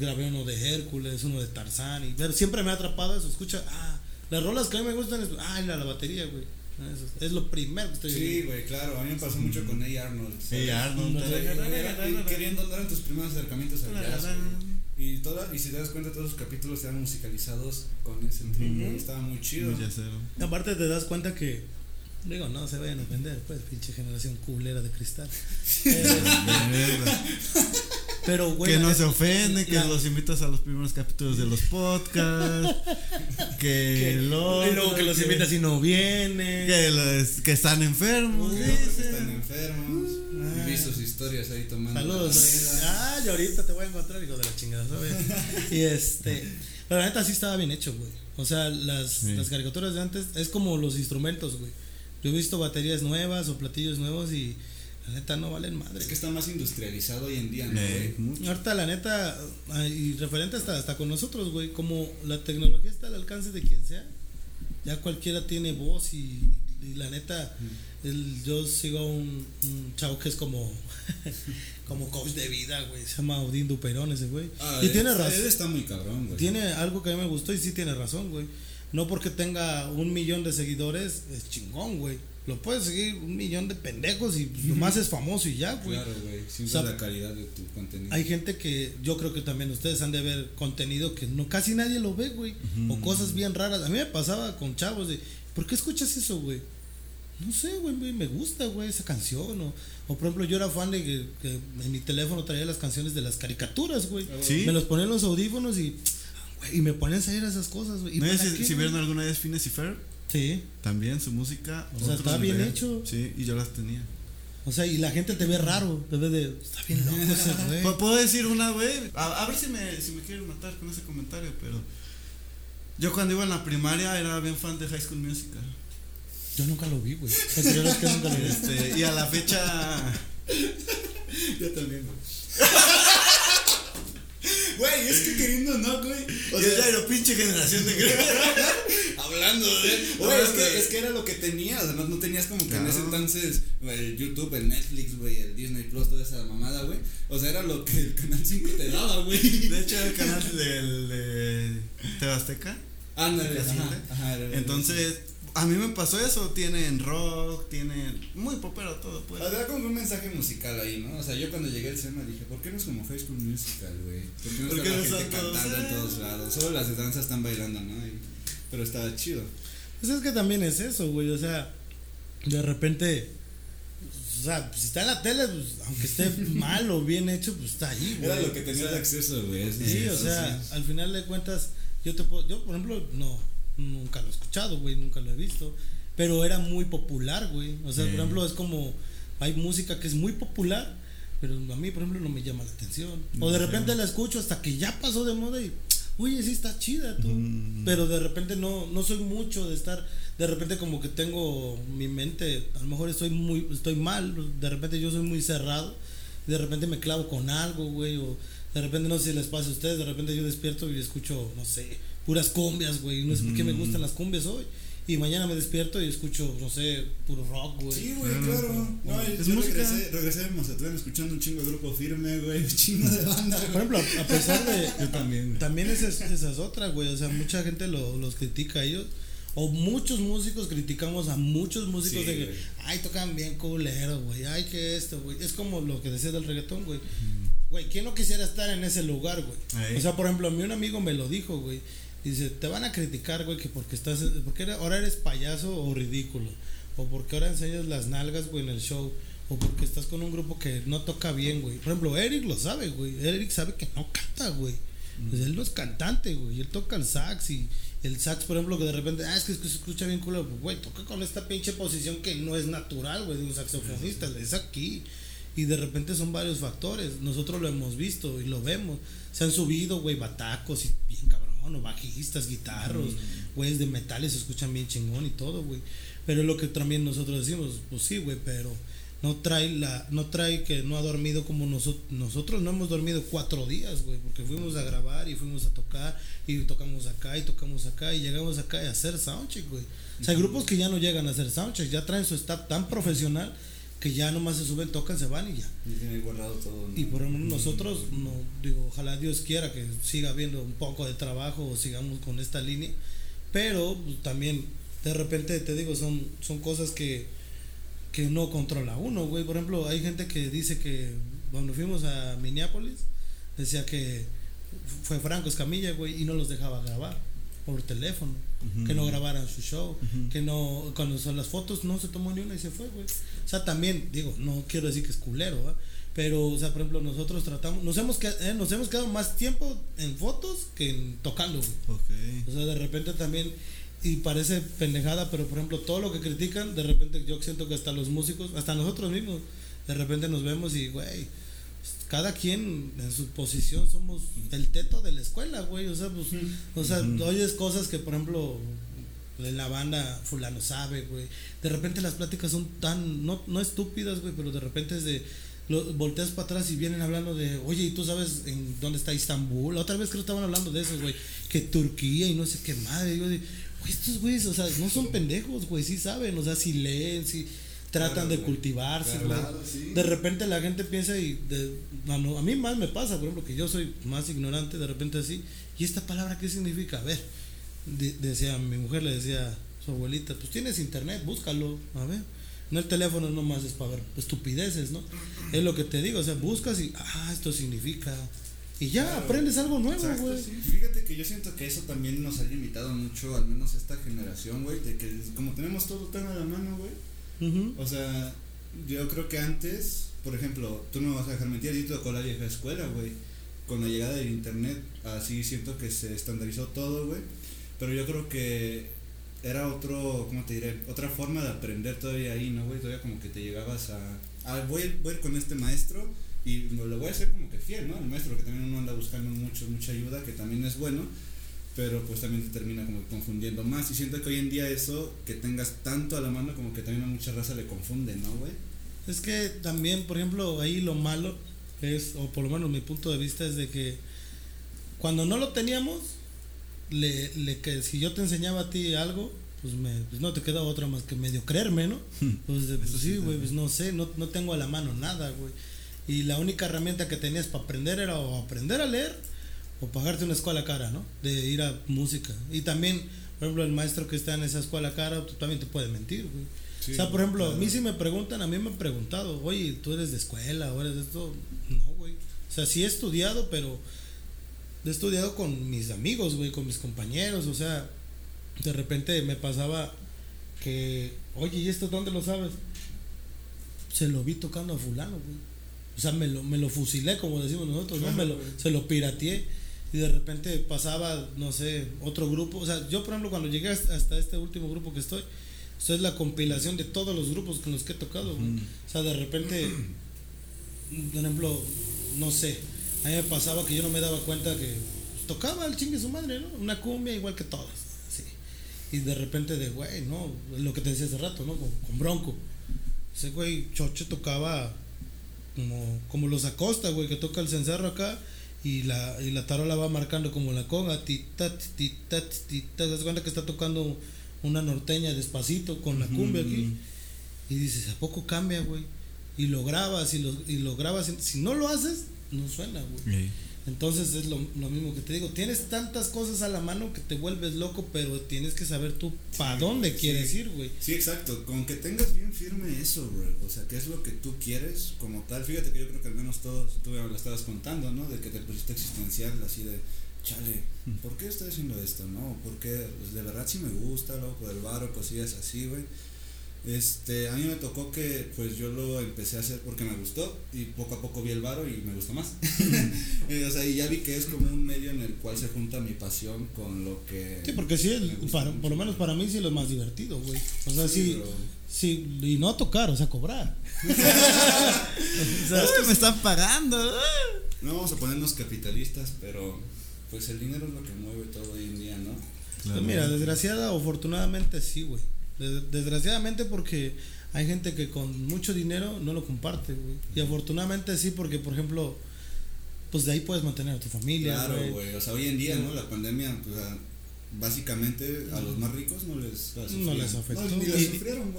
Grabé uno de Hércules, uno de Tarzán. Y, pero siempre me ha atrapado eso. Escucha, ah, las rolas que a mí me gustan es, ah, la, la batería, güey. Es lo primero que estoy Sí, güey, claro. A mí me pasó mucho con A. Arnold. A. Arnold. Queriendo andar en tus primeros acercamientos al jazz. Y, toda, y si te das cuenta, todos los capítulos eran musicalizados con ese ritmo. Estaba muy chido. Aparte, te das cuenta que Digo, no se vayan a ofender, pues, pinche generación culera de cristal. Pero, güey. Que no se ofende, que los invitas a los primeros capítulos de los podcasts. que, y luego que, los invitas y no vienen. Que, que están enfermos. que están enfermos. Vi sus historias ahí tomando. Saludos. Ah, yo ahorita te voy a encontrar, hijo de la chingada, ¿sabes? y este. Pero la neta sí estaba bien hecho, güey. O sea, las, las caricaturas de antes es como los instrumentos, güey. Yo he visto baterías nuevas o platillos nuevos y la neta no valen madre. Es que está más industrializado hoy en día, ¿no? Eh, ahorita la neta, y referente hasta, hasta con nosotros, güey, como la tecnología está al alcance de quien sea, ya cualquiera tiene voz y, la neta, el, yo sigo un, un chavo que es como, como coach de vida, güey, se llama Odín Duperón ese güey. Ah, y tiene razón. Él está muy cabrón, güey. Tiene algo que a mí me gustó y sí tiene razón, güey. No porque tenga un millón de seguidores, es chingón, güey. Lo puedes seguir un millón de pendejos y pues, nomás es famoso y ya, güey. Claro, güey. Sin la calidad de tu contenido. Hay gente que yo creo que también ustedes han de ver contenido que no casi nadie lo ve, güey. O cosas bien raras. A mí me pasaba con chavos de, ¿por qué escuchas eso, güey? No sé, güey, me gusta, güey, esa canción. O, o, por ejemplo, yo era fan de que, en mi teléfono traía las canciones de las caricaturas, güey. ¿Sí? Me los ponía en los audífonos y y me ponen a salir esas cosas, güey. ¿No si, si vieron alguna vez Fines y Fer? Sí. También su música. O sea, está bien hecho. Sí, y yo las tenía. O sea, y la gente te ve raro, te ve de. Está bien loco ese güey. Puedo decir una, güey. A, ver si me, si me quieren matar con ese comentario, pero. Yo cuando iba en la primaria era bien fan de High School Musical. Yo nunca lo vi, güey. que nunca lo vi. Este, y a la fecha. yo también, güey. Güey, es que queriendo no, güey. O sea, ya era pinche generación de Hablando de. Güey, es que, es que era lo que tenías. Además, no tenías como que en ese entonces el YouTube, el Netflix, güey, el Disney Plus, toda esa mamada, güey. O sea, era lo que el Canal 5 te daba, güey. De hecho, era el canal del de Tebasteca. Ándale, ajá, ajá, Entonces a mí me pasó eso, tienen rock, tienen muy popero todo, pues. Había como un mensaje musical ahí, ¿no? O sea, yo cuando llegué al SEMA dije, ¿por qué no es como High School Musical, güey? ¿Por qué no está la gente cantando en todos lados? Solo las de danza están bailando, ¿no? Pero estaba chido. Pues es que también es eso, güey, o sea, de repente o sea, si está en la tele, pues, aunque esté mal o bien hecho, pues está ahí, güey. Era lo que tenías acceso, güey. Sí, o sea, al final de cuentas, yo te puedo, yo por ejemplo, no, nunca lo he escuchado, güey, nunca lo he visto, pero era muy popular, güey. O sea, por ejemplo, es como, hay música que es muy popular, pero a mí, por ejemplo, no me llama la atención. o de repente la escucho hasta que ya pasó de moda y, oye, sí está chida, tú. Pero de repente no, no soy mucho de estar de repente como que tengo mi mente, a lo mejor estoy muy, estoy mal, de repente yo soy muy cerrado, de repente me clavo con algo, güey, o de repente no sé si les pasa a ustedes, de repente yo despierto y escucho, no sé, puras cumbias, güey, no sé por qué me gustan las cumbias hoy. Y mañana me despierto y escucho, no sé, puro rock, güey. Sí, güey, claro. No, es yo regresé, regresé a Mazatlán escuchando un chingo de grupo firme, güey, un chingo de banda. Por ejemplo, a pesar de. yo también. También esas, esas otras, güey. O sea, mucha gente lo, los critica a ellos. O muchos músicos criticamos a muchos músicos de que, ay, tocan bien culero, güey, ay, que esto, güey. Es como lo que decía del reggaetón, güey. Güey, ¿quién no quisiera estar en ese lugar, güey? O sea, por ejemplo, a mí un amigo me lo dijo, güey. Dice, te van a criticar, güey, que porque estás, porque ahora eres payaso o ridículo. O porque ahora enseñas las nalgas, güey, en el show. O porque estás con un grupo que no toca bien, güey. Por ejemplo, Eric lo sabe, güey. Eric sabe que no canta, güey. Pues él no es cantante, güey. Él toca el sax y el sax, por ejemplo, que de repente, ah, es que, se escucha bien culo, pues, güey, toca con esta pinche posición que no es natural, güey, de un saxofonista, es aquí. Y de repente son varios factores. Nosotros lo hemos visto y lo vemos. Se han subido, güey, batacos y bien cabrón, o bajistas, guitarros, güeyes de metales se escuchan bien chingón y todo, güey. Pero es lo que también nosotros decimos, pues sí, güey, pero no trae la no trae que no ha dormido como nosotros nosotros no hemos dormido cuatro días güey porque fuimos a grabar y fuimos a tocar y tocamos acá y tocamos acá y llegamos acá a hacer soundcheck güey. O sea hay grupos que ya no llegan a hacer soundcheck ya traen su staff tan profesional que ya nomás se suben tocan se van y ya. Y guardado todo y por lo menos nosotros no digo ojalá Dios quiera que siga habiendo un poco de trabajo o sigamos con esta línea. Pero pues, también de repente te digo son son cosas que que no controla uno, güey. Por ejemplo, hay gente que dice que cuando fuimos a Minneapolis, decía que fue Franco Escamilla, güey, y no los dejaba grabar por teléfono, que no grabaran su show, que no, cuando son las fotos no se tomó ni una y se fue, güey. O sea, también, digo, no quiero decir que es culero, pero, o sea, por ejemplo, nosotros tratamos, nos hemos, eh, nos hemos quedado más tiempo en fotos que en tocando, güey. O sea, de repente también y parece pendejada, pero por ejemplo, todo lo que critican, de repente yo siento que hasta los músicos, hasta nosotros mismos, de repente nos vemos y, güey, cada quien en su posición somos el teto de la escuela, güey. O sea, pues, o sea, oyes cosas que, por ejemplo, en la banda fulano sabe, güey. De repente las pláticas son tan, no, no estúpidas, güey, pero de repente es de, lo, volteas para atrás y vienen hablando de, oye, ¿y tú sabes en dónde está Istambul? Otra vez creo que estaban hablando de eso, güey, que Turquía y no sé qué madre. Yo estos güeyes, o sea, no son pendejos, güey, sí saben, o sea, si leen, si tratan de cultivarse, De repente la gente piensa y a mí más me pasa, por ejemplo, que yo soy más ignorante, de repente así, ¿y esta palabra qué significa? A ver, decía mi mujer, le decía su abuelita, pues tienes internet, búscalo, a ver. No el teléfono nomás es para ver estupideces, ¿no? Es lo que te digo, o sea, buscas y, ah, esto significa y ya aprendes algo nuevo, güey. Fíjate que yo siento que eso también nos ha limitado mucho, al menos esta generación, güey, de que como tenemos todo tan a la mano, güey. O sea, yo creo que antes, por ejemplo, tú no me vas a dejar mentir, yo tocó la vieja escuela, güey. Con la llegada del internet, así siento que se estandarizó todo, güey. Pero yo creo que era otro, ¿cómo te diré? Otra forma de aprender todavía ahí, ¿no, güey? Todavía como que te llegabas a... Ah, voy, voy a con este maestro y lo voy a hacer como que fiel, ¿no? El maestro, que también uno anda buscando mucho, mucha ayuda, que también es bueno, pero pues también te termina como confundiendo más. Y siento que hoy en día eso, que tengas tanto a la mano, como que también a mucha raza le confunde, ¿no, güey? Es que también, por ejemplo, ahí lo malo es, o por lo menos mi punto de vista es de que cuando no lo teníamos, le, le que si yo te enseñaba a ti algo, pues, me, pues no te queda otra más que medio creerme, ¿no? Pues, pues sí, güey, pues no sé, no, no tengo a la mano nada, güey y la única herramienta que tenías para aprender era o aprender a leer o pagarte una escuela cara, ¿no? De ir a música. Y también, por ejemplo, el maestro que está en esa escuela cara pues, también te puede mentir, güey. o sea, por ejemplo, a mí si me preguntan, a mí me han preguntado, oye, ¿tú eres de escuela o eres de esto? No, güey. O sea, sí he estudiado, pero he estudiado con mis amigos, güey, con mis compañeros. O sea, de repente me pasaba que, oye, ¿y esto dónde lo sabes? se lo vi tocando a fulano, güey. O sea, me lo, me lo fusilé, como decimos nosotros, ¿no? Me lo, se lo pirateé. Y de repente pasaba, no sé, otro grupo. O sea, yo, por ejemplo, cuando llegué hasta este último grupo que estoy, esto es la compilación de todos los grupos con los que he tocado. O sea, de repente, por ejemplo, no sé, a mí me pasaba que yo no me daba cuenta que tocaba el chingue su madre, ¿no? Una cumbia igual que todas. Sí. Y de repente de, güey, ¿no? Lo que te decía hace rato, ¿no? Con, Bronco. Ese güey, Choche tocaba como, como los Acosta, güey, que toca el cencerro acá y la, y la tarola va marcando como la conga, titat, titat, titat, te das cuenta que está tocando una norteña despacito con la cumbia aquí. Y dices, ¿a poco cambia, güey? Y lo grabas y lo, y lo grabas. Si no lo haces, no suena, güey. Entonces es lo, mismo que te digo. Tienes tantas cosas a la mano que te vuelves loco, pero tienes que saber tú para dónde quieres ir, güey. Sí, exacto. Con que tengas bien firme eso, güey. O sea, qué es lo que tú quieres como tal. Fíjate que yo creo que al menos todos, tú me lo estabas contando, ¿no? De que te pusiste existencial, así de chale, ¿por qué estoy haciendo esto? ¿No? Porque pues, de verdad sí me gusta, luego por el bar o cosillas así, güey. Este, a mí me tocó que pues yo lo empecé a hacer porque me gustó y poco a poco vi el varo y me gustó más. Eh, o sea, y ya vi que es como un medio en el cual se junta mi pasión con lo que... Sí, porque sí, por lo menos para mí sí es lo más divertido, güey. O sea, sí, sí, y no tocar, o sea, cobrar. o sea, es que me están pagando. No vamos a ponernos capitalistas, pero pues el dinero es lo que mueve todo hoy en día, ¿no? Pues mira, desgraciada o afortunadamente sí, güey. Desgraciadamente porque hay gente que con mucho dinero no lo comparte, güey. Y afortunadamente sí porque, por ejemplo, pues de ahí puedes mantener a tu familia. Claro, güey. O sea, hoy en día, ¿no? La pandemia, pues, básicamente a los más ricos no les, no les afectó.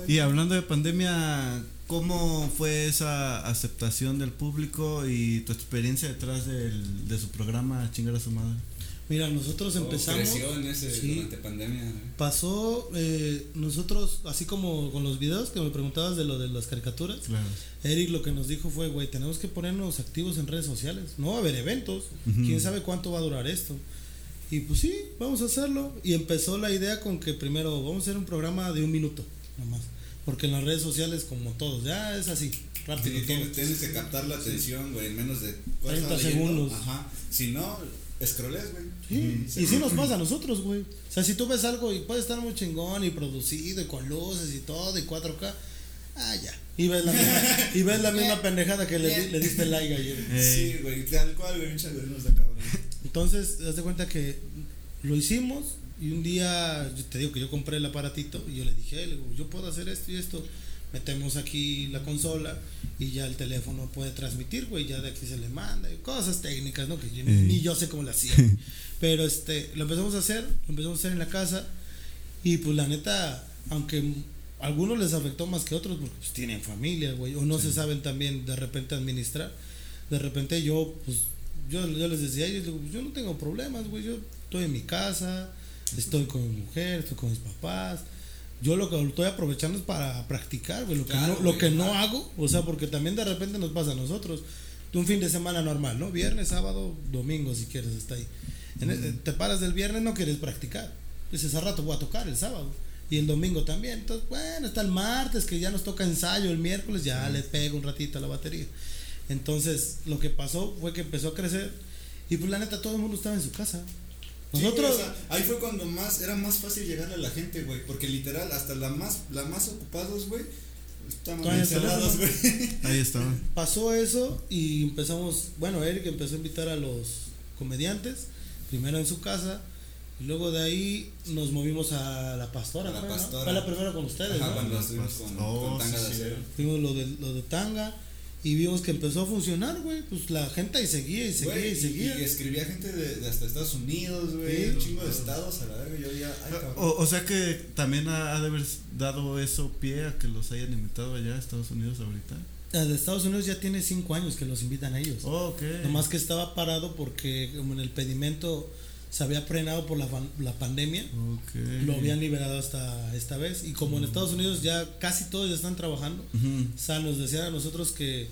y, y hablando de pandemia, ¿cómo fue esa aceptación del público y tu experiencia detrás del, de su programa Chingar a su madre? Mira, nosotros oh, empezamos. Creció en ese durante pandemia. Pasó, eh, nosotros, así como con los videos que me preguntabas de lo de las caricaturas, Eric lo que nos dijo fue, güey, tenemos que ponernos activos en redes sociales. No va a haber eventos. Quién sabe cuánto va a durar esto. Y pues sí, vamos a hacerlo. Y empezó la idea con que primero vamos a hacer un programa de un minuto, nomás. Porque en las redes sociales, como todos, ya es así, rápido. tienes, que captar la atención, güey, en menos de 30 segundos. Ajá. Si no, Escroles, güey. y sí nos pasa a nosotros, güey. O sea, si tú ves algo y puede estar muy chingón y producido y con luces y todo y 4K, ah, ya. Y ves la misma, y ves la misma pendejada que le, le diste like ayer. Sí, güey, tal cual, güey, de cabrón. Entonces, haz de cuenta que lo hicimos y un día, yo te digo que yo compré el aparatito y yo le dije, yo puedo hacer esto y esto metemos aquí la consola y ya el teléfono puede transmitir, güey, ya de aquí se le manda, cosas técnicas, ¿no? Que ni yo sé cómo lo hacía. Pero este, lo empezamos a hacer, lo empezamos a hacer en la casa y pues la neta, aunque a algunos les afectó más que otros porque pues tienen familia, güey, o no se saben también de repente administrar. De repente yo, pues, yo, yo les decía ellos, pues, yo no tengo problemas, güey, yo estoy en mi casa, estoy con mi mujer, estoy con mis papás yo lo que estoy aprovechando es para practicar, güey, lo que, no, lo que no hago, o sea, porque también de repente nos pasa a nosotros, un fin de semana normal, ¿no? Viernes, sábado, domingo, si quieres, está ahí. te paras del viernes, no quieres practicar. Dices, a rato voy a tocar el sábado. Y el domingo también. Entonces, bueno, está el martes, que ya nos toca ensayo, el miércoles ya le pego un ratito a la batería. Entonces, lo que pasó fue que empezó a crecer y pues la neta todo el mundo estaba en su casa. Nosotros. ahí fue cuando más era más fácil llegarle a la gente, güey. Porque literal, hasta la más, la más ocupados, güey. Estaban encerrados, güey. Ahí estaban. Pasó eso y empezamos. Bueno, Eric empezó a invitar a los comediantes. Primero en su casa. Y luego de ahí nos movimos a la pastora. La pastora. Fue la primera con ustedes. Ajá, cuando estuvimos con, Tanga de Acero. Fuimos lo de, lo de Tanga. Y vimos que empezó a funcionar, güey. Pues la gente ahí seguía y seguía y seguía. Y, escribía gente de, hasta Estados Unidos, güey. un chingo de estados a la vez. Yo ya, o, sea que también ha, de haber dado eso pie a que los hayan invitado allá a Estados Unidos ahorita. De Estados Unidos ya tiene cinco años que los invitan a ellos. Oh, ok. Nomás que estaba parado porque como en el pedimento se había frenado por la, la pandemia. Lo habían liberado hasta esta vez. Y como en Estados Unidos ya casi todos ya están trabajando, o sea, nos decían a nosotros que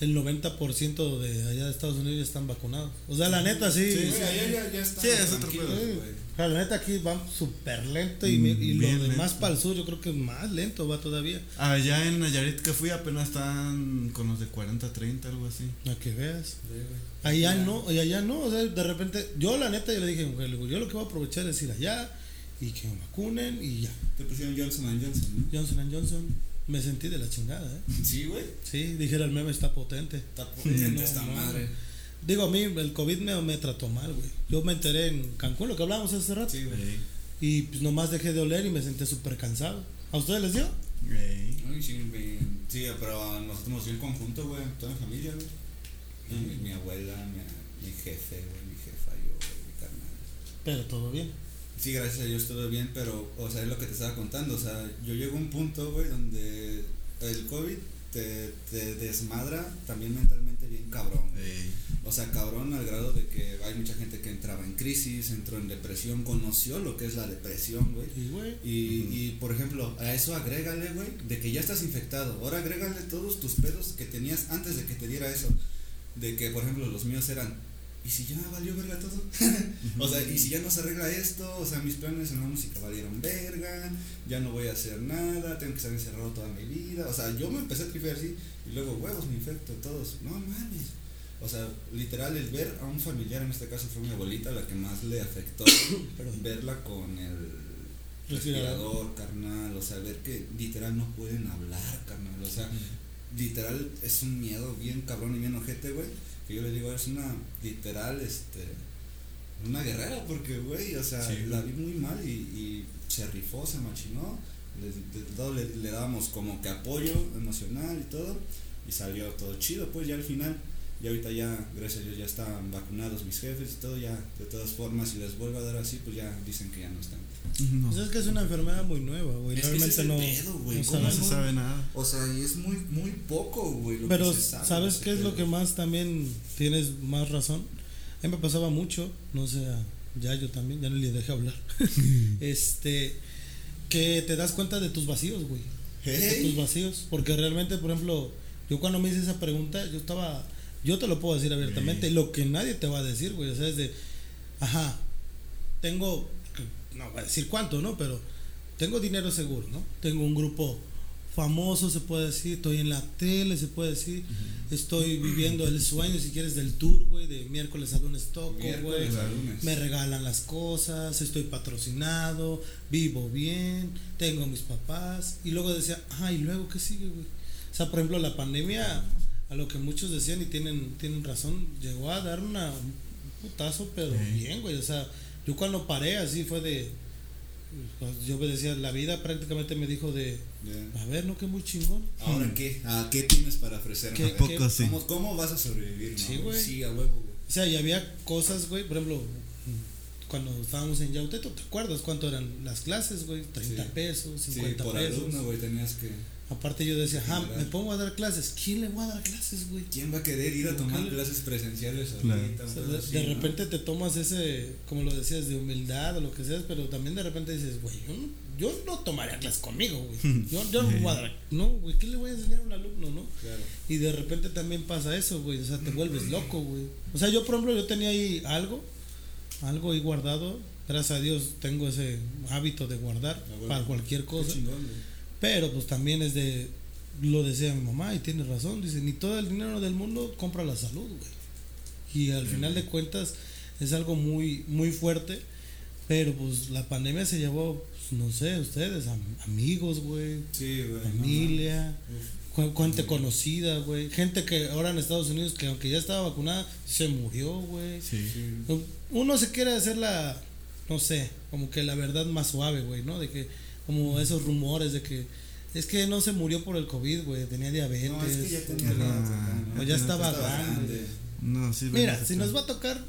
el 90% de allá de Estados Unidos ya están vacunados. O sea, la neta sí. Sí, sí, allá ya, ya están Sí, es otro pedo. güey. La neta aquí va súper lento y, me- y Mm, lo demás para el sur yo creo que más lento va todavía. Allá en Nayarit que fui apenas están con los de 40, 30, algo así. A que veas. Sí. Allá no, y allá no, o sea, de repente, yo la neta yo le dije, mujer, yo lo que voy a aprovechar es ir allá y que me vacunen y ya. Te pusieron Johnson Johnson, ¿no? Johnson Johnson, me sentí de la chingada, ¿eh? Sí, güey. Sí, dijera el meme está potente. Está potente No, esta madre. Digo, a mí el COVID me, me trató mal, güey. Yo me enteré en Cancún, lo que hablábamos hace rato, Sí, güey. Ey, y pues nomás dejé de oler y me senté súper cansado. ¿A ustedes les dio? sí, pero nosotros nos dio en conjunto, güey. Toda mi familia, güey. Mi, mi abuela, mi, mi jefe, güey. Mi jefa, yo, güey. Mi carnal. Pero todo bien. Sí, gracias a Dios todo bien, pero, o sea, es lo que te estaba contando. O sea, yo llego a un punto, güey, donde el COVID te, te desmadra también mentalmente bien cabrón. güey. O sea, cabrón al grado de que hay mucha gente que entraba en crisis, entró en depresión, conoció lo que es la depresión, güey. Y, güey, Y, y, por ejemplo, a eso agrégale, güey, de que ya estás infectado. Ahora agrégale todos tus pedos que tenías antes de que te diera eso. De que, por ejemplo, los míos eran, ¿y si ya valió verga todo? o sea, ¿y si ya no se arregla esto? O sea, mis planes en la música valieron verga, ya no voy a hacer nada, tengo que estar encerrado toda mi vida. O sea, yo me empecé a tripear así, y luego, huevos, me infecto, todos. No mames. O sea, literal, el ver a un familiar, en este caso fue mi abuelita, la que más le afectó, Perdón. verla con el Respirador. carnal, o sea, ver que literal no pueden hablar, carnal, o sea, literal es un miedo bien cabrón y bien ojete, güey, que yo le digo, es una, literal, este, una guerrera, porque, güey, o sea, Sí. la vi muy mal y, y se rifó, se machinó, le, le, le dábamos como que apoyo emocional y todo, y salió todo chido, pues ya al final, y ahorita ya, gracias a Dios, ya están vacunados mis jefes y todo, ya, de todas formas, si les vuelvo a dar así, pues ya dicen que ya no están. No, Pues es que es una enfermedad muy nueva, güey. Es que ese Realmente es el no. pedo, güey. no ¿Cómo no sabemos. se sabe nada. O sea, y es muy, muy poco, güey. lo Pero que se sabe de ¿sabes qué es lo que más también tienes más razón? A mí me pasaba mucho, no sé, ya yo también, ya no le dejé hablar. este, que te das cuenta de tus vacíos, güey. De tus vacíos. Porque realmente, por ejemplo, yo cuando me hice esa pregunta, yo estaba, yo te lo puedo decir abiertamente, lo que nadie te va a decir, güey. O sea, es de, ajá, tengo, no voy a decir cuánto, ¿no? Pero tengo dinero seguro, ¿no? Tengo un grupo famoso, se puede decir, estoy en la tele, se puede decir, estoy viviendo el sueño, si quieres, del tour, güey, de miércoles a lunes toco, güey. Miércoles a lunes. Me regalan las cosas, estoy patrocinado, vivo bien, tengo mis papás. Y luego decía, ah, ¿y luego qué sigue, güey? O sea, por ejemplo, la pandemia, a lo que muchos decían y tienen, tienen razón, llegó a dar una, un putazo, pero Sí. bien, güey. O sea, yo cuando paré así fue de. pues, Yo me decía, la vida prácticamente me dijo de, a ver, ¿no? Que muy chingón. Ahora, ¿qué? ¿A qué tienes para ofrecer? ¿Qué- qué- sí. ¿Cómo, ¿Cómo vas a sobrevivir? no, Sí, güey. Sí, a huevo, güey. O sea, y había cosas, güey, por ejemplo, cuando estábamos en Yauteto, ¿te acuerdas cuánto eran las clases, güey? 30 Sí. pesos, Sí, 50 por pesos. alumno, güey, tenías que. Aparte yo decía, ah, me pongo a dar clases. ¿Quién le voy a dar clases, güey? ¿Quién va a querer ir a tomar clases presenciales Claro. ahorita? O sea, de, así, de ¿no? repente te tomas ese, como lo decías, de humildad o lo que sea, pero también de repente dices, güey, yo no, yo no tomaría clases conmigo, güey. Yo, yo no voy a dar, no, güey, ¿qué le voy a enseñar a un alumno, no? Claro. Y de repente también pasa eso, güey, o sea, te vuelves loco, güey. O sea, yo, por ejemplo, yo tenía ahí algo, algo ahí guardado. Gracias a Dios tengo ese hábito de guardar Ah, bueno. para cualquier Qué cosa. chingón, güey. Pero pues también es de, lo decía mi mamá y tiene razón, dice, ni todo el dinero del mundo compra la salud, güey. Y al final de cuentas es algo muy, muy fuerte, pero pues la pandemia se llevó, pues, no sé, ustedes, am- amigos, güey, Sí, güey. familia, cu- gente conocida, güey, gente que ahora en Estados Unidos, que aunque ya estaba vacunada, se murió, güey. Sí. Uno se quiere hacer la, no sé, como que la verdad más suave, güey, ¿no? De que, como esos rumores de que, es que no se murió por el COVID, güey, tenía diabetes. No, es que ya tenía. O ya estaba Estaba grande. No, sí. Mira, si nos va a tocar,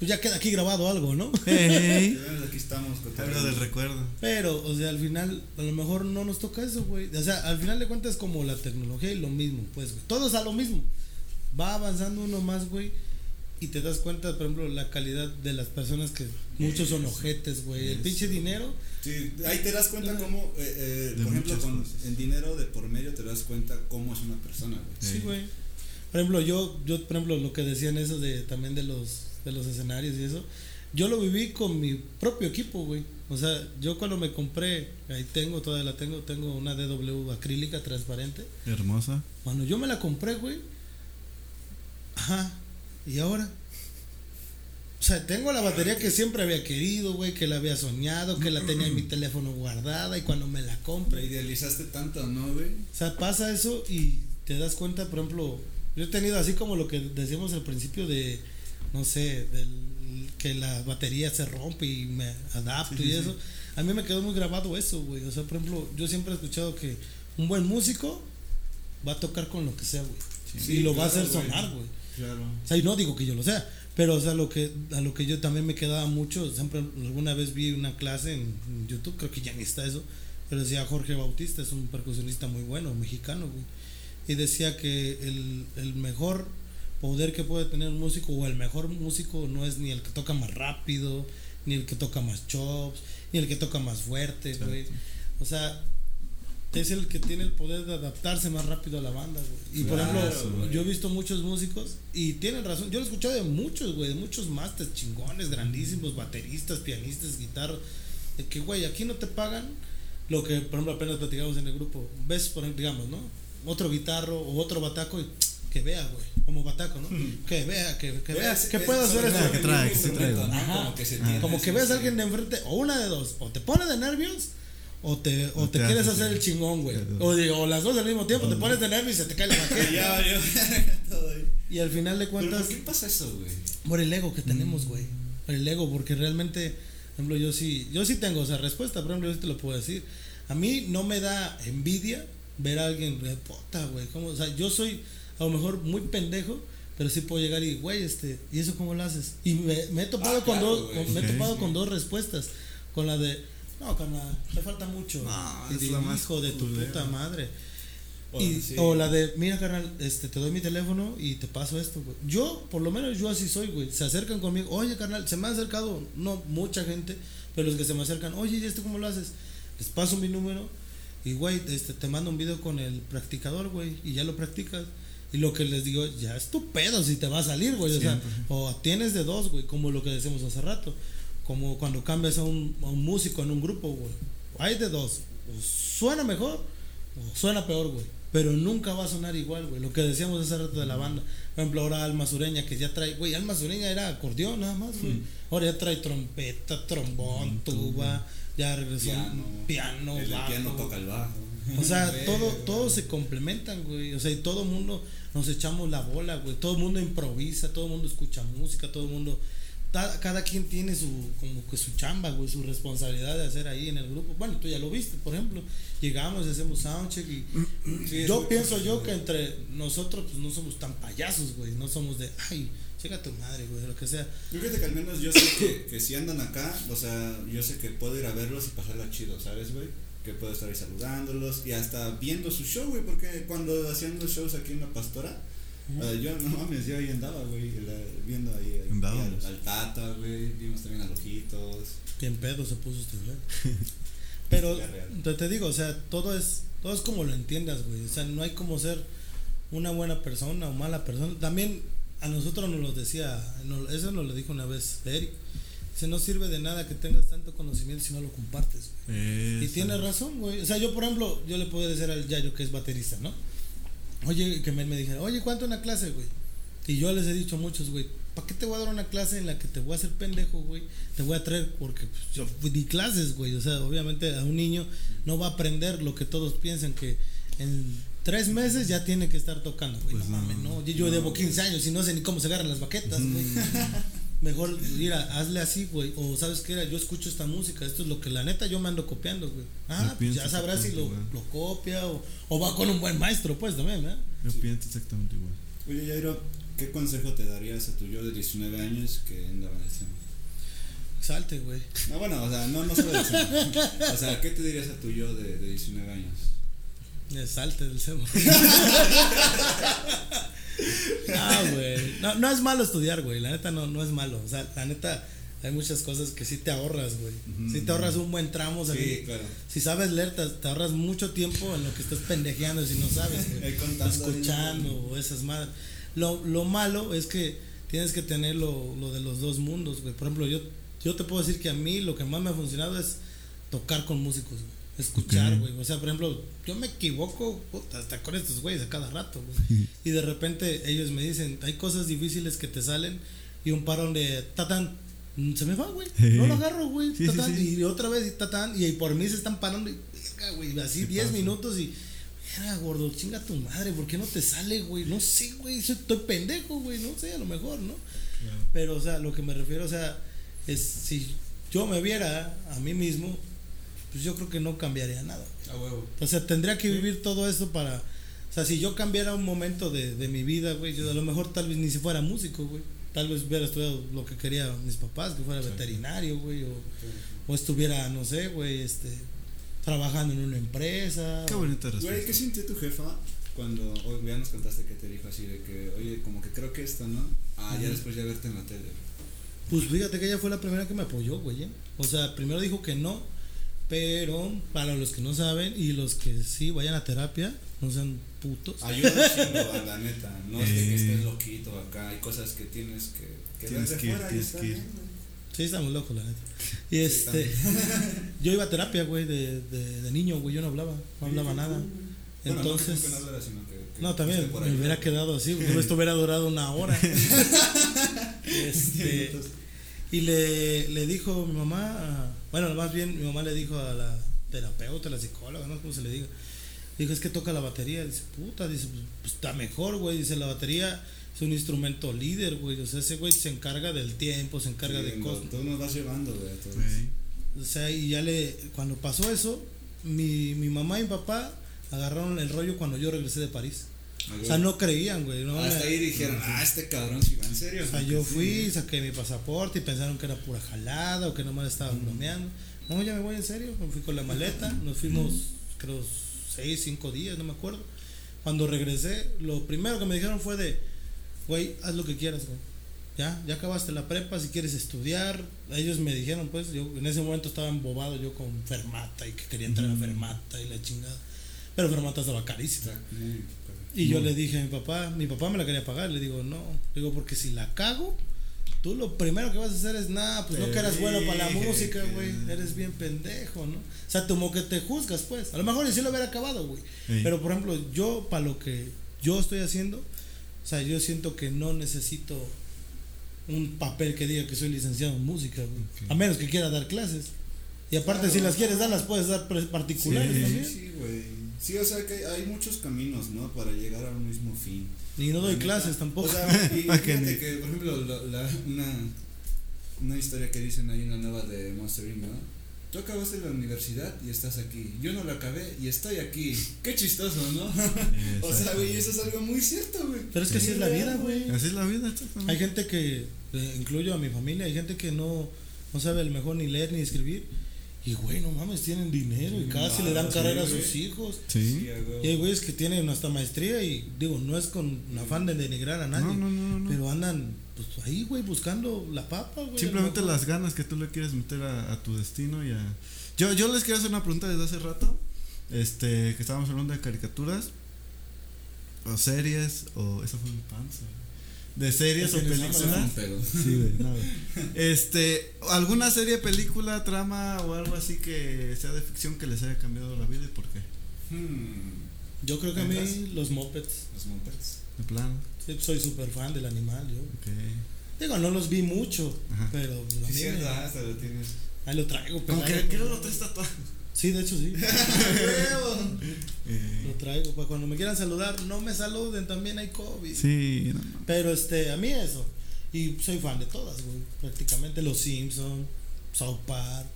pues ya queda aquí grabado algo, ¿no? Ey, Ya ves, Aquí estamos. algo del recuerdo. Pero, o sea, al final, a lo mejor no nos toca eso, güey. O sea, al final de cuentas, como la tecnología y lo mismo, pues, güey. Todo es a lo mismo. Va avanzando uno más, güey. Y te das cuenta, por ejemplo, la calidad de las personas que muchos son ojetes, güey. El pinche dinero. Sí, ahí te das cuenta cómo, eh, eh, por ejemplo, con en dinero de por medio te das cuenta cómo es una persona, güey. Sí, Sí. güey. Por ejemplo, yo, yo, por ejemplo, lo que decían eso de también de los, de los escenarios y eso, yo lo viví con mi propio equipo, güey. O sea, yo cuando me compré, ahí tengo, todavía la tengo, tengo una DW acrílica transparente. Hermosa. Cuando yo me la compré, güey. Ajá. ¿Y ahora? O sea, tengo la batería que siempre había querido, güey, que la había soñado, que la tenía en mi teléfono guardada y cuando me la compré. idealizaste tanto, ¿no, güey? O sea, pasa eso y te das cuenta, por ejemplo, yo he tenido así como lo que decíamos al principio de, no sé, del que la batería se rompe y me adapto y eso. A mí me quedó muy grabado eso, güey. O sea, por ejemplo, yo siempre he escuchado que un buen músico va a tocar con lo que sea, güey. y lo va a hacer sonar, güey. Claro. O sea, y no digo que yo lo sea, pero o sea, lo que, a lo que yo también me quedaba mucho, siempre alguna vez vi una clase en YouTube, creo que ya ni está eso, pero decía Jorge Bautista, es un percusionista muy bueno, mexicano, güey. Y decía que el, el mejor poder que puede tener un músico o el mejor músico no es ni el que toca más rápido, ni el que toca más chops, ni el que toca más fuerte, güey. O sea, es el que tiene el poder de adaptarse más rápido a la banda, güey. Y por ejemplo, yo he visto muchos músicos y tienen razón. Yo lo he escuchado de muchos, güey, de muchos masters chingones, grandísimos, bateristas, pianistas, guitarras. De que, güey, aquí no te pagan lo que, por ejemplo, apenas platicamos en el grupo. Ves, por ejemplo, digamos, ¿no? Otro guitarro o otro bataco y que vea, güey, como bataco, ¿no? Que vea, que, que vea, que pueda hacer eso. Que trae, que trae. Como que, se como que veas a alguien de enfrente, o una de dos, o te pone de nervios, o te, o te, quieres hacer el chingón, güey. O, o las dos al mismo tiempo, te pones de nervios y se te cae la baqueta. y al final de cuentas. ¿Por qué pasa eso, güey? Por el ego que tenemos, güey. Por el ego, porque realmente, por ejemplo, yo sí, yo sí tengo esa respuesta, por ejemplo, yo sí te lo puedo decir. A mí no me da envidia ver a alguien, puta, güey. O sea, yo soy a lo mejor muy pendejo, pero sí puedo llegar y, güey, este, ¿y eso cómo lo haces? Y me, he topado, ah, con, dos, me he topado con dos respuestas. Con la de, no, carnal, te falta mucho. y de, hijo de tu puta madre. O la de, mira, carnal, este, te doy mi teléfono y te paso esto, güey. Yo, por lo menos yo así soy, güey. Se acercan conmigo, oye, carnal, se me ha acercado, no mucha gente, pero los que se me acercan, oye, ¿y esto cómo lo haces? Les paso mi número y, güey, este, te mando un video con el practicador, güey, y ya lo practicas. Y lo que les digo, ya es tu pedo si te va a salir, güey. O sea, o tienes de dos, güey, como lo que decimos hace rato. Como cuando cambias a un, músico en un grupo, güey. Hay de dos. O suena mejor o suena peor, güey. Pero nunca va a sonar igual, güey. Lo que decíamos hace rato de la banda. Por ejemplo, ahora Alma Sureña, que ya trae, güey, Alma Sureña era acordeón nada más, güey. Ahora ya trae trompeta, trombón, tuba, ya regresó piano, piano, el piano toca el bajo. O sea, todo, todos se complementan, güey. O sea, y todo mundo nos echamos la bola, güey. Todo el mundo improvisa, todo el mundo escucha música, todo el mundo. Cada, quien tiene su, como que su chamba, güey, su responsabilidad de hacer ahí en el grupo. Bueno, tú ya lo viste, por ejemplo. Llegamos y hacemos soundcheck y. yo pienso yo que entre nosotros, pues no somos tan payasos, güey. No somos de, ay, llega tu madre, güey, lo que sea. Yo creo que al menos yo sé que, que si andan acá, o sea, yo sé que puedo ir a verlos y pasarla chido, ¿sabes, güey? que puedo estar ahí saludándolos y hasta viendo su show, güey, porque cuando hacían los shows aquí en La Pastora, yo no mames, yo ahí andaba, güey, viendo ahí, al, Tata, güey, vimos también a Lojitos. Bien pedo se puso usted, güey. Pero te, te digo, o sea, todo es, todo es como lo entiendas, güey, o sea, no hay como ser una buena persona o mala persona. También a nosotros nos lo decía, eso nos lo dijo una vez Eric se no sirve de nada que tengas tanto conocimiento si no lo compartes. Y tiene razón, güey. O sea, yo, por ejemplo, yo le puedo decir al Yayo que es baterista, ¿no? Oye, que me, me dijera, oye, ¿cuánto una clase, güey? Y yo les he dicho a muchos, güey, ¿para qué te voy a dar una clase en la que te voy a hacer pendejo, güey? Te voy a traer, porque pues, yo di clases, güey. O sea, obviamente a un niño no va a aprender lo que todos piensan que en tres meses ya tiene que estar tocando, güey. Pues no, mames, no. Yo, debo 15 años y no sé ni cómo se agarran las baquetas, güey. Mejor, mira, hazle así, güey. O sabes qué era, yo escucho esta música, esto es lo que la neta yo me ando copiando, güey. Ah, pues ya sabrás si lo, lo copia o, o, va con un buen maestro, pues también, ¿verdad? Yo pienso exactamente igual. Oye, Jairo, ¿qué consejo te darías a tu yo de 19 años que andaba en el? Salte, güey. No, bueno, o sea, no, no solo del O sea, ¿qué te dirías a tu yo de, de 19 años? Salte del SEM. Ah, güey. No, no es malo estudiar, güey. La neta no, no es malo. O sea, la neta hay muchas cosas que sí te ahorras, güey. Si te ahorras un buen tramo, sí, claro. si sabes leer, te, ahorras mucho tiempo en lo que estás pendejeando si no sabes, güey. Escuchando o esas madres. Lo, lo malo es que tienes que tener lo, lo de los dos mundos, güey. Por ejemplo, yo, yo te puedo decir que a mí lo que más me ha funcionado es tocar con músicos, güey. Escuchar, güey. O sea, por ejemplo, yo me equivoco hasta con estos güeyes a cada rato, güey. y de repente ellos me dicen, hay cosas difíciles que te salen y un parón de tatán. Se me va, güey. No lo agarro, güey. y otra vez, y tatán. Y por mí se están parando. Y, güey, así 10 minutos y. Mira, gordo, chinga tu madre, ¿por qué no te sale, güey? No sé, güey, estoy pendejo, güey, no sé, a lo mejor, ¿no? Pero, o sea, lo que me refiero, o sea, es si yo me viera a mí mismo, pues yo creo que no cambiaría nada. A huevo. O sea, tendría que vivir todo esto para. O sea, si yo cambiara un momento de, de mi vida, güey, yo a lo mejor tal vez ni si fuera músico, güey. Tal vez hubiera estudiado lo que quería mis papás, que fuera veterinario, güey, o, o, estuviera, no sé, güey, este, trabajando en una empresa. Qué bonita respuesta. Güey, ¿qué sintió tu jefa cuando hoy ya nos contaste que te dijo así de que, oye, como que creo que esto, ¿no? Ah, ya después ya verte en la tele. Pues fíjate que ella fue la primera que me apoyó, güey. ¿eh? O sea, primero dijo que no, pero para los que no saben y los que sí vayan a terapia, no sean putos. Ayuda un la neta. No es que estés loquito acá. Hay cosas que tienes que, que tienes que ir, tienes que ir. Sí, estamos locos, la neta. Y este. yo iba a terapia, güey, de, de, de, niño, güey. Yo no hablaba, no hablaba nada. Entonces. no, no, sino que, no, también me hubiera quedado así, porque esto hubiera durado una hora. este. Y le, le dijo mi mamá, bueno, más bien mi mamá le dijo a la terapeuta, a la psicóloga, no sé cómo se le diga. Dijo, es que toca la batería. Dice, puta, dice, pues, pues está mejor, güey. Dice, la batería es un instrumento líder, güey. O sea, ese güey se encarga del tiempo, se encarga de cosas. Tú nos vas llevando, güey, O sea, y ya le, cuando pasó eso, mi, mi mamá y mi papá agarraron el rollo cuando yo regresé de París. O sea, no creían, güey. No Hasta ahí dijeron, ah, este cabrón si va en serio. O sea, yo fui, saqué mi pasaporte y pensaron que era pura jalada o que nomás estaba bromeando. No, ya me voy en serio. Me fui con la maleta, nos fuimos, creo, seis, cinco días, no me acuerdo. Cuando regresé, lo primero que me dijeron fue de, güey, haz lo que quieras, güey. Ya, ya acabaste la prepa, si quieres estudiar. Ellos me dijeron, pues, yo en ese momento estaba embobado yo con Fermata y que quería entrar a Fermata y la chingada. Pero Fermata estaba carísima. Y yo le dije a mi papá, mi papá me la quería pagar, le digo, no, digo, porque si la cago, tú lo primero que vas a hacer es, nada, pues no que eras bueno para la música, güey, eres bien pendejo, ¿no? O sea, como que te juzgas, pues. A lo mejor sí lo hubiera acabado, güey. Pero, por ejemplo, yo, para lo que yo estoy haciendo, o sea, yo siento que no necesito un papel que diga que soy licenciado en música, güey. A menos que quiera dar clases. Y aparte, si las quieres dar, las puedes dar particulares también. Sí, güey. Sí, o sea que hay muchos caminos, ¿no? Para llegar a un mismo fin. Y no doy clases tampoco. O sea, y fíjate que, por ejemplo, la, una, una historia que dicen ahí en la nueva de Monster Inc., ¿no? Tú acabaste la universidad y estás aquí. Yo no la acabé y estoy aquí. Qué chistoso, ¿no? o sea, güey, eso es algo muy cierto, güey. Pero es que así es la vida, güey. Así es la vida, Hay gente que, eh, incluyo a mi familia, hay gente que no, no sabe el mejor ni leer ni escribir y güey, no mames, tienen dinero y casi le dan carrera a sus hijos. Sí. Y hay güeyes que tienen hasta maestría y digo, no es con afán de denigrar a nadie. No, no, no, pero andan pues ahí, güey, buscando la papa, güey. Simplemente las ganas que tú le quieres meter a, tu destino y a... Yo, yo les quiero hacer una pregunta desde hace rato. Este, que estábamos hablando de caricaturas. O series, o... Esa fue mi panza de series o películas. Sí, Este, alguna serie, película, trama o algo así que sea de ficción que les haya cambiado la vida y por qué. Hmm. Yo creo que a mí los mopeds. Los mopeds. De plan. Sí, soy súper fan del animal, yo. Digo, no los vi mucho, pero a mí ah, lo tienes. Ahí lo traigo, pero. ¿Qué lo traes tatuado? Sí, de hecho sí. Lo traigo. Para cuando me quieran saludar, no me saluden, también hay COVID. Sí, Pero este, a mí eso. Y soy fan de todas, güey. Prácticamente Los Simpsons, South Park.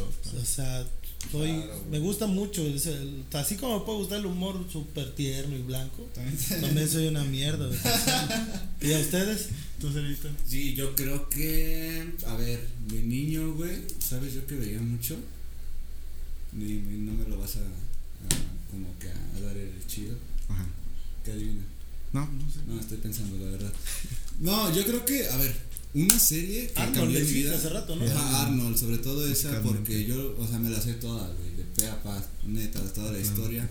O sea, soy, me gusta mucho. así como me puede gustar el humor súper tierno y blanco, también soy una mierda. ¿Y a ustedes? ¿Tú, Cerito? Sí, yo creo que. A ver, de niño, güey, ¿sabes yo que veía mucho? Y, no me lo vas a, como que a, dar el chido. Ajá. ¿Qué adivina? No, no sé. No, estoy pensando, la verdad. No, yo creo que, a ver, una serie que Arnold cambió mi vida. hace rato, ¿no? Ajá, Arnold, sobre todo esa porque yo, o sea, me la sé toda, güey, de pe a pa, neta, toda la historia.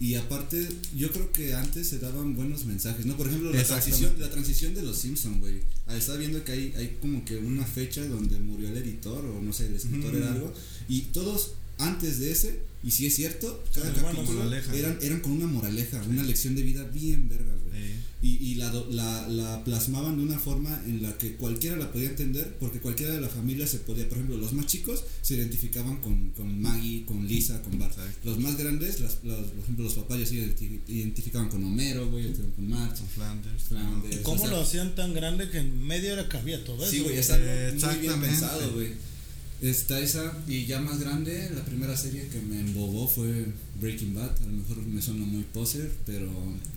Y aparte, yo creo que antes se daban buenos mensajes, ¿no? Por ejemplo, la transición, la transición de los Simpsons, güey. Ah, estaba viendo que hay, hay como que una fecha donde murió el editor, o no sé, el escritor era algo, y todos antes de ese, y si es cierto, cada capítulo eran, eran con una moraleja, una lección de vida bien verga, güey. Y, y la, la, la, plasmaban de una forma en la que cualquiera la podía entender, porque cualquiera de la familia se podía, por ejemplo, los más chicos se identificaban con, con Maggie, con Lisa, con Bart. Los más grandes, las, los, por ejemplo, los papás ya se identificaban con Homero, güey, con Marx. Con Flanders. Flanders ¿Cómo lo hacían tan grande que en medio era cabía todo eso? Sí, güey, está muy bien pensado, güey. Está esa, y ya más grande, la primera serie que me embobó fue Breaking Bad. A lo mejor me suena muy poser, pero,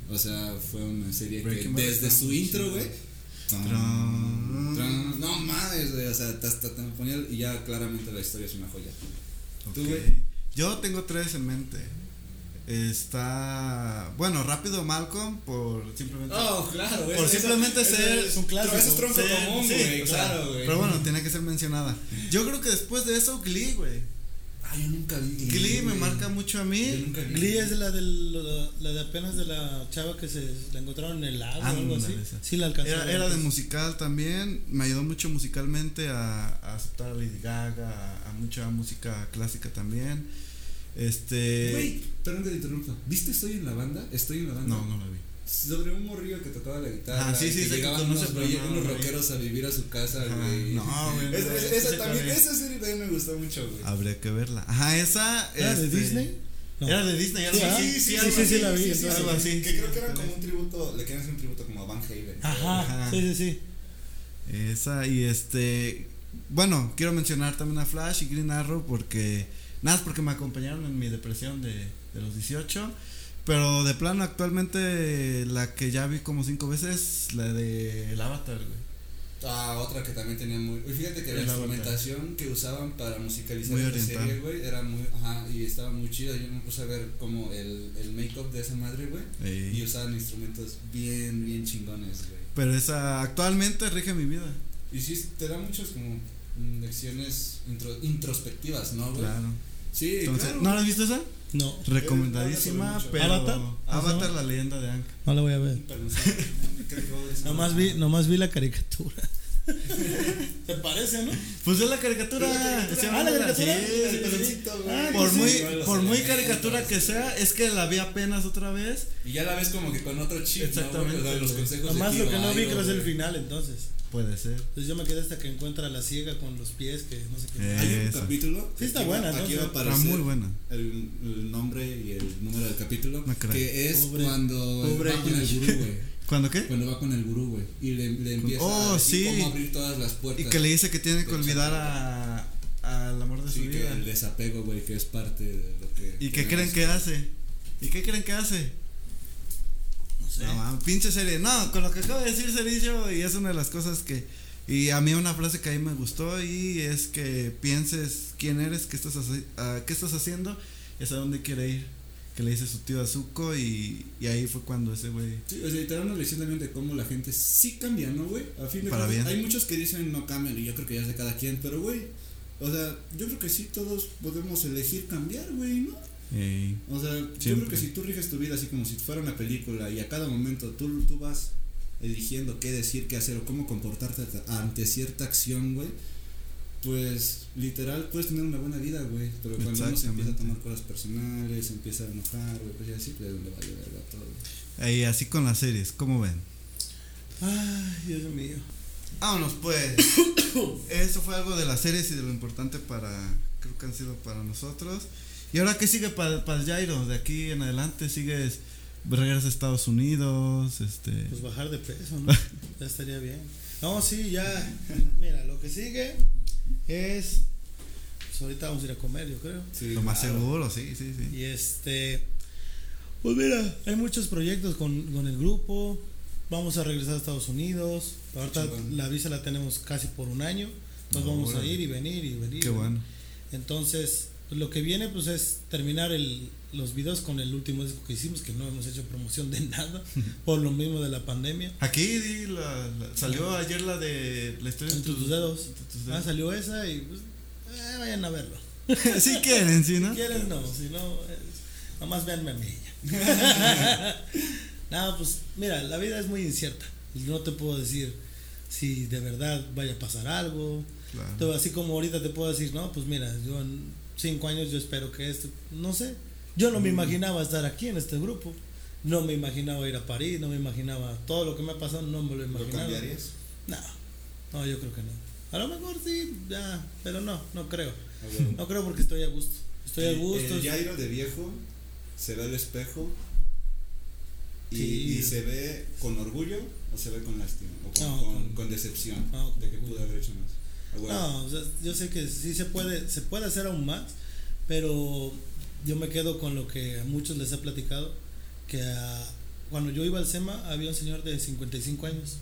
o sea, fue una serie que desde su intro, güey. No mames, güey, o sea, hasta te ponía y ya claramente la historia es una joya. ¿Tú, güey? Yo tengo tres en mente. Está. Bueno, rápido Malcolm por simplemente. Oh, claro, Por simplemente ser. Es un clásico. es tronco común, güey. claro, güey. Pero bueno, tiene que ser mencionada. Yo creo que después de eso, Glee, güey. Ah, yo nunca vi Glee. Glee me marca mucho a mí. Glee es la, del, la, de apenas de la chava que se la encontraron en el lago o algo así. Sí, la alcanzó. Era, era de musical también. Me ayudó mucho musicalmente a, a aceptar a Lady Gaga, a, a mucha música clásica también. Este. Güey, perdón que te interrumpa. ¿Viste Estoy en la banda? Estoy en la banda. No, no la vi. Sobre un morrillo que tocaba la guitarra. Ah, sí, sí, que llegaban unos, unos rockeros a vivir a su casa, güey. No, güey. esa, también, esa serie también me gustó mucho, güey. Habría que verla. Ajá, esa. ¿Era de este, Disney? Era de Disney, algo sí, Sí, sí, sí, sí, la vi. algo así. Que creo que era como un tributo, le quieren hacer un tributo como a Van Halen. Ajá, sí, sí, sí. Esa, y este. Bueno, quiero mencionar también a Flash y Green Arrow porque Nada, porque me acompañaron en mi depresión de, de los 18. Pero de plano, actualmente la que ya vi como cinco veces, la de El Avatar, güey. Ah, otra que también tenía muy. Fíjate que la instrumentación que usaban para musicalizar esta serie, güey, era muy. Ajá, y estaba muy chida. Yo me puse a ver como el, el make-up de esa madre, güey. Y usaban instrumentos bien, bien chingones, güey. Pero esa actualmente rige mi vida. Y sí, te da muchos como lecciones introspectivas, ¿no, güey? Claro. Sí, Entonces, ¿No la has visto esa? No. Recomendadísima, pero. ¿Avatar? Avatar, la leyenda de Anka. No la voy a ver. nomás, vi, nomás vi la caricatura. ¿Te parece, no? Pues es la caricatura. Ah, la caricatura. Sí, por muy, por muy caricatura que sea, es que la vi apenas otra vez. Y ya la ves como que con otro chip. Exactamente. ¿no? Los consejos Nomás lo que no vi creo es el final, entonces. Puede ser. Entonces yo me quedé hasta que encuentra a la ciega con los pies, que no sé qué. Hay un capítulo. Sí, está buena, ¿no? Aquí va a aparecer muy buena. El, el, nombre y el número del capítulo. que es cuando Pobre el gurú, güey. ¿Cuándo qué? Cuando va con el gurú, güey. Y le, le empieza oh, a sí. cómo abrir todas las puertas. Y que le dice que tiene que olvidar a, al amor de sí, su que vida. el desapego, güey, que es parte de lo que. ¿Y qué creen que hace? ¿Y qué creen que hace? No sé. No, pinche serie. No, con lo que acaba de decir Cericio, y es una de las cosas que y a mí una frase que ahí me gustó y es que pienses quién eres, qué estás, uh, qué estás haciendo y a dónde quiere ir. Que le dice su tío Azuko y, y ahí fue cuando ese güey. Sí, o sea, te da una lección también de cómo la gente sí cambia, ¿no, güey? A fin de Para bien. Hay muchos que dicen no cambian y yo creo que ya es de cada quien, pero, güey, o sea, yo creo que sí todos podemos elegir cambiar, güey, ¿no? Ey, o sea, yo creo que si tú riges tu vida así como si fuera una película y a cada momento tú, tú vas eligiendo qué decir, qué hacer o cómo comportarte ante cierta acción, güey, pues literal puedes tener una buena vida, güey. Pero cuando uno se empieza a tomar cosas personales, se empieza a enojar, güey, pues ya sí, pues donde va a llegar todo. Y así con las series, ¿cómo ven? Ay, Dios mío. Vámonos pues. Eso fue algo de las series y de lo importante para, creo que han sido para nosotros. Y ahora, ¿qué sigue para, para el Jairo? De aquí en adelante sigues regresas a Estados Unidos, este... Pues bajar de peso, ¿no? ya estaría bien. No, sí, ya, mira, lo que sigue es, pues ahorita vamos a ir a comer, yo creo. Sí, lo más seguro, sí, sí, sí. Y este, pues mira, hay muchos proyectos con, con el grupo, vamos a regresar a Estados Unidos, ahorita la visa la tenemos casi por un año, entonces vamos a ir y venir y venir. Qué bueno. Entonces, pues lo que viene pues es terminar el, los videos con el último disco que hicimos, que no hemos hecho promoción de nada, por lo mismo de la pandemia. Aquí la, salió ayer la de la historia de tus, dedos. Ah, salió esa y pues, eh, vayan a verlo. si quieren, si no. Si quieren, no. Si no, nomás véanme a mí. no, pues mira, la vida es muy incierta. No te puedo decir si de verdad vaya a pasar algo. así como ahorita te puedo decir, no, pues mira, yo en cinco años yo espero que esto, no sé. Yo no me imaginaba estar aquí en este grupo. No me imaginaba ir a París, no me imaginaba todo lo que me ha pasado, no me lo imaginaba. ¿Lo cambiarías? No, no, yo creo que no. A lo mejor sí, ya, pero no, no creo. No creo porque estoy a gusto. Estoy a gusto. El Jairo de viejo se ve al espejo y, se ve con orgullo o se ve con lástima o con, decepción de que pudo haber hecho más. No, yo sé que sí se puede, se puede hacer aún más, pero yo me quedo con lo que a muchos les he platicado que cuando yo iba al SEMA había un señor de 55 años.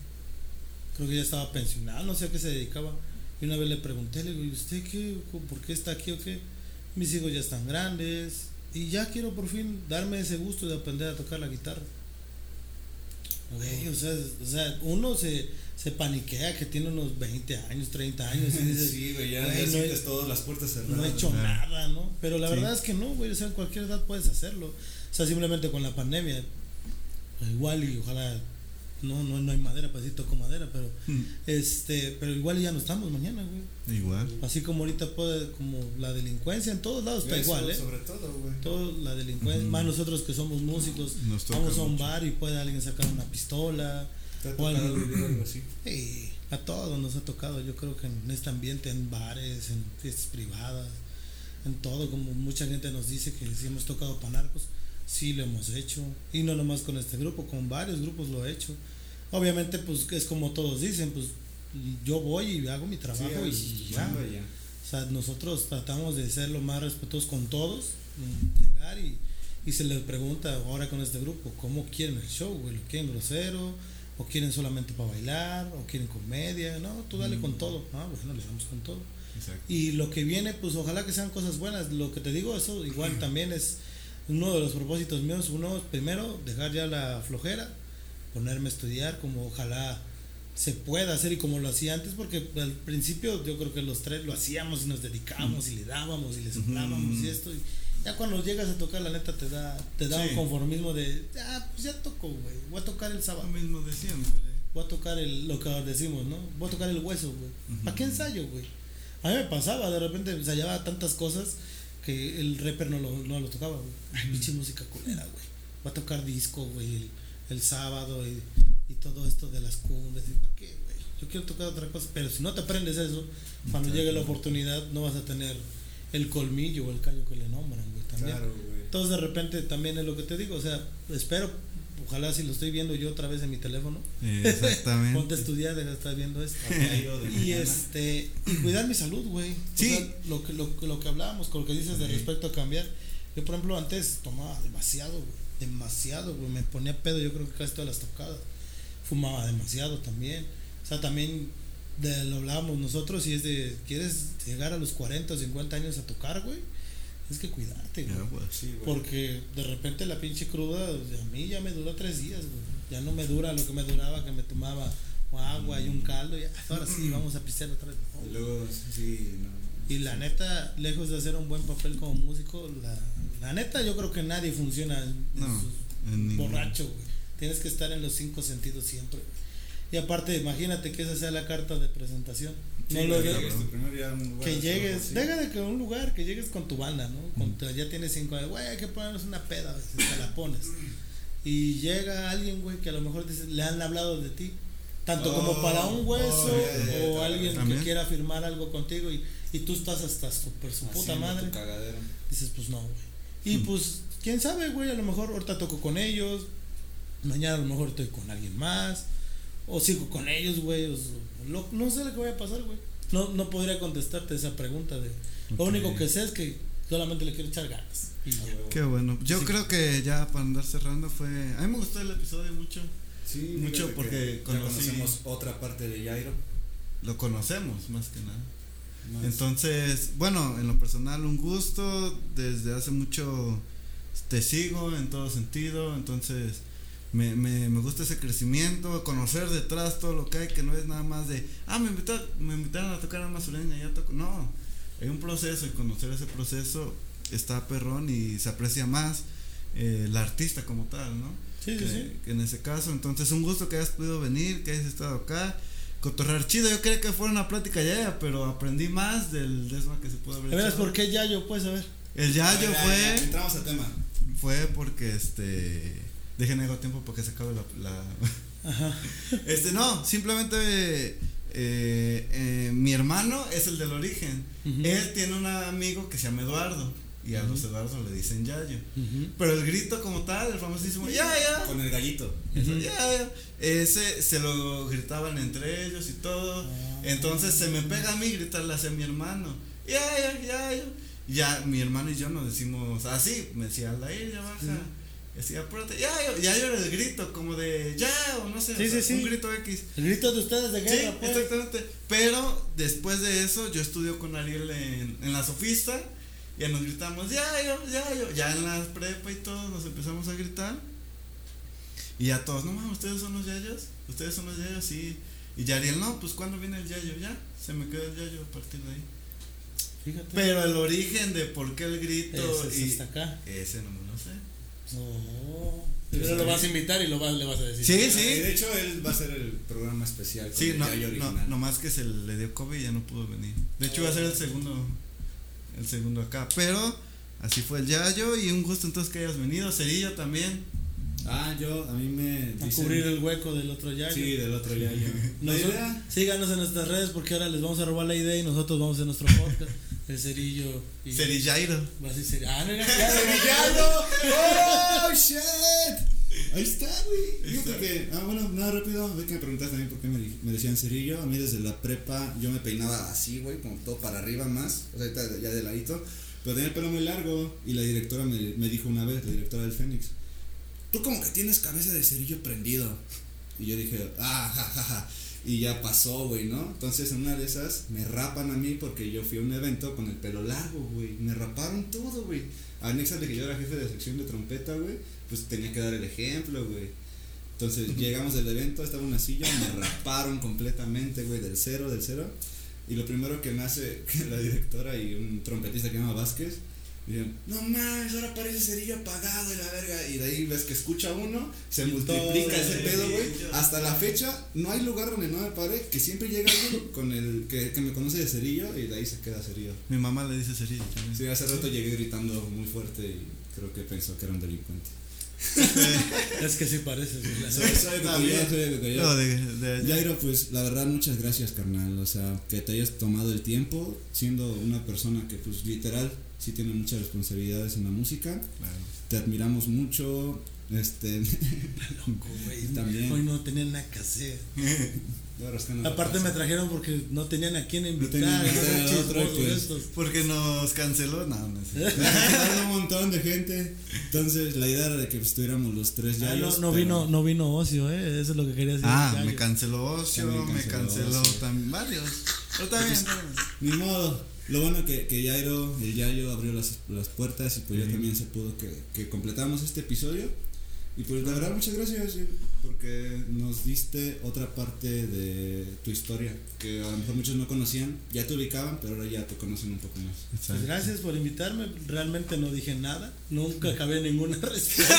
Creo que ya estaba pensionado, no sé a qué se dedicaba. Y una vez le pregunté, le digo, ¿usted qué? ¿Por qué está aquí o qué? Mis hijos ya están grandes y ya quiero por fin darme ese gusto de aprender a tocar la guitarra. o, sea, o sea, uno se, se paniquea que tiene unos 20 años, 30 años y dice, sí, güey, ya, no todas las puertas cerradas. No he hecho nada, ¿no? Pero la verdad es que no, güey, o sea, en cualquier edad puedes hacerlo. O sea, simplemente con la pandemia, igual y ojalá no, no, no hay madera, pues sí toco madera, pero hmm. este, pero igual ya no estamos mañana, güey. Igual. Así como ahorita puede, como la delincuencia en todos lados está igual, ¿eh? Sobre todo, güey. Todo la delincuencia, más nosotros que somos músicos, vamos a un bar y puede alguien sacar una pistola. O algo así? Sí, a todos nos ha tocado, yo creo que en este ambiente, en bares, en fiestas privadas, en todo, como mucha gente nos dice que si hemos tocado panarcos sí lo hemos hecho. Y no nomás con este grupo, con varios grupos lo he hecho. Obviamente, pues es como todos dicen, pues yo voy y hago mi trabajo y ya. O sea, nosotros tratamos de ser lo más respetuosos con todos, llegar y, y se les pregunta ahora con este grupo, ¿cómo quieren el show? ¿Lo quieren grosero? ¿O quieren solamente para bailar? ¿O quieren comedia? No, tú dale con mm. todo. Ah, bueno, le damos con todo. Y lo que viene, pues ojalá que sean cosas buenas. Lo que te digo, eso igual también es uno de los propósitos míos, uno primero, dejar ya la flojera, ponerme a estudiar como ojalá se pueda hacer y como lo hacía antes, porque al principio yo creo que los tres lo hacíamos y nos dedicábamos y le dábamos y le soplábamos y esto. Y ya cuando llegas a tocar, la neta te da, te da un conformismo de, ah, pues ya toco, güey, voy a tocar el sábado. Lo mismo de siempre. Voy a tocar el, lo que decimos, ¿no? Voy a tocar el hueso, güey. ¿Para qué ensayo, güey? A mí me pasaba, de repente ensayaba tantas cosas que el rapper no lo, no lo tocaba, güey. Ay, pinche música culera, güey. Va a tocar disco, güey, el, sábado y, y, todo esto de las cumbres. ¿Para qué, güey? Yo quiero tocar otra cosa, pero si no te aprendes eso, cuando llegue la oportunidad no vas a tener el colmillo o el callo que le nombran, güey, también. Claro, güey. Entonces de repente también es lo que te digo, o sea, espero ojalá si lo estoy viendo yo otra vez en mi teléfono. Exactamente. Ponte a estudiar, deja de estar viendo esto. y este, y cuidar mi salud, güey. Sí. lo que, lo, lo que hablábamos, con lo que dices de respecto a cambiar. Yo, por ejemplo, antes tomaba demasiado, güey. Demasiado, güey. Me ponía pedo, yo creo que casi todas las tocadas. Fumaba demasiado también. O sea, también de, lo hablábamos nosotros y es de, ¿quieres llegar a los 40 o 50 años a tocar, güey? es que cuidarte, Porque de repente la pinche cruda, a mí ya me dura tres días, Ya no me dura lo que me duraba, que me tomaba agua y un caldo. Y ahora sí, vamos a pisar otra vez. Luego, sí, Y la neta, lejos de hacer un buen papel como músico, la, la neta yo creo que nadie funciona borracho, Tienes que estar en los cinco sentidos siempre. Y aparte, imagínate que esa sea la carta de presentación no lo que llegues, deja de que un lugar, que llegues con tu banda, ¿no? ya tienes cinco años, güey, hay que ponernos una peda, te la pones. Y llega alguien, güey, que a lo mejor le han hablado de ti, tanto como para un hueso oh, o alguien que quiera firmar algo contigo y, y tú estás hasta super su puta madre. Dices, pues no, güey. Y pues, quién sabe, güey, a lo mejor ahorita toco con ellos, mañana a lo mejor estoy con alguien más, o sigo con ellos, güey, no sé lo que voy a pasar, güey. No, no podría contestarte esa pregunta. de Lo único que sé es que solamente le quiero echar ganas. Qué bueno. Yo creo que ya para andar cerrando fue... A mí me gustó el episodio mucho. Sí, mucho porque conocimos otra parte de Jairo. Lo conocemos más que nada. Entonces, bueno, en lo personal un gusto. Desde hace mucho te sigo en todo sentido. Entonces me, me, me, gusta ese crecimiento, conocer detrás todo lo que hay, que no es nada más de, ah, me invitaron, me invitaron a tocar a sureña, ya toco. No, hay un proceso y conocer ese proceso está perrón y se aprecia más eh, el artista como tal, ¿no? Sí, que, sí, sí. que en ese caso, entonces un gusto que hayas podido venir, que hayas estado acá. Cotorrar chido, yo creía que fue una plática ya, pero aprendí más del desma que se pudo haber ¿De veras echado. por qué Yayo? Pues a ver. El Yayo Ya, ya, fue ya, Entramos al tema. fue porque este dejen algo tiempo para que se acabe la, la Ajá. este no simplemente eh, eh, mi hermano es el del origen. Él tiene un amigo que se llama Eduardo y a los Eduardo le dicen Yayo. Ujú. pero el grito como tal el famosísimo ya ya. Con el gallito. Eso, ya, ya. ese se lo gritaban entre ellos y todo. Ah. entonces se me pega a mí gritarle hacia mi hermano. Ya ya ya ya ya mi hermano y yo nos decimos así me decía Aldair ya baja decía apúrate ya ya ya el grito como de ya o no sé Sí, o sea, sí, sí. un grito X El grito de ustedes de sí guerra, pues. exactamente pero después de eso yo estudio con Ariel en, en la sofista ya nos gritamos ya yo ya yo ya en la prepa y todo nos empezamos a gritar y ya todos, no mames, ustedes son los yayos, ustedes son los yayos, sí. Y ya Ariel, no, pues cuando viene el yayo, ya, se me quedó el yayo a partir de ahí. Fíjate. Pero el origen de por qué el grito Ese y acá. ese no me lo sé. No. Pero lo vas a invitar y lo vas, le vas a decir. Sí, Ah, sí. y De hecho, él va a ser el programa especial. Sí, el no, no, original. nomás que se le dio COVID y ya no pudo venir. De hecho, iba a ser el segundo, el segundo acá. Pero así fue el yayo y un gusto entonces que hayas venido. Cerillo también. Ah, yo, a mí me. A dicen- cubrir el hueco del otro Yayo. Sí, del otro Yayo. La idea. síganos en nuestras redes porque ahora les vamos a robar la idea y nosotros vamos a hacer nuestro podcast. El cerillo. Y Cerillairo. Va a ser Cerillo. Ah, no era ¡Yayo! ¡Oh, shit! Ahí está, güey. Fíjate Está. que. Ah, bueno, nada rápido. Ve que me preguntaste también por qué me, decían cerillo. A mí desde la prepa yo me peinaba así, güey, como todo para arriba más. O sea, ya de ladito. Pero tenía el pelo muy largo. Y la directora me, me dijo una vez, la directora del Fénix, tú como que tienes cabeza de cerillo prendido. Y yo dije, ah, ja, ja, ja. Y ya pasó, güey, ¿no? Entonces en una de esas me rapan a mí porque yo fui a un evento con el pelo largo, güey. Me raparon todo, güey. Anexa de que yo era jefe de sección de trompeta, güey. Pues tenía que dar el ejemplo, güey. Entonces llegamos del evento, estaba una silla, me raparon completamente, güey, del cero, del cero. Y lo primero que me hace la directora y un trompetista que se llama Vázquez, No mames, ahora parece cerillo apagado y la verga. Y de ahí ves que escucha uno, se Y multiplica ese pedo, güey. Hasta la fecha, no hay lugar donde no me pare que siempre llega alguien con el que, que me conoce de cerillo y de ahí se queda cerillo. Mi mamá le dice Cerillo también. Sí, hace rato llegué gritando muy fuerte y creo que pensó que era un delincuente. Es que sí parece. Soy, soy de También. Cocoyoc, soy de Cocoyoc. No, de, de allá. Jairo, pues la verdad muchas gracias carnal, o sea, que te hayas tomado el tiempo siendo una persona que pues literal sí tiene muchas responsabilidades en la música, Claro. te admiramos mucho, este, Loco, güey. También. Hoy no tenían nada que hacer. Aparte me trajeron porque no tenían a quién invitar. no a otro, pues. Porque nos canceló. No, no sé. Me un montón de gente, entonces la idea era de que estuviéramos los tres Ah, Yayos, no, no vino, no vino Ocio, eh. Eso es lo que quería decir. Ah, me canceló Ocio, También me canceló canceló Ocio. también varios. Pero bien. Ni modo. Lo bueno que, que Jairo, el Yayo abrió las, las puertas y pues ya Sí. también se pudo que, que completamos este episodio. Y pues la verdad muchas gracias porque nos diste otra parte de tu historia que a lo mejor muchos no conocían, ya te ubicaban, pero ahora ya te conocen un poco más. Pues gracias por invitarme. Realmente no dije nada. Nunca acabé ninguna respuesta.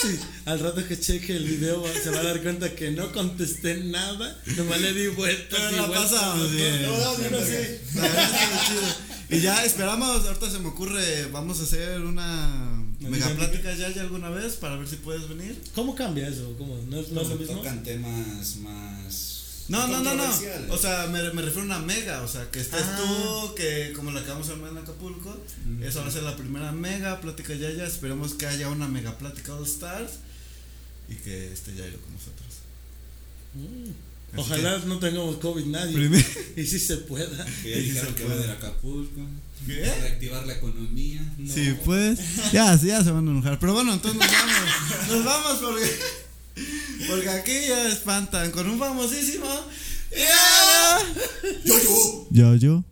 Sí, al rato que cheque el video se va a dar cuenta que no contesté nada. Nomás le di vueltas Pero y la vueltas. pasamos bien. No, no, Bueno, no, sí. no. La verdad chido. Y ya esperamos, ahorita se me ocurre, vamos a hacer una mega plática ya, ya alguna vez para ver si puedes venir. ¿Cómo cambia eso? ¿Cómo? ¿No no es lo mismo? Tocan temas más... No, no, no, no. O sea, me, me refiero a una mega. O sea, que estés Ah. tú, que como la que vamos a armar en Acapulco. Ujú. Esa va a ser la primera mega plática ya, ya. Esperemos que haya una mega plática All Stars. Y que esté Jairo con nosotros. Mm. Ojalá no tengamos COVID nadie. Primer- Y si se pueda. Que ya dijeron que va de Acapulco, ¿Qué? reactivar la economía. No. Sí, pues. Ya, sí, ya se van a enojar. Pero bueno, entonces nos vamos. Nos vamos porque. Porque aquí ya espantan con un famosísimo. ¡Yo, yo! Yo, yo.